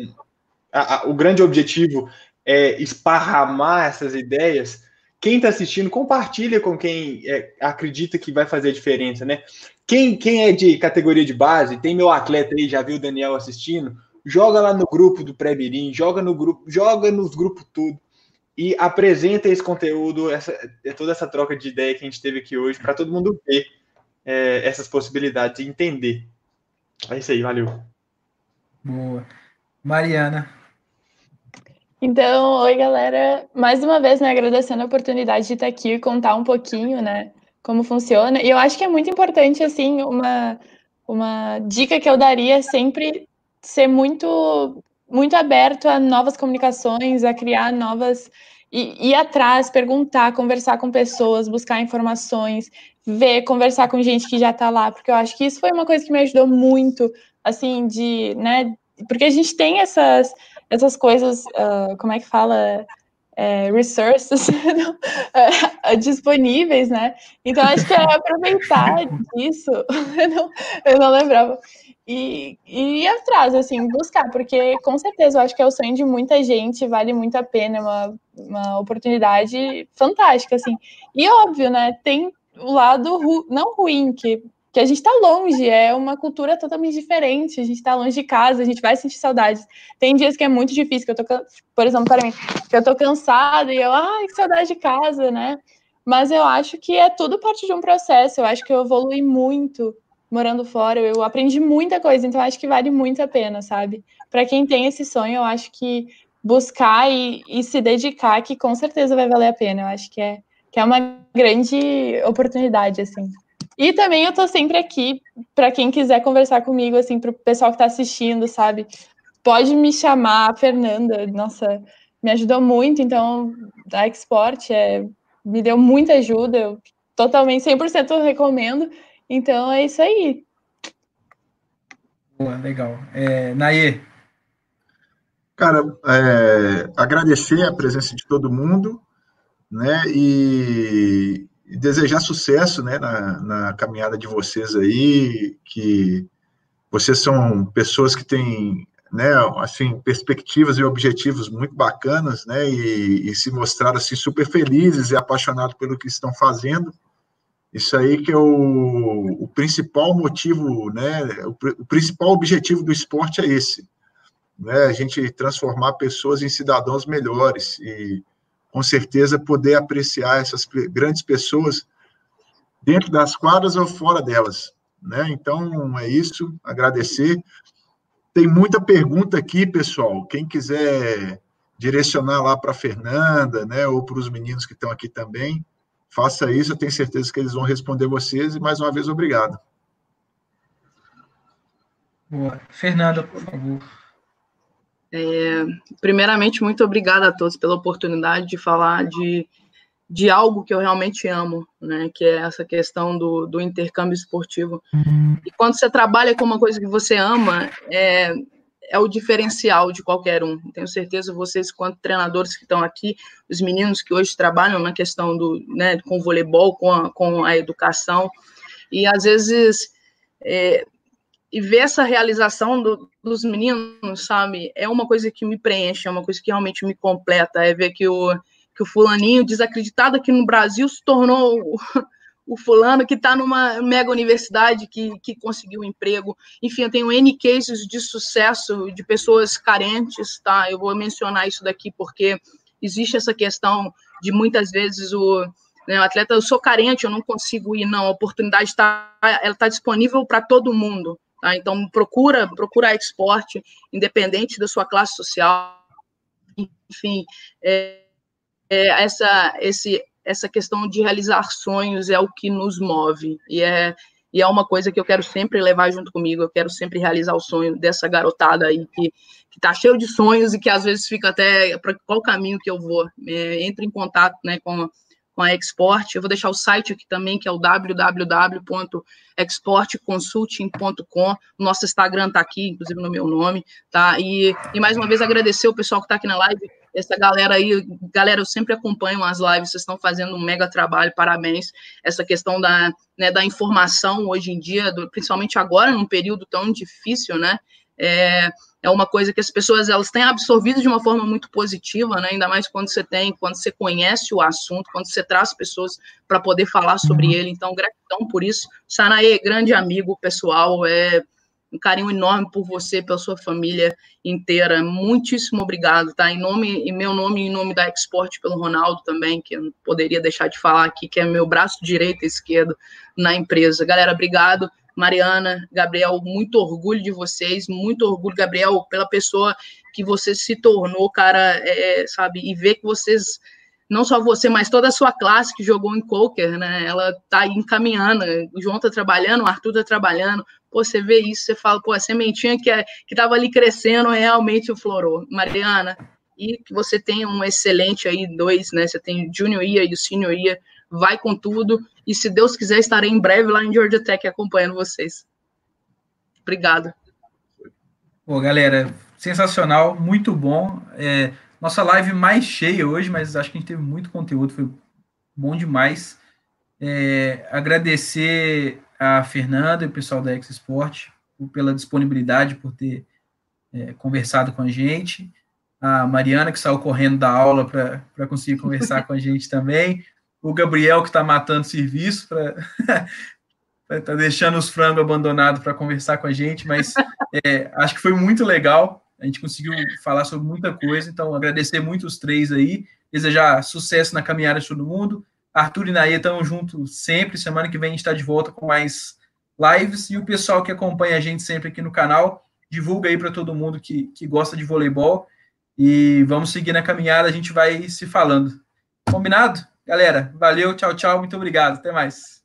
a, a, o grande objetivo é esparramar essas ideias. Quem está assistindo, compartilha com quem é, acredita que vai fazer a diferença, né? Quem, quem é de categoria de base, tem meu atleta aí, já viu o Daniel assistindo, joga lá no grupo do pré-birim, joga no grupo, joga nos grupos tudo e apresenta esse conteúdo, essa, é toda essa troca de ideia que a gente teve aqui hoje, para todo mundo ver é, essas possibilidades e entender. É isso aí, valeu. Boa. Mariana. Então, oi, galera. Mais uma vez, né, agradecendo a oportunidade de estar aqui e contar um pouquinho, né, como funciona. E eu acho que é muito importante, assim, uma, uma dica que eu daria é sempre ser muito, muito aberto a novas comunicações, a criar novas. E, ir atrás, perguntar, conversar com pessoas, buscar informações, ver, conversar com gente que já está lá, porque eu acho que isso foi uma coisa que me ajudou muito, assim, de, né, porque a gente tem essas essas coisas, uh, como é que fala? É, resources é, disponíveis, né? Então acho que é aproveitar disso. eu, não, eu não lembrava. E, e ir atrás, assim, buscar, porque com certeza eu acho que é o sonho de muita gente, vale muito a pena, é uma, uma oportunidade fantástica, assim. E óbvio, né? Tem o lado ru, não ruim, que que a gente está longe, é uma cultura totalmente diferente, a gente está longe de casa, a gente vai sentir saudades. Tem dias que é muito difícil, que eu tô, por exemplo, para mim, que eu tô cansada e eu, ai, que saudade de casa, né? Mas eu acho que é tudo parte de um processo, eu acho que eu evolui muito morando fora, eu aprendi muita coisa, então acho que vale muito a pena, sabe? Para quem tem esse sonho, eu acho que buscar e, e se dedicar, que com certeza vai valer a pena, eu acho que é, que é uma grande oportunidade, assim. E também eu tô sempre aqui para quem quiser conversar comigo, assim, para o pessoal que está assistindo, sabe? Pode me chamar, a Fernanda, nossa, me ajudou muito, então a Export é, me deu muita ajuda, eu totalmente 100% recomendo. Então é isso aí. Boa, legal. É, Naê. Cara, é, agradecer a presença de todo mundo, né? E, e desejar sucesso né, na, na caminhada de vocês aí, que vocês são pessoas que têm né, assim, perspectivas e objetivos muito bacanas, né, e, e, se mostraram assim super felizes e apaixonados pelo que estão fazendo. Isso aí que é o, o principal motivo, né, o, o, principal objetivo do esporte é esse, né, a gente transformar pessoas em cidadãos melhores e com certeza, poder apreciar essas grandes pessoas dentro das quadras ou fora delas. Né? Então, é isso, agradecer. Tem muita pergunta aqui, pessoal. Quem quiser direcionar lá para a Fernanda, né, ou para os meninos que estão aqui também, faça isso, eu tenho certeza que eles vão responder vocês, e mais uma vez, obrigado. Boa. Fernanda, por favor. É, primeiramente, muito obrigada a todos pela oportunidade de falar de, de algo que eu realmente amo, né? Que é essa questão do, do intercâmbio esportivo. Uhum. E quando você trabalha com uma coisa que você ama, é, é o diferencial de qualquer um. Tenho certeza vocês, quanto treinadores que estão aqui, os meninos que hoje trabalham na questão do, né, com o voleibol, com a, com a educação, e às vezes é, e ver essa realização do, dos meninos, sabe, é uma coisa que me preenche, é uma coisa que realmente me completa, é ver que o, que o fulaninho desacreditado aqui no Brasil se tornou o, fulano que está numa mega universidade que, que conseguiu um emprego. Enfim, eu tenho N cases de sucesso de pessoas carentes, tá? Eu vou mencionar isso daqui porque existe essa questão de muitas vezes o, né, o atleta, eu sou carente, eu não consigo ir, não, a oportunidade está ela está disponível para todo mundo. Tá? Então, procura, procura a Export, independente da sua classe social. Enfim, é, é essa, esse, essa questão de realizar sonhos é o que nos move. E é, e é uma coisa que eu quero sempre levar junto comigo, eu quero sempre realizar o sonho dessa garotada aí que, que tá cheio de sonhos e que às vezes fica até para qual caminho que eu vou. É, entre em contato né, com, com a Export. Eu vou deixar o site aqui também, que é o www.exportconsulting.com. Nosso Instagram está aqui, inclusive no meu nome, tá? E, e mais uma vez agradecer o pessoal que está aqui na live, essa galera aí, galera, eu sempre acompanho as lives, vocês estão fazendo um mega trabalho, parabéns. Essa questão da, né, da informação hoje em dia, do, principalmente agora, num período tão difícil, né? É, é uma coisa que as pessoas elas têm absorvido de uma forma muito positiva, né? Ainda mais quando você tem, quando você conhece o assunto, quando você traz pessoas para poder falar sobre uhum. ele. Então, gratidão por isso. Sanaê, grande amigo pessoal, é um carinho enorme por você, pela sua família inteira. Muitíssimo obrigado, tá? Em nome, em meu nome em nome da Export pelo Ronaldo também, que eu não poderia deixar de falar aqui, que é meu braço direito e esquerdo na empresa. Galera, obrigado. Mariana, Gabriel, muito orgulho de vocês, muito orgulho, Gabriel, pela pessoa que você se tornou, cara, é, é, sabe, e ver que vocês, não só você, mas toda a sua classe que jogou em Coker, né, ela tá encaminhando, o João tá trabalhando, o Arthur tá trabalhando, pô, você vê isso, você fala, pô, a sementinha que, é, que tava ali crescendo realmente florou. Mariana, e que você tenha um excelente aí, dois, né, você tem o Junior Year e o Senior Year, vai com tudo. E se Deus quiser, estarei em breve lá em Georgia Tech acompanhando vocês. Obrigado. Pô, galera, sensacional, muito bom. É, nossa live mais cheia hoje, mas acho que a gente teve muito conteúdo, foi bom demais. É, agradecer a Fernanda e o pessoal da X Sport pela disponibilidade, por ter é, conversado com a gente. A Mariana, que saiu correndo da aula para conseguir conversar com a gente também o Gabriel que está matando serviço para tá deixando os frangos abandonados para conversar com a gente, mas é, acho que foi muito legal. A gente conseguiu falar sobre muita coisa, então agradecer muito os três aí, desejar sucesso na caminhada de todo mundo. Arthur e Naia estão juntos sempre. Semana que vem a gente está de volta com mais lives. E o pessoal que acompanha a gente sempre aqui no canal, divulga aí para todo mundo que, que gosta de voleibol. E vamos seguir na caminhada, a gente vai se falando. Combinado? Galera, valeu, tchau, tchau, muito obrigado, até mais.